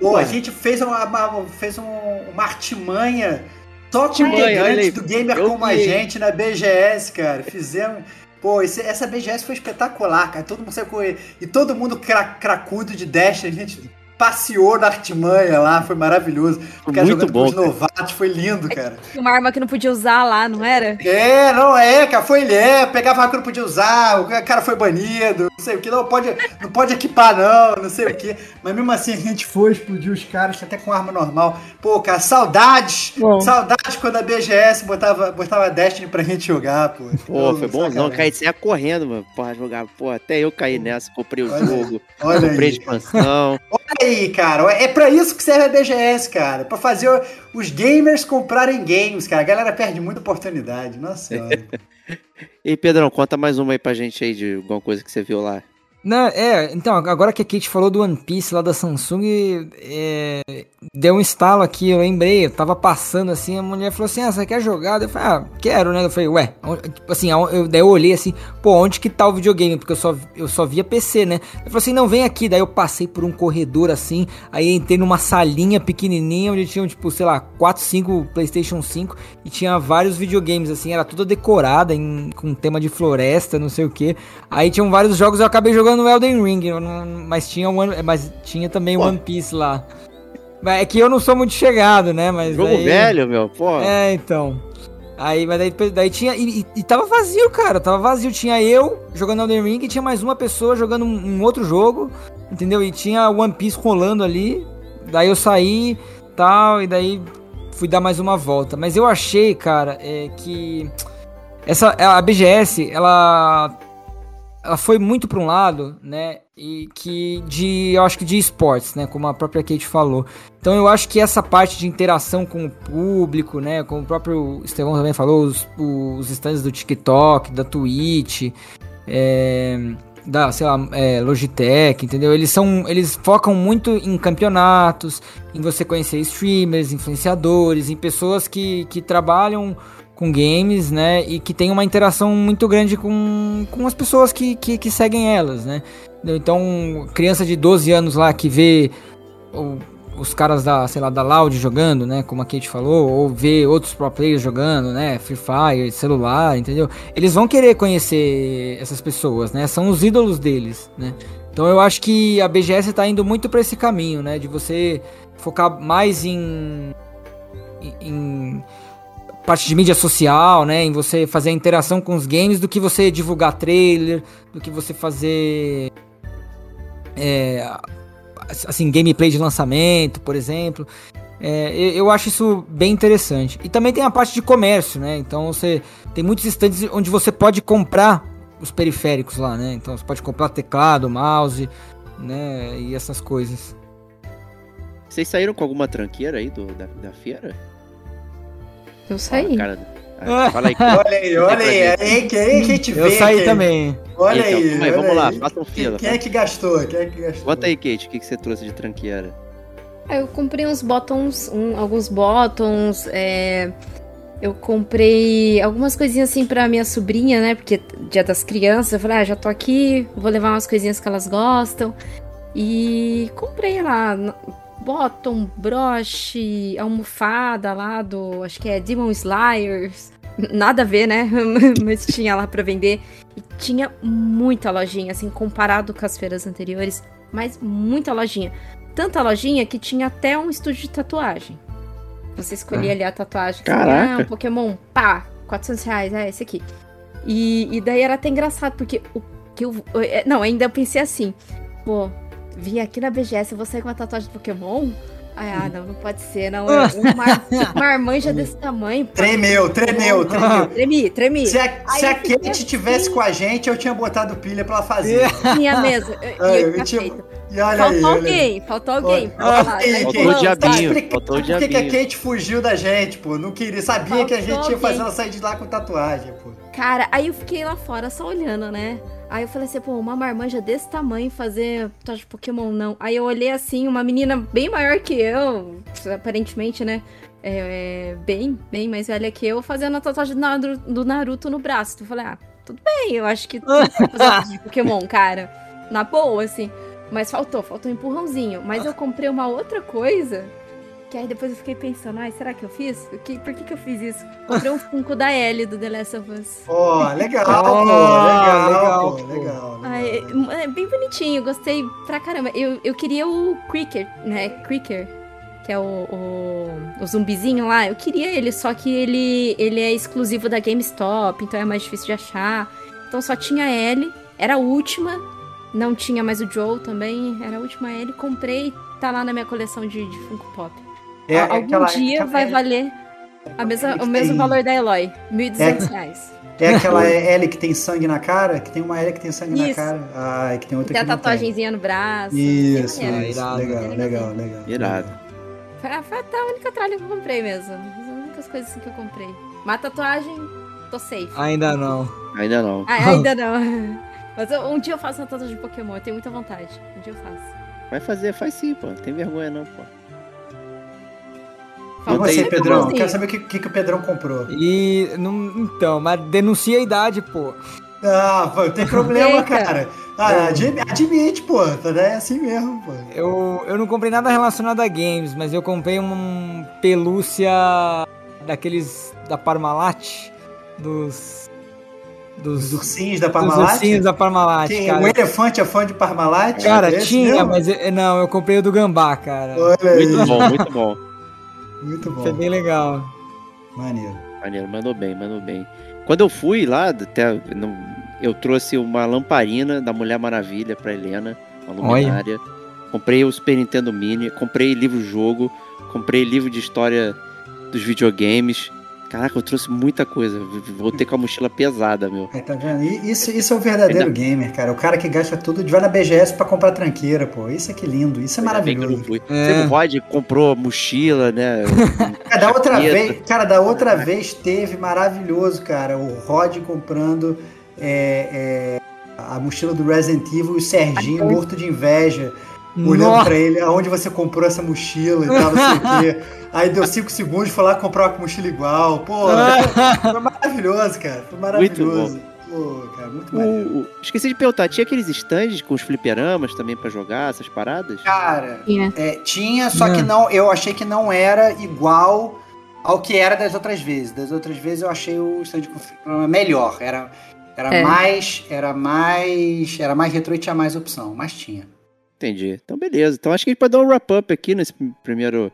Pô, a gente fez uma, uma- fez um- uma artimanha só com integrantes do Gamer Eu como a vi. gente na BGS, cara. Fizemos. Pô, esse- essa BGS foi espetacular, cara. Todo mundo saiu com. E todo mundo cra, cracudo de Destiny. A gente passeou na artimanha lá, foi maravilhoso. Ficar Muito jogando bom, com novatos, foi lindo, cara. uma arma que não podia usar lá, não era? É, não é, cara, foi é, pegava arma que não podia usar, o cara foi banido, não sei o que, não pode, não pode equipar não, não sei o que. Mas mesmo assim a gente foi, explodiu os caras até com arma normal. Pô, cara, saudades, Bom. saudades quando a BGS botava, botava Destiny pra gente jogar, pô. Pô, foi bom. Não, caí saia correndo, mano. Porra, jogar. Pô, até eu caí nessa. Comprei o Olha jogo, Olha comprei a aí. expansão. Aí, cara, é pra isso que serve a BGS, cara, pra fazer os gamers comprarem games, cara. A galera perde muita oportunidade, nossa senhora. E Pedrão, conta mais uma aí pra gente aí de alguma coisa que você viu lá. Não, é, então, agora que a Kate falou do One Piece lá da Samsung, é, deu um estalo aqui, eu lembrei, eu tava passando assim, a mulher falou assim, ah, você quer jogar? Eu falei, ah, quero, né? Eu falei, ué, tipo assim, eu, daí eu olhei assim, pô, onde que tá o videogame? Porque eu só, eu só via PC, né? Ele falou assim, não, vem aqui, daí eu passei por um corredor assim, aí entrei numa salinha pequenininha, onde tinham, tipo, sei lá, 4, 5 Playstation 5, e tinha vários videogames, assim, era toda decorada, em, com tema de floresta, não sei o que. Aí tinham vários jogos, eu acabei jogando no Elden Ring, não- mas, tinha One, mas tinha também Pô. One Piece lá. É que eu não sou muito chegado, né? Mas Jogo aí- velho, meu. Pô. É, então. Aí, mas daí, daí tinha. E, e- e tava vazio, cara. Tava vazio. Tinha eu jogando Elden Ring e tinha mais uma pessoa jogando um, um outro jogo. Entendeu? E tinha One Piece rolando ali. Daí eu saí tal. E daí fui dar mais uma volta. Mas eu achei, cara, é, que. Essa, a BGS, ela. Ela foi muito pra um lado, né? E que de. Eu acho que de esportes, né? Como a própria Kate falou. Então eu acho que essa parte de interação com o público, né? Como o próprio Estevão também falou, os, os stands do TikTok, da Twitch, é, da, sei lá, é, Logitech, entendeu? Eles são. Eles focam muito em campeonatos, em você conhecer streamers, influenciadores, em pessoas que, que trabalham com games, né? E que tem uma interação muito grande com, com as pessoas que, que, que seguem elas, né? Então, criança de 12 anos lá que vê os caras da, sei lá, da Loud jogando, né? Como a Kate falou, ou vê outros pro players jogando, né? Free Fire, celular, entendeu? Eles vão querer conhecer essas pessoas, né? São os ídolos deles, né? Então eu acho que a BGS tá indo muito pra esse caminho, né? De você focar mais em- em parte de mídia social, né? Em você fazer a interação com os games do que você divulgar trailer, do que você fazer. É, assim, gameplay de lançamento, por exemplo. É, eu, acho isso bem interessante. E também tem a parte de comércio, né? Então você tem muitos stands onde você pode comprar os periféricos lá, né? Então você pode comprar teclado, mouse, né? E essas coisas. Vocês saíram com alguma tranqueira aí do, da, da feira? Eu saí. Cara, ah, fala aí. Olha aí, olha aí, aí quem a gente vê. Eu saí quem- também. Olha Então, aí, aí, olha vamos lá, aí. façam fila. Quem é que gastou? Quem é que gastou? Conta aí, Kate, o que, que você trouxe de tranqueira? Ah, Eu comprei uns bottoms, um- alguns bottoms, é, eu comprei algumas coisinhas assim pra minha sobrinha, né? Porque dia das crianças, eu falei, ah, já tô aqui, vou levar umas coisinhas que elas gostam. E comprei lá n- bottom, broche, almofada lá do. Acho que é Demon Slayers. Nada a ver, né? Mas tinha lá pra vender. E tinha muita lojinha, assim, comparado com as feiras anteriores. Mas muita lojinha. Tanta lojinha que tinha até um estúdio de tatuagem. Você escolhia ali a tatuagem. Caraca. Ah, um Pokémon, pá, 400 reais, é esse aqui. E, e daí era até engraçado, porque o que eu. é, Não, ainda eu pensei assim, pô, vim aqui na BGS, eu vou sair com uma tatuagem de Pokémon? Ai, ah, não, não pode ser, não. é Uma mar- marmanja desse tamanho. pô. Tremeu, tremeu, tremeu. Tremi, tremi. Se a, se a Kate assim. tivesse com a gente, eu tinha botado pilha pra ela fazer. Tinha mesmo. Eu, e eu eu tinha. E olha aí, Faltou olha aí. alguém, faltou alguém. Olha- falar, aí, né? Faltou o diabinho. Faltou o Por que, que a diabinho. Kate fugiu da gente, pô? Não queria, sabia que a gente Faltou ia fazer alguém. ela sair de lá com tatuagem, pô. Cara, aí eu fiquei lá fora só olhando, né? Aí eu falei assim, pô, uma marmanja desse tamanho fazer tatuagem de Pokémon não. Aí eu olhei assim, uma menina bem maior que eu, aparentemente, né? É, é, bem, bem mais velha que eu, fazendo a tatuagem do Naru- do Naruto no braço. Então eu falei, ah, tudo bem, eu acho que tu vai fazer de Pokémon, cara. Na boa, assim. Mas faltou, faltou um empurrãozinho. Mas eu comprei uma outra coisa. Que aí depois eu fiquei pensando, ai, será que eu fiz? O que- por que, que eu fiz isso? Comprei um Funko da Ellie do The Last of Us. Ó, legal, Ah, pô, legal, legal, pô, legal, legal. Ai, é bem bonitinho, gostei pra caramba. Eu, eu queria o Cricker, né? Cricker, que é o, o, o zumbizinho lá. Eu queria ele, só que ele, ele é exclusivo da GameStop, então é mais difícil de achar. Então só tinha ele, era a última. Não tinha mais o Joe também, era a última ele. Comprei, tá lá na minha coleção de, de Funko Pop. É, Algum aquela- dia aquela- vai valer a mesma, o mesmo tem- valor da Eloy, 1.200 reais. É aquela L que tem sangue na cara? Que tem uma L que tem sangue na Isso. cara? Ah, que tem outra Tem a que não tatuagemzinha no braço. Isso, isso. irado. Legal, Bem legal, legal. Irado. Foi, foi até a única tralha que eu comprei mesmo. As únicas coisas assim que eu comprei. Mas tatuagem, tô safe. Ainda não. Ainda não. Ah, ainda não. Mas eu- um dia eu faço uma tatuagem de Pokémon, eu tenho muita vontade. Um dia eu faço. Vai fazer, faz sim, pô. Não tem vergonha não, pô. E Não você, Pedrão? Assim, Quero saber o que, que, que o Pedrão comprou. E. Não, então, mas denuncia a idade, pô. Ah, pô, tem problema, cara. Ah, admi- admite, pô. É assim mesmo, pô. Eu, eu não comprei nada relacionado a games, mas eu comprei um pelúcia daqueles da Parmalat. Dos. Os Dos, ursinhos da dos Parmalat. ursinhos da Parmalat, Quem- cara. o elefante é fã de Parmalat? Cara, É tinha, mesmo? mas eu- não, eu comprei o do Gambá, cara. Olha aí. Muito bom, muito bom. Muito bom. Foi bem legal. Maneiro. Maneiro, mandou bem, mandou bem. Quando eu fui lá, até, eu trouxe uma lamparina da Mulher Maravilha pra Helena, uma Olha. luminária. Comprei o Super Nintendo Mini, comprei livro-jogo, comprei livro de história dos videogames. Caraca, eu trouxe muita coisa. Voltei com a mochila pesada, meu. Aí, tá vendo? E Isso, isso é o verdadeiro gamer, cara. O cara que gasta tudo, vai na BGS pra comprar tranqueira, pô. Isso é que lindo. Isso é Ainda bem que eu não maravilhoso. fui. É. Você, o Rod comprou mochila, né? Cara, da outra vez, cara, da outra vez teve maravilhoso, cara. O Rod comprando é, é, a mochila do Resident Evil e o Serginho morto de inveja, olhando Nossa, pra ele, aonde você comprou essa mochila e tal, não sei o quê. Aí deu cinco segundos, foi lá comprar uma mochila igual. Pô, foi maravilhoso, cara. Foi maravilhoso. Pô, cara, muito. O- o- esqueci de perguntar, tinha aqueles stands com os fliperamas também pra jogar, essas paradas? Cara, Tinha. É, tinha, só Não. que não, eu achei que não era igual ao que era das outras vezes. Das outras vezes eu achei o stand de conflito melhor. Era, era É. mais. Era mais. Era mais retrô e tinha mais opção, mas tinha. Entendi. Então, beleza. Então, acho que a gente pode dar um wrap-up aqui nesse primeiro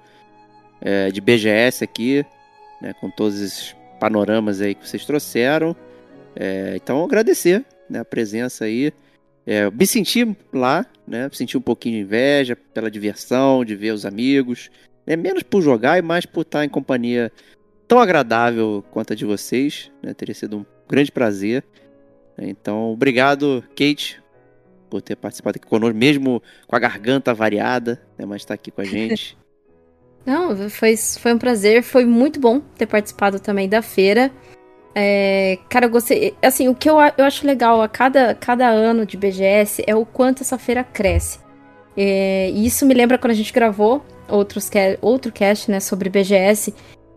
é, de BGS aqui, né, com todos esses panoramas aí que vocês trouxeram. É, então, agradecer né, a presença aí. É, me senti lá, né? Senti um pouquinho de inveja pela diversão, de ver os amigos. É menos por jogar e mais por estar em companhia tão agradável quanto a de vocês. Né? Teria sido um grande prazer. Então, obrigado, Kate, por ter participado aqui conosco, mesmo com a garganta variada, né? Mas tá aqui com a gente. Não, foi, foi um prazer, foi muito bom ter participado também da feira. É, cara, eu gostei. Assim, o que eu, eu acho legal a cada, cada ano de BGS é o quanto essa feira cresce. É, e isso me lembra quando a gente gravou outros, outro cast, né, sobre BGS.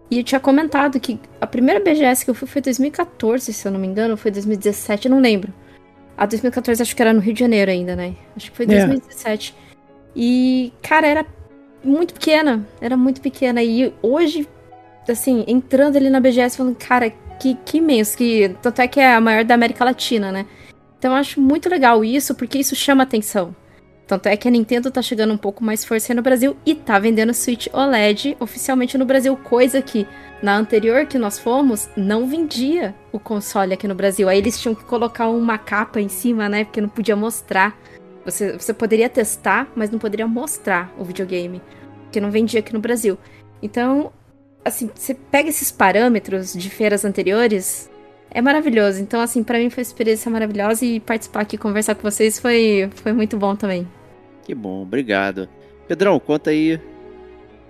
E eu tinha comentado que a primeira BGS que eu fui foi 2014, se eu não me engano, foi 2017, eu não lembro. A 2014 acho que era no Rio de Janeiro ainda, né? Acho que foi É. 2017. E, cara, era muito pequena. Era muito pequena. E hoje, assim, entrando ali na BGS, falando, cara, que, que imenso. Que, tanto é que é a maior da América Latina, né? Então eu acho muito legal isso, porque isso chama atenção. Tanto é que a Nintendo tá chegando um pouco mais força no Brasil e tá vendendo Switch OLED oficialmente no Brasil, coisa que na anterior que nós fomos não vendia o console aqui no Brasil. Aí eles tinham que colocar uma capa em cima, né? Porque não podia mostrar. Você, você poderia testar, mas não poderia mostrar o videogame, porque não vendia aqui no Brasil. Então, assim, você pega esses parâmetros de feiras anteriores, é maravilhoso. Então, assim, para mim foi uma experiência maravilhosa e participar aqui, conversar com vocês foi, foi muito bom também. Que bom, obrigado. Pedrão, conta aí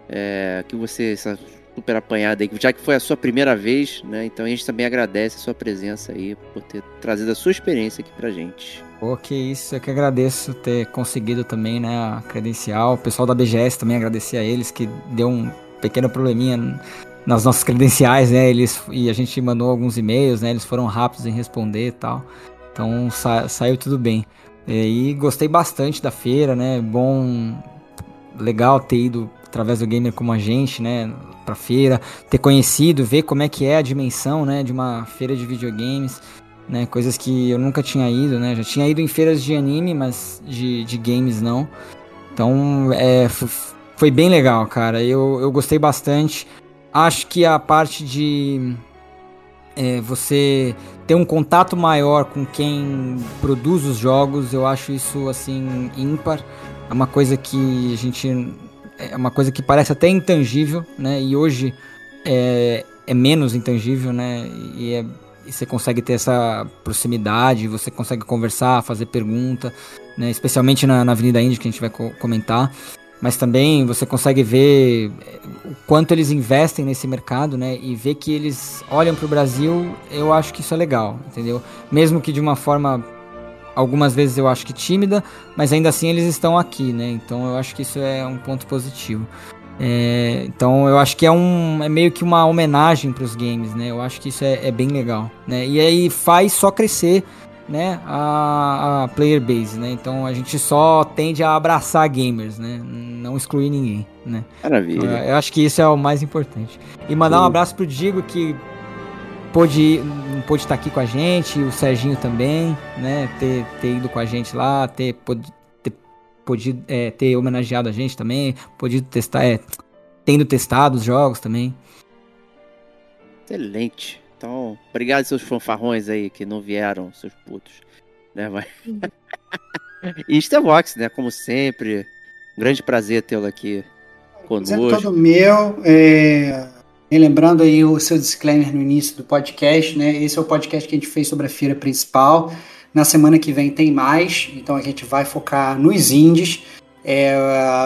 é, que você, essa super apanhada aí, já que foi a sua primeira vez, né? Então a gente também agradece a sua presença aí, por ter trazido a sua experiência aqui pra gente. Pô, que isso, eu que agradeço ter conseguido também, né, a credencial. O pessoal da BGS também agradecer a eles, que deu um pequeno probleminha nas nossas credenciais, né? Eles e a gente mandou alguns e-mails, né? Eles foram rápidos em responder e tal. Então sa saiu tudo bem. E gostei bastante da feira, né? Bom, legal ter ido através do gamer como a gente, né? Pra feira, ter conhecido, ver como é que é a dimensão, né? De uma feira de videogames, né? Coisas que eu nunca tinha ido, né? Já tinha ido em feiras de anime, mas de, de games não. Então, é, foi bem legal, cara. Eu, eu gostei bastante. Acho que a parte de é, você ter um contato maior com quem produz os jogos, eu acho isso assim ímpar. É uma coisa que a gente é uma coisa que parece até intangível, né? E hoje é, é menos intangível, né? E, é, e você consegue ter essa proximidade, você consegue conversar, fazer pergunta, né? Especialmente na, na Avenida Índia que a gente vai co comentar mas também você consegue ver eh, o quanto eles investem nesse mercado, né? E ver que eles olham para o Brasil, eu acho que isso é legal, entendeu? Mesmo que de uma forma, algumas vezes eu acho que tímida, mas ainda assim eles estão aqui, né? Então eu acho que isso é um ponto positivo. É, então eu acho que é um é meio que uma homenagem para os games, né? Eu acho que isso é, é bem legal, né? E aí faz só crescer né, a, a, player base, né? Então a gente só tende a abraçar gamers, né? Não excluir ninguém, né? Maravilha. Eu, eu acho que isso é o mais importante. E mandar um abraço pro Digo que pôde, pôde estar aqui com a gente, o Serginho também, né? Ter, ter ido com a gente lá, ter podido ter, podido, é, ter homenageado a gente também, podido testar, é, tendo testado os jogos também. Excelente. Então, obrigado seus fanfarrões aí que não vieram, seus putos. Né, mas... e Starbox, né? Como sempre. Um grande prazer tê-lo aqui conosco. É todo meu. É... Lembrando aí o seu disclaimer no início do podcast, né? Esse é o podcast que a gente fez sobre a feira principal. Na semana que vem tem mais, então a gente vai focar nos indies. É,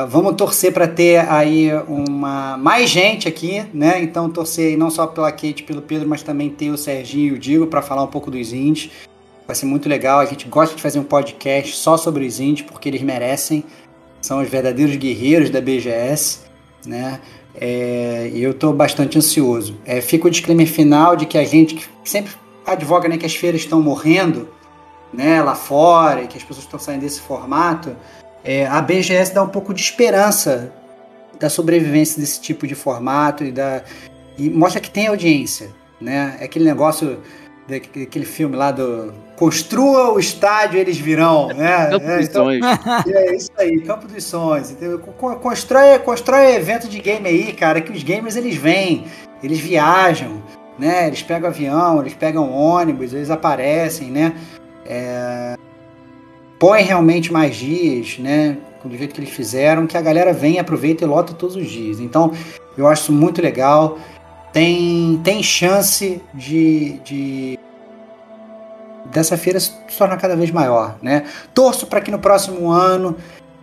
vamos torcer para ter aí uma mais gente aqui, né? Então torcer não só pela Kate, pelo Pedro, mas também ter o Serginho e o Digo para falar um pouco dos indies. Vai ser muito legal. A gente gosta de fazer um podcast só sobre os indies porque eles merecem. São os verdadeiros guerreiros da BGS, né? É, e eu estou bastante ansioso. É, fica o disclaimer final de que a gente que sempre advoga né, que as feiras estão morrendo, né, lá fora e que as pessoas estão saindo desse formato é, a BGS dá um pouco de esperança da sobrevivência desse tipo de formato e, da, e mostra que tem audiência. Né? É aquele negócio daquele filme lá do Construa o estádio, eles virão. Né? Campo é, dos então, Sonhos. É isso aí, Campo dos Sonhos. Entendeu? Constrói, constrói evento de game aí, cara, que os gamers eles vêm, eles viajam, né? Eles pegam avião, eles pegam ônibus, eles aparecem, né? É, põe realmente mais dias, né? Do jeito que eles fizeram, que a galera vem, aproveita e lota todos os dias. Então, eu acho isso muito legal. Tem, tem chance de, de dessa feira se tornar cada vez maior, né? Torço para que no próximo ano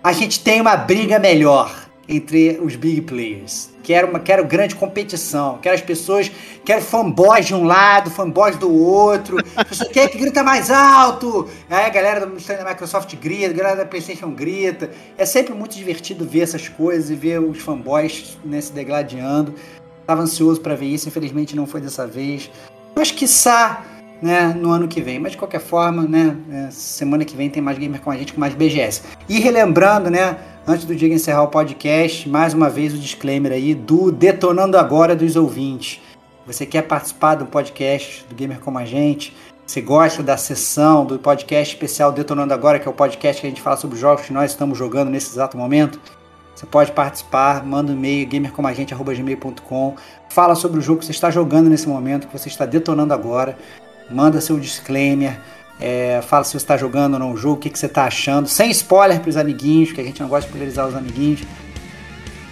a gente tenha uma briga melhor entre os big players. Quero, uma, quero grande competição. Quero as pessoas. Quero fanboys de um lado, fanboys do outro. Você quer que grita mais alto? Aí a galera do da Microsoft grita, a galera da PlayStation grita. É sempre muito divertido ver essas coisas e ver os fanboys né, se degladiando. Estava ansioso para ver isso, infelizmente não foi dessa vez. Mas quiçá né, no ano que vem. Mas de qualquer forma, né, é, semana que vem tem mais gamer com a gente, com mais BGS. E relembrando, né, Antes do Diego encerrar o podcast, mais uma vez o disclaimer aí do Detonando Agora dos ouvintes. Você quer participar do podcast do Gamer Como a Gente? Você gosta da sessão do podcast especial Detonando Agora, que é o podcast que a gente fala sobre os jogos que nós estamos jogando nesse exato momento? Você pode participar, manda um e-mail, gamercomagente.gmail.com, fala sobre o jogo que você está jogando nesse momento, que você está detonando agora, manda seu disclaimer, é, fala se você está jogando ou não o jogo, o que, que você está achando, sem spoiler para os amiguinhos, que a gente não gosta de polarizar os amiguinhos.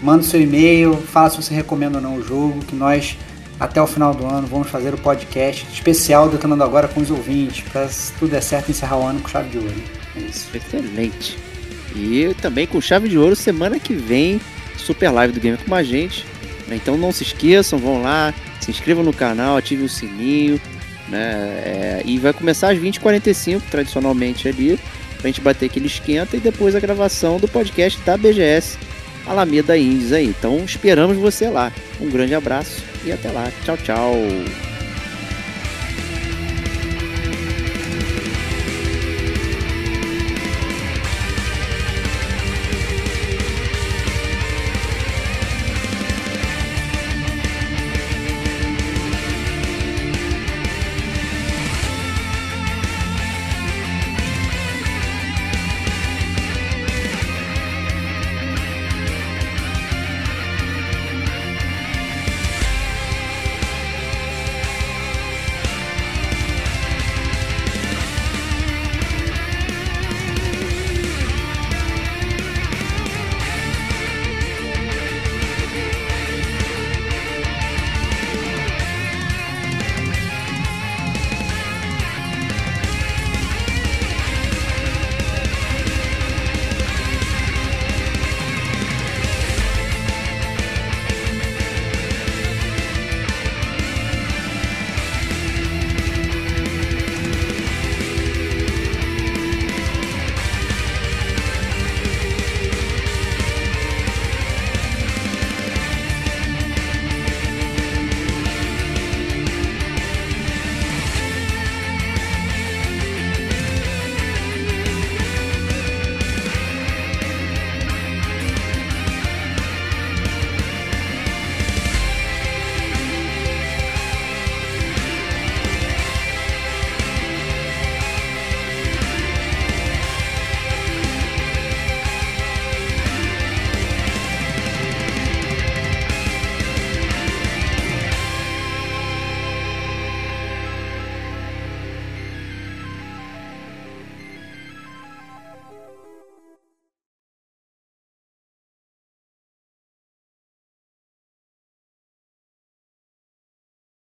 Manda seu e-mail, fala se você recomenda ou não o jogo, que nós, até o final do ano, vamos fazer o podcast especial Detonando Agora com os ouvintes, para se tudo der certo, encerrar o ano com chave de ouro. É isso. Excelente. E também com chave de ouro, semana que vem, super live do Gamer com a gente. Então não se esqueçam, vão lá, se inscrevam no canal, ativem o sininho. Né? É, e vai começar às 20h45, tradicionalmente ali, pra gente bater aquele esquenta e depois a gravação do podcast da BGS Alameda Indies aí. Então esperamos você lá. Um grande abraço e até lá. Tchau, tchau.